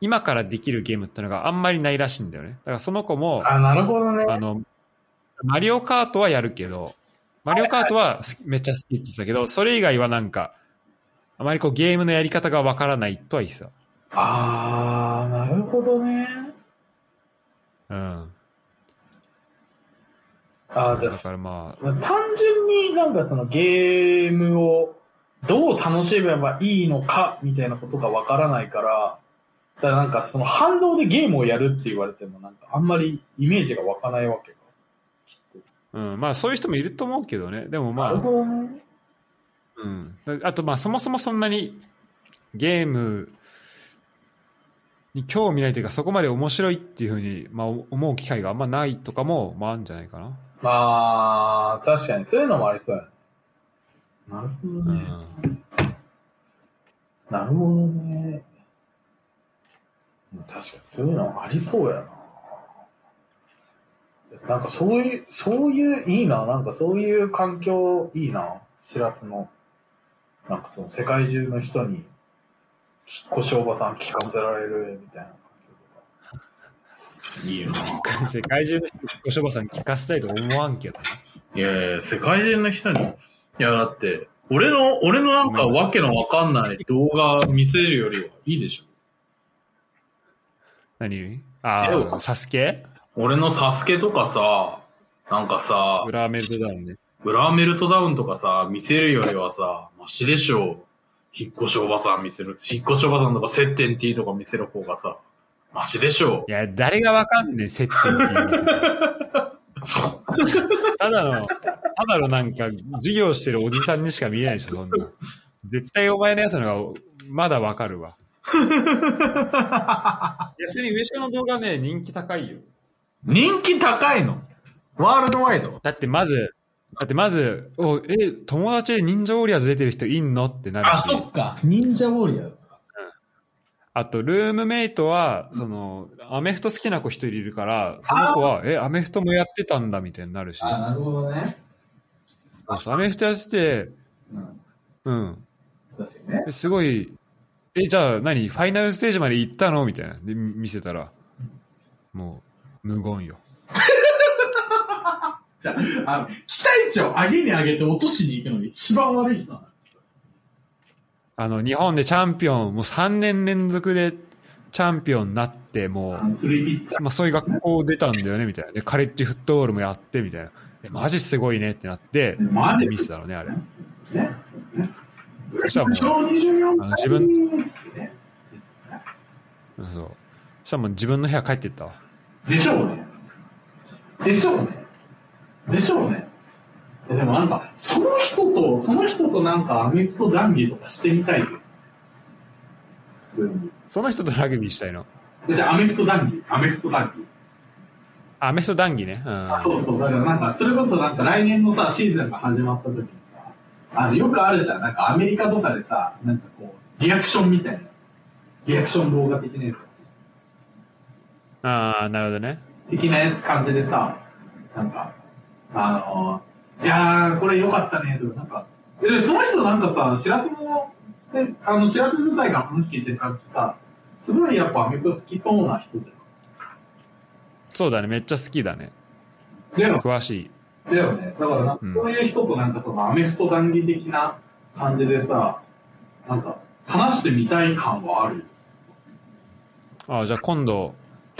今からできるゲームってのがあんまりないらしいんだよね。だからその子も、あ、なるほどね。あの、マリオカートはやるけど、マリオカートはめっちゃ好きって言ってたけど、それ以外はなんか、あまりこうゲームのやり方がわからないとは言ってた。あー、なるほどね。うん。あー、じゃだからまあ、あ、単純になんかそのゲームをどう楽しめばいいのかみたいなことがわからないから、だからなんかその反動でゲームをやるって言われてもなんかあんまりイメージが湧かないわけうん、まあそういう人もいると思うけどね。でもと。まあ。うん。だあとまあそもそもそんなにゲームに興味ないというか、そこまで面白いっていうふうに、まあ、思う機会があんまないとかも、まあ、あるんじゃないかな。まあ、確かに、そういうのもありそうやね。なるほどうね。ん。なるほどね。確かに、そういうのありそうやな。なんかそういう、そういう、いいな、なんかそういう環境いいな、しらすの。なんかその世界中の人に、引っ越しおばさん聞かせられるみたいな環境とか。いいよな。世界中のごしょばさん聞かせたいと思わんけど。いやいや、世界中の人に。いや、だって、俺の、俺のなんかわけのわかんない動画見せるよりはいいでしょ。何あえあ、サスケ俺のサスケとかさ、なんかさ、裏メルトダウンね。ブラーメルトダウンとかさ、見せるよりはさ、マシでしょ。引っ越しおばさん見せる。引っ越しおばさんとか接点 T とか見せる方がさ、マシでしょい。や、誰がわかんねえ、接点って言います ただの、ただのなんか、授業してるおじさんにしか見えないでしょ、そんな。絶対お前のやつの方が、まだわかるわ。いや、普通に上下の動画ね、人気高いよ。人気高いの？ワールドワイド？だってまず、だってまず、お、え、友達で忍者ウォリアーズ出てる人いんの？ってなるし。っか。忍者ウォリアー。あと、ルームメイトは、その、アメフト好きな子一人いるから、その子は、え、アメフトもやってたんだみたいになるし。あ、なるほどね。そうそうアメフトやってて、うん。うん。確かにね。すごい、え、じゃあ何？ファイナルステージまで行ったの？みたいな。で、見せたら、もう、無言よ。じゃあ、あの期待値を上げに上げて落としに行くのが一番悪い人。あの、日本でチャンピオン、もう3年連続でチャンピオンになって、もう、まあそういう学校出たんだよね、みたいな。で、カレッジフットボールもやって、みたいな。えマジすごいねってなって、マジ？ミスだろうね、あれ。ね？そしたらもう小24あの自分ねそう。そしたらもう自分の部屋帰ってったわ。でしょうね。でしょうね。でしょうね。えでもなんか、その人と、その人となんかアメフト談義とかしてみたいよ。その人とラグビーしたいの？でじゃあアメフト談義、アメフト談義。あアメフト談義ね。うん。あそうそう、だからなんか、それこそなんか来年のさ、シーズンが始まった時にさ、あの、よくあるじゃん。なんかアメリカとかでさ、なんかこう、リアクションみたいな。リアクション動画的なやああ、なるほどね。つ。的な感じでさ、なんか、あのいやー、これ良かったね、とか、なんか、でその人なんかさ、白洲の、で、あの、白洲自体が話聞いてる感じさ、すごいやっぱアメフト好きそうな人じそうだね、めっちゃ好きだね。ゃん。でも、詳しい。だよね。だからなんかうんそういう人となんかそのアメフト談義的な感じでさ、なんか話してみたい感はあるよ。ああ、じゃあ今度、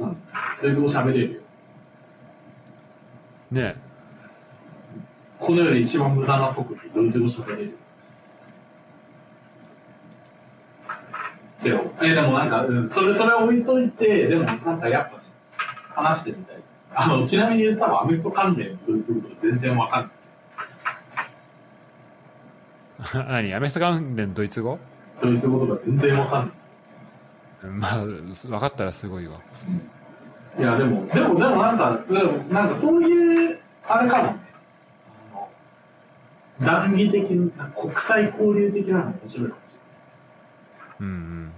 うん。ドイツ語喋れるよ。ねこの世で一番無駄な特技、ドイツ語喋れる。でも、え、でもなんか、うん、それ、それ置いといて、でもなんかやっぱね、話してみたい。あの、ちなみに多分アメフト関連のドイツ語とか全然わかんない。何？アメフト関連ドイツ語？ドイツ語とか全然わかんない。まあ、分かったらすごいわ。いや、でも、でも、でもなんか、でもなんかそういう、あれかもね。談義的な、国際交流的なの面白いかもしうんうん。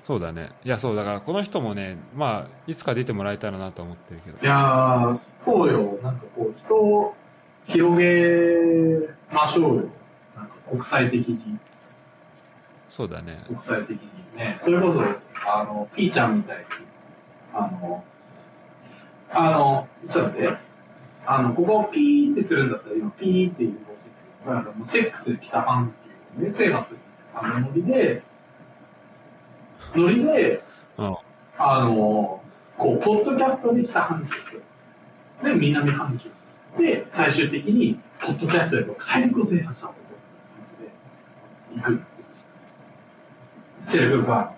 そうだね。いや、そう、だからこの人もね、まあ、いつか出てもらえたらなと思ってるけどれ。ない。いやー、そうよ。なんかこう、人を広げましょうよ。なんか国際的に、そうだね。国際的にね。それこそ、あの、ピーちゃんみたいに、あの、あの、ちょっと待って。あの、ここをピーってするんだったら、今、ピーっていう方式。なんかもうセックスで来たファンっていう、ね、生活、あのノリで、ノリで、あの、こう、ポッドキャストで北半球で、南半球で、最終的に、ポッドキャストで大陸を制覇したこと行く。セルフバー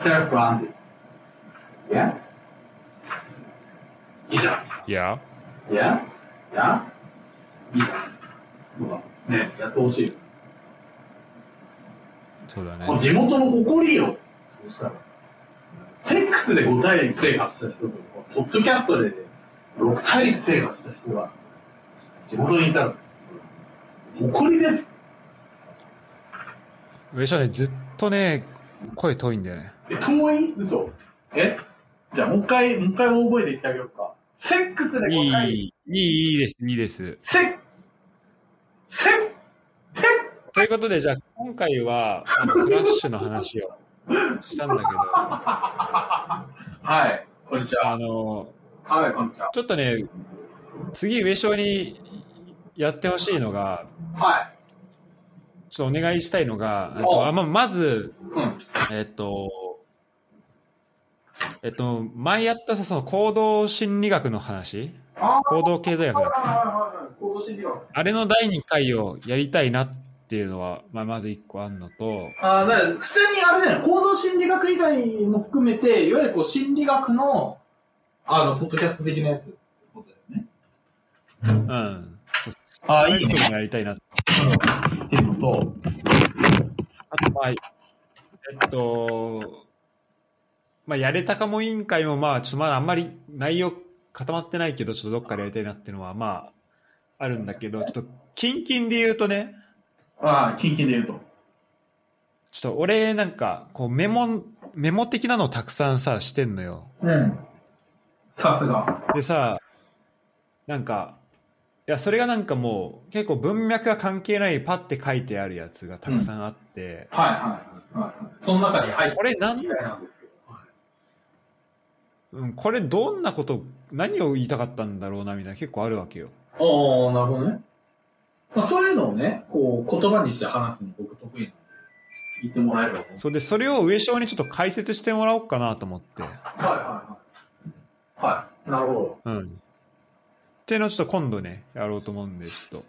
ン。セルフバーン。いやいいじゃないですか。いや、いやいじゃないですか。ね、やってほしいよ。そうだね地元の誇りよ。そうしたら。セックスで5大陸制覇した人と、ポッドキャストで6大陸制覇した人が、地元にいたら、誇りです。上昇ね、ずっとね、声遠いんだよね。え、遠い嘘え？じゃあもう一回、もう一回大声で言ってあげようか。セックスでい5大陸。い、いい、いいです、いいです。セッ、セッ、セということで、じゃあ、今回は、あのフラッシュの話をしたんだけど、はい、こんにちは。あの、はい、こんにちは。ちょっとね、次、上昇にやってほしいのが、はい。ちょっとお願いしたいのが、えっとあままず、うん。えっと、えっと、前やったさ、その行動心理学の話あ行動経済学だ。はいはいはい。行動心理学。あれの第2回をやりたいなっていうのは、まあ、まず1個あるのと、あだから普通にあれだよね、行動心理学以外も含めて、いわゆるこう心理学の、あの、ポッドキャスト的なやつってことだよね。うん。あそういうのもやりたいな。っていうのと、あと、まあ、えっと、まあ、やれたかも委員会も、まあ、ちょっとまだあんまり内容固まってないけど、ちょっとどっかでやりたいなっていうのは、まあ、あるんだけど、ちょっと、近々で言うとね、ああ、キンキンで言うと。ちょっと俺なんか、こうメモ、メモ的なのをたくさんさ、してんのよ。うん。さすが。でさ、なんか、いや、それがなんかもう、結構文脈が関係ないパッて書いてあるやつがたくさんあって、はいはいはいはい。その中に入ってこれなんみたいなんですけど。うん、これどんなこと、何を言いたかったんだろうな、みたいな結構あるわけよ。ああ、なるほどね。まあ、そういうのをね、こう、言葉にして話すの僕得意なんで、言ってもらえれば。それで、それを上昇にちょっと解説してもらおうかなと思って。はいはいはい。はい。なるほど。うん。っていうのをちょっと今度ね、やろうと思うんで、ちょっと。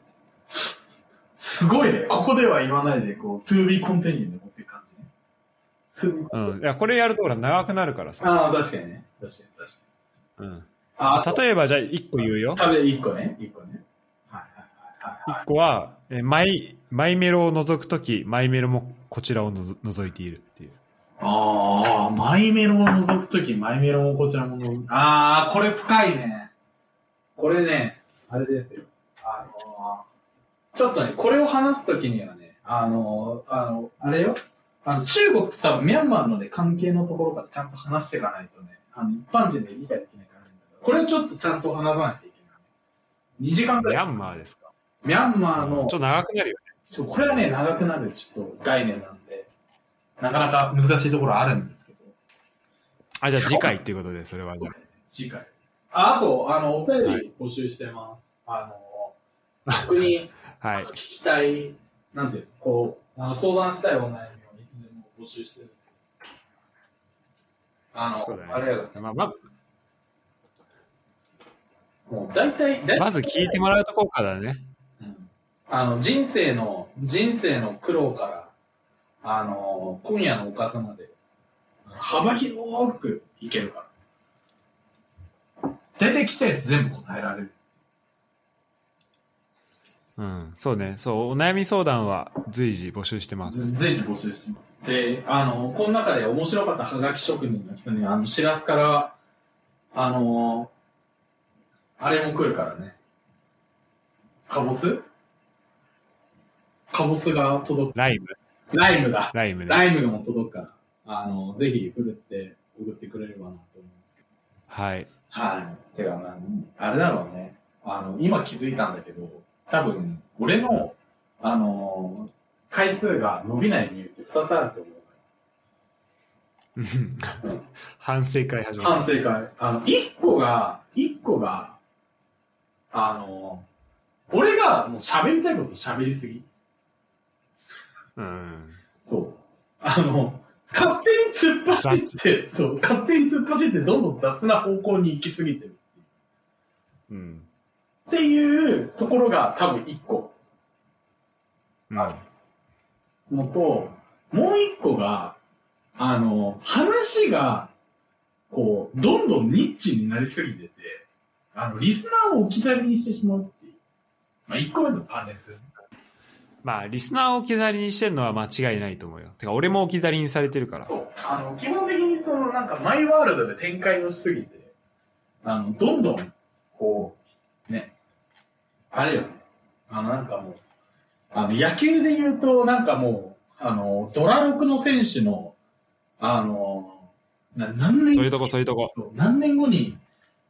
すごいね。ここでは言わないで、こう、to be continued で持っていく感じね。うん。いや、これやるとほら長くなるからさ。ああ、確かにね。確かに確かに。うん。ああ、例えばじゃあ1個言うよ。食べ一個ね。一個ね。はいはいはいはい。1個は、えマイ、マイメロを除くとき、マイメロもこちらをのぞ除いているっていう。ああ、マイメロを覗くとき、マイメロもこちらも覗く。ああ、これ深いね。これね、あれですよ。あのー、ちょっとね、これを話すときにはね、あのー、あの、あれよ。あの、中国、多分ミャンマーのね、関係のところからちゃんと話していかないとね、あの、一般人で理解できないからね。これちょっとちゃんと話さないといけない。2時間くらい。ミャンマーですか？ミャンマーのちょっ、と長くなるよね。ちょこれはね、長くなるちょっと概念なんで、なかなか難しいところあるんですけど、あ、じゃあ次回っていうことで、それはじゃ次回。ああと、あの、お便り募集してます。あの、僕にあ。はい。聞きたい、なんていうの、こう、あの相談したいお悩みをいつでも募集してる。あの、そうだね。あれやまあ、まもう大体、大体まず聞いてもらうとこからだね。うんあの、人生の、人生の苦労から、あの、今夜のおかずまで、幅広くいけるから。出てきたやつ全部答えられる。うん。そうね。そう、お悩み相談は随時募集してます。随時募集してます。で、あの、この中で面白かったハガキ職人の人に、あの、しらすから、あの、あれも来るからね。かぼすかぼすが届く。ライム。ライムだ。ライムね。ライムがも届くから、あの、ぜひ、ふるって送ってくれればなと思うんですけど。はい。はい。てか、なあれだろうね。あの、今気づいたんだけど、多分、俺の、あの、回数が伸びない理由って2つあると思う。うん反省会始ま反省会。あの、1個が、1個が、あの、俺がもう喋りたいこと喋りすぎ。うん。そう。あの、勝手に突っ走って、そう、勝手に突っ走ってどんどん雑な方向に行き過ぎてる。うん。っていうところが多分一個うん。あるのと、もう一個が、あの、話が、こう、どんどんニッチになりすぎてて、あの、リスナーを置き去りにしてしまうっていう。まあ、一個目のパーネル。まあ、リスナーを置き去りにしてるのは間違いないと思うよ。てか、俺も置き去りにされてるから。そう。あの、基本的にそのなんかマイワールドで展開をしすぎて、あの、どんどん、こう、ね、あれよね。あの、なんかもう、あの、野球で言うと、なんかもう、あの、ドラ6の選手の、あの、な何年そういうとこ、そういうとこ。そう何年後に、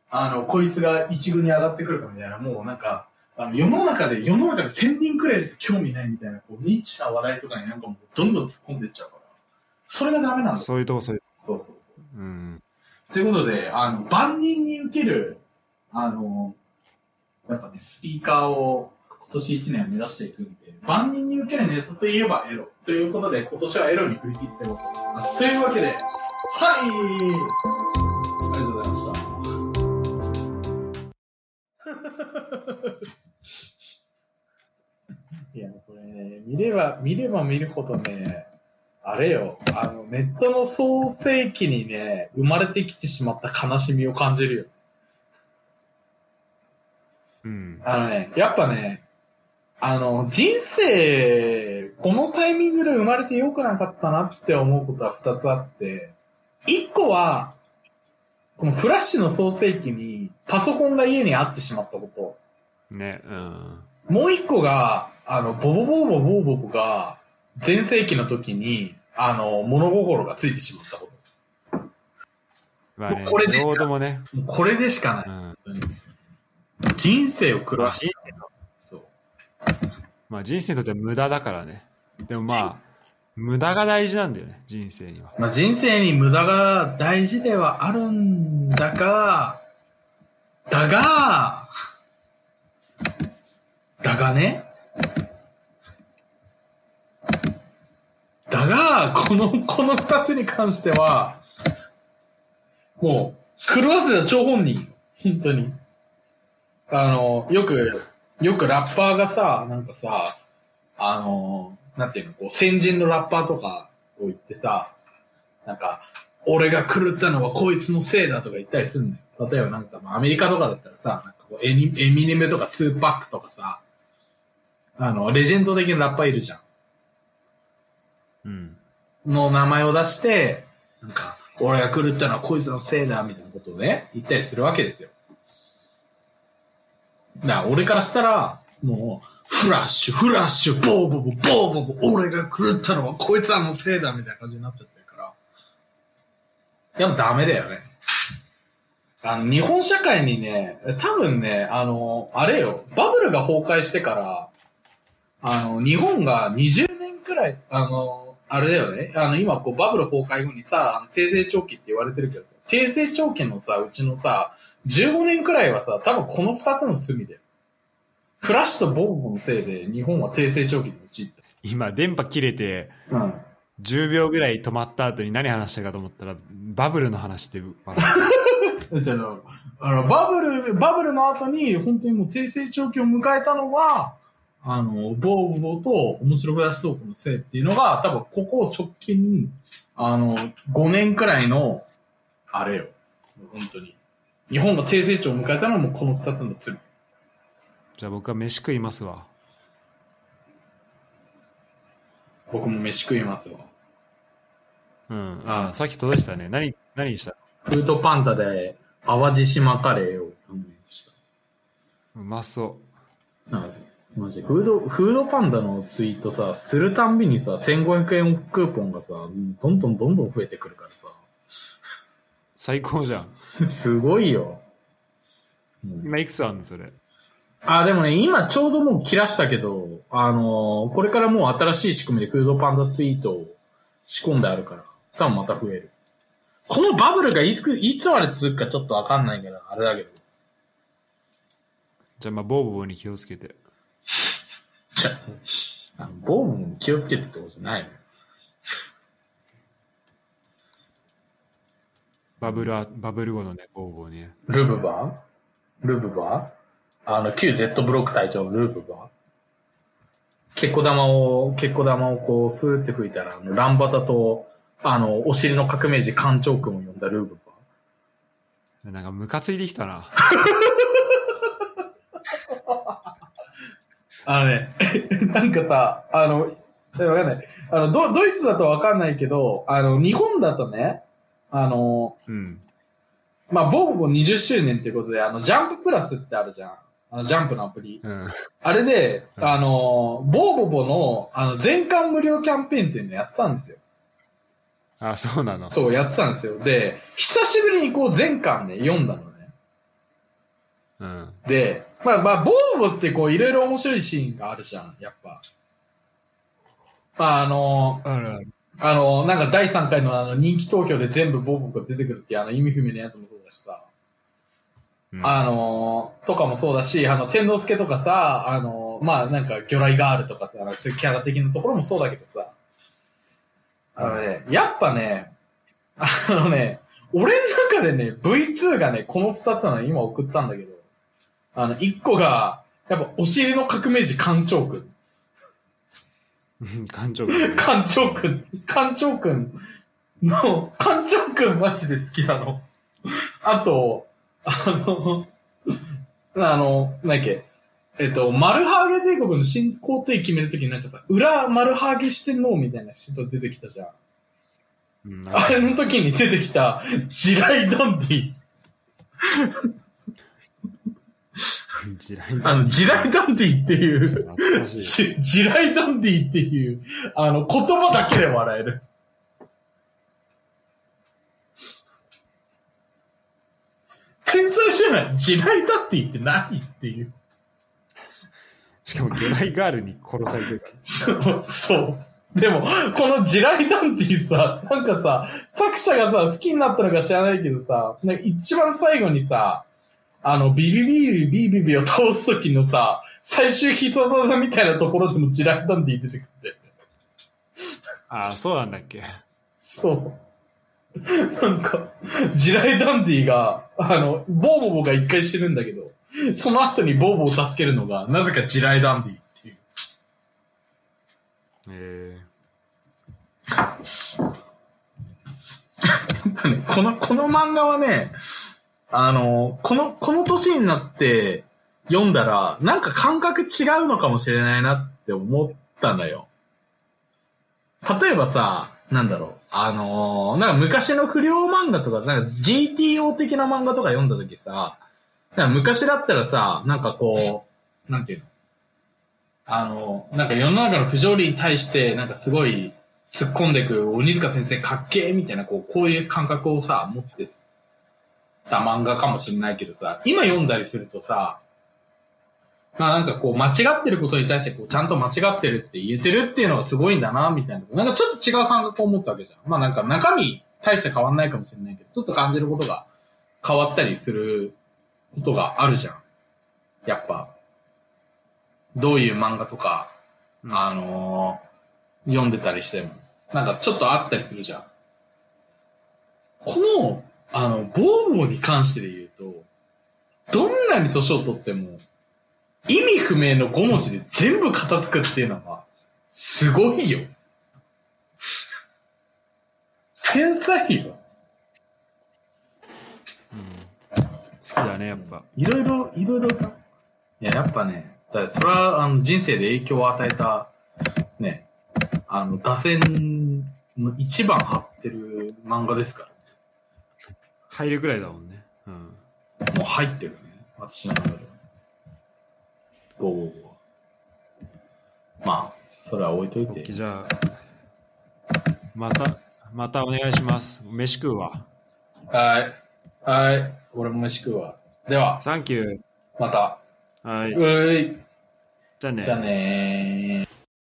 あの、こいつが一軍に上がってくるかみたいな、もうなんか、あの世の中で、世の中で1000人くらいしか興味ないみたいな、こう、ニッチな話題とかになんかもう、どんどん突っ込んでいっちゃうから。それがダメなんだ。そうそういうとこ、そういうそうそう。とこ。うん。ということで、あの、万人に受ける、あの、やっぱね、スピーカーを今年1年目指していくんで、万人に受けるネタといえばエロ。ということで、今年はエロに振り切っていこうと思います。というわけで、はいありがとうございました。いや、これね、見れば、見れば見るほどね、あれよ、あの、ネットの創世期にね、生まれてきてしまった悲しみを感じるよ。うん。あのね、やっぱね、あの、人生、このタイミングで生まれてよくなかったなって思うことは二つあって、一個は、このフラッシュの創世期にパソコンが家にあってしまったこと。ね、うん。もう一個が、あの、ボボボーボボーボボが、前世紀の時に、あの、物心がついてしまったこと。まあね、これでしかね。これでしかない。うん。人生を狂わし人そう。まあ人生にとっては無駄だからね。でもまあ、無駄が大事なんだよね、人生には。まあ、人生に無駄が大事ではあるんだが、だが、だがね、だが、この、この二つに関しては、もう、狂わせた張本人、本当に。あの、よく、よくラッパーがさ、なんかさ、あの、なんていうの、こう、先人のラッパーとかを言ってさ、なんか、俺が狂ったのはこいつのせいだとか言ったりするんだよ。例えばなんか、まあアメリカとかだったらさ、なんかこうエニエミネムとかツーパックとかさ、あの、レジェンド的なラッパーいるじゃん。うん。の名前を出して、なんか、俺が狂ったのはこいつのせいだ、みたいなことをね、言ったりするわけですよ。だ俺からしたら、もう、フラッシュ、フラッシュ、ボーボーボー、ボーボーボ、俺が狂ったのはこいつらのせいだ、みたいな感じになっちゃってるから。やっぱダメだよね。あの、日本社会にね、多分ね、あの、あれよ、バブルが崩壊してから、あの、日本が20年くらい、あの、あれだよね。あの、今、こう、バブル崩壊後にさ、あの低成長期って言われてるけどさ、低成長期のさ、うちのさ、15年くらいはさ、多分この2つの罪だよ。フラッシュとボンボンのせいで、日本は低成長期に陥っ今、電波切れて、た。うん。10秒ぐらい止まった後に何話したかと思ったら、バブルの話って笑う、じゃあ、あの、バブル、バブルの後に、本当にもう低成長期を迎えたのは、あの、ボーボーと面白フラッシュトークのせいっていうのが、多分ここ直近、あの、5年くらいの、あれよ。本当に。日本が低成長を迎えたのもこの2つの罪。じゃあ僕は飯食いますわ。僕も飯食いますわ。うん。ああ、さっき届いてたね。何、何した？フードパンダで淡路島カレーを頼みました。うまそなんかマジフード、フードパンダのツイートさ、するたんびにさ、1500円オフクーポンがさ、どんどんどんどん増えてくるからさ。う。最高じゃん。すごいよ。今いくつあんのそれ？あ、でもね、今ちょうどもう切らしたけど、あのーこれからもう新しい仕組みでフードパンダツイートを仕込んであるから、多分また増える。このバブルがいつ、いつまで続くかちょっとわかんないから、あれだけど。じゃあまあ、ボーボーに気をつけて。じゃあのボーボに気をつけてってことじゃないのバブルあ、バブル後のね、ボーボーね。ルブバー？ルブバー？あの、旧 Z ブロック隊長のルブバー？結構玉を、結構玉をこう、ふーって吹いたら、あの、ランバタと、あの、お尻の革命児艦長君を呼んだルブバなんかムカついてきたな。あのね、なんかさ、あの、わかんない。あの、ドドイツだとわかんないけど、あの、日本だとね、あの、うん。まあ、ボーボ20周年っていうことで、あの、ジャンププラスってあるじゃん。あの、ジャンプのアプリ。うん。あれで、うんあの、ボーボボの、あの、全巻無料キャンペーンっていうのやってたんですよ。あ、そうなの？そう、やってたんですよ。で、久しぶりにこう全巻ね、読んだのね。うん。で、まあまあ、ボーボってこう、いろいろ面白いシーンがあるじゃん、やっぱ。まあ、あの、あるある。あの、なんか第3回のあの人気投票で全部ボーボが出てくるっていうあの意味不明なやつもそうだしさ。うんあのーとかもそうだし、あの、天皇助とかさ、あのーまあ、なんか、魚雷ガールとかさ、あのそういうキャラ的なところもそうだけどさ、あのね、やっぱね、あのね、俺の中でね、V2 がね、この2つなの今送ったんだけど、あの、1個が、やっぱ、お尻の革命児艦長くん。うん館長がね艦長くん、艦長くんの、艦長くんマジで好きなの。あと、あの、あの、なんだっけ、えっと、マルハーゲ帝国の新皇帝決めるときになんかさ、裏マルハーゲしてんのみたいな人出てきたじゃん。うんあれの時に出てきた、地雷ダンディ。地雷あの、地雷ダンディっていう、地雷ダンディっていう、あの、言葉だけで笑える。天才じゃない地雷ダンディって何っていう。しかも魚雷ガールに殺されてるから。そう、そう。でも、この地雷ダンディさ、なんかさ、作者がさ、好きになったのか知らないけどさ、一番最後にさ、あの、ビビビビビビビを倒す時のさ、最終必殺技みたいなところでも地雷ダンディ出てくって。ああ、そうなんだっけ。そう。なんか、地雷ダンディが、あの、ボーボボが一回死ぬんだけど、その後にボーボを助けるのが、なぜか地雷ダンディっていう。え この、この漫画はね、あの、この、この年になって読んだら、なんか感覚違うのかもしれないなって思ったんだよ。例えばさ、なんだろう、あのーなんか昔の不良漫画とか、なんか GTO 的な漫画とか読んだ時さ、なんか昔だったらさ、なんかこう、なんていうの？あの、なんか世の中の不条理に対して、なんかすごい突っ込んでいく鬼塚先生かっけーみたいな、こう、こういう感覚をさ、持ってた漫画かもしれないけどさ、今読んだりするとさ、まあなんかこう、間違ってることに対して、こう、ちゃんと間違ってるって言えてるっていうのがすごいんだな、みたいな。なんかちょっと違う感覚を持ったわけじゃん。まあなんか中身、大して変わんないかもしれないけど、ちょっと感じることが変わったりすることがあるじゃん。やっぱ。どういう漫画とか、うんあのー読んでたりしても、なんかちょっとあったりするじゃん。この、あの、ボーボーに関してで言うと、どんなに年を取っても、意味不明の5文字で全部片付くっていうのは、すごいよ。天才よ。うん。好きだね、やっぱ。いろいろ、いろいろだ。いや、やっぱね、だそれは、あの、人生で影響を与えた、ね、あの、打線の一番張ってる漫画ですか入るぐらいだもんね。うん。ら。もう入ってるね。私の中では。おお。まあ、それは置いといて。OK じゃあ、また、またお願いします。飯食うわ。はい。はい。俺も飯食うわ。では、サンキュー。また。はい。うい。じゃあねじゃあねー。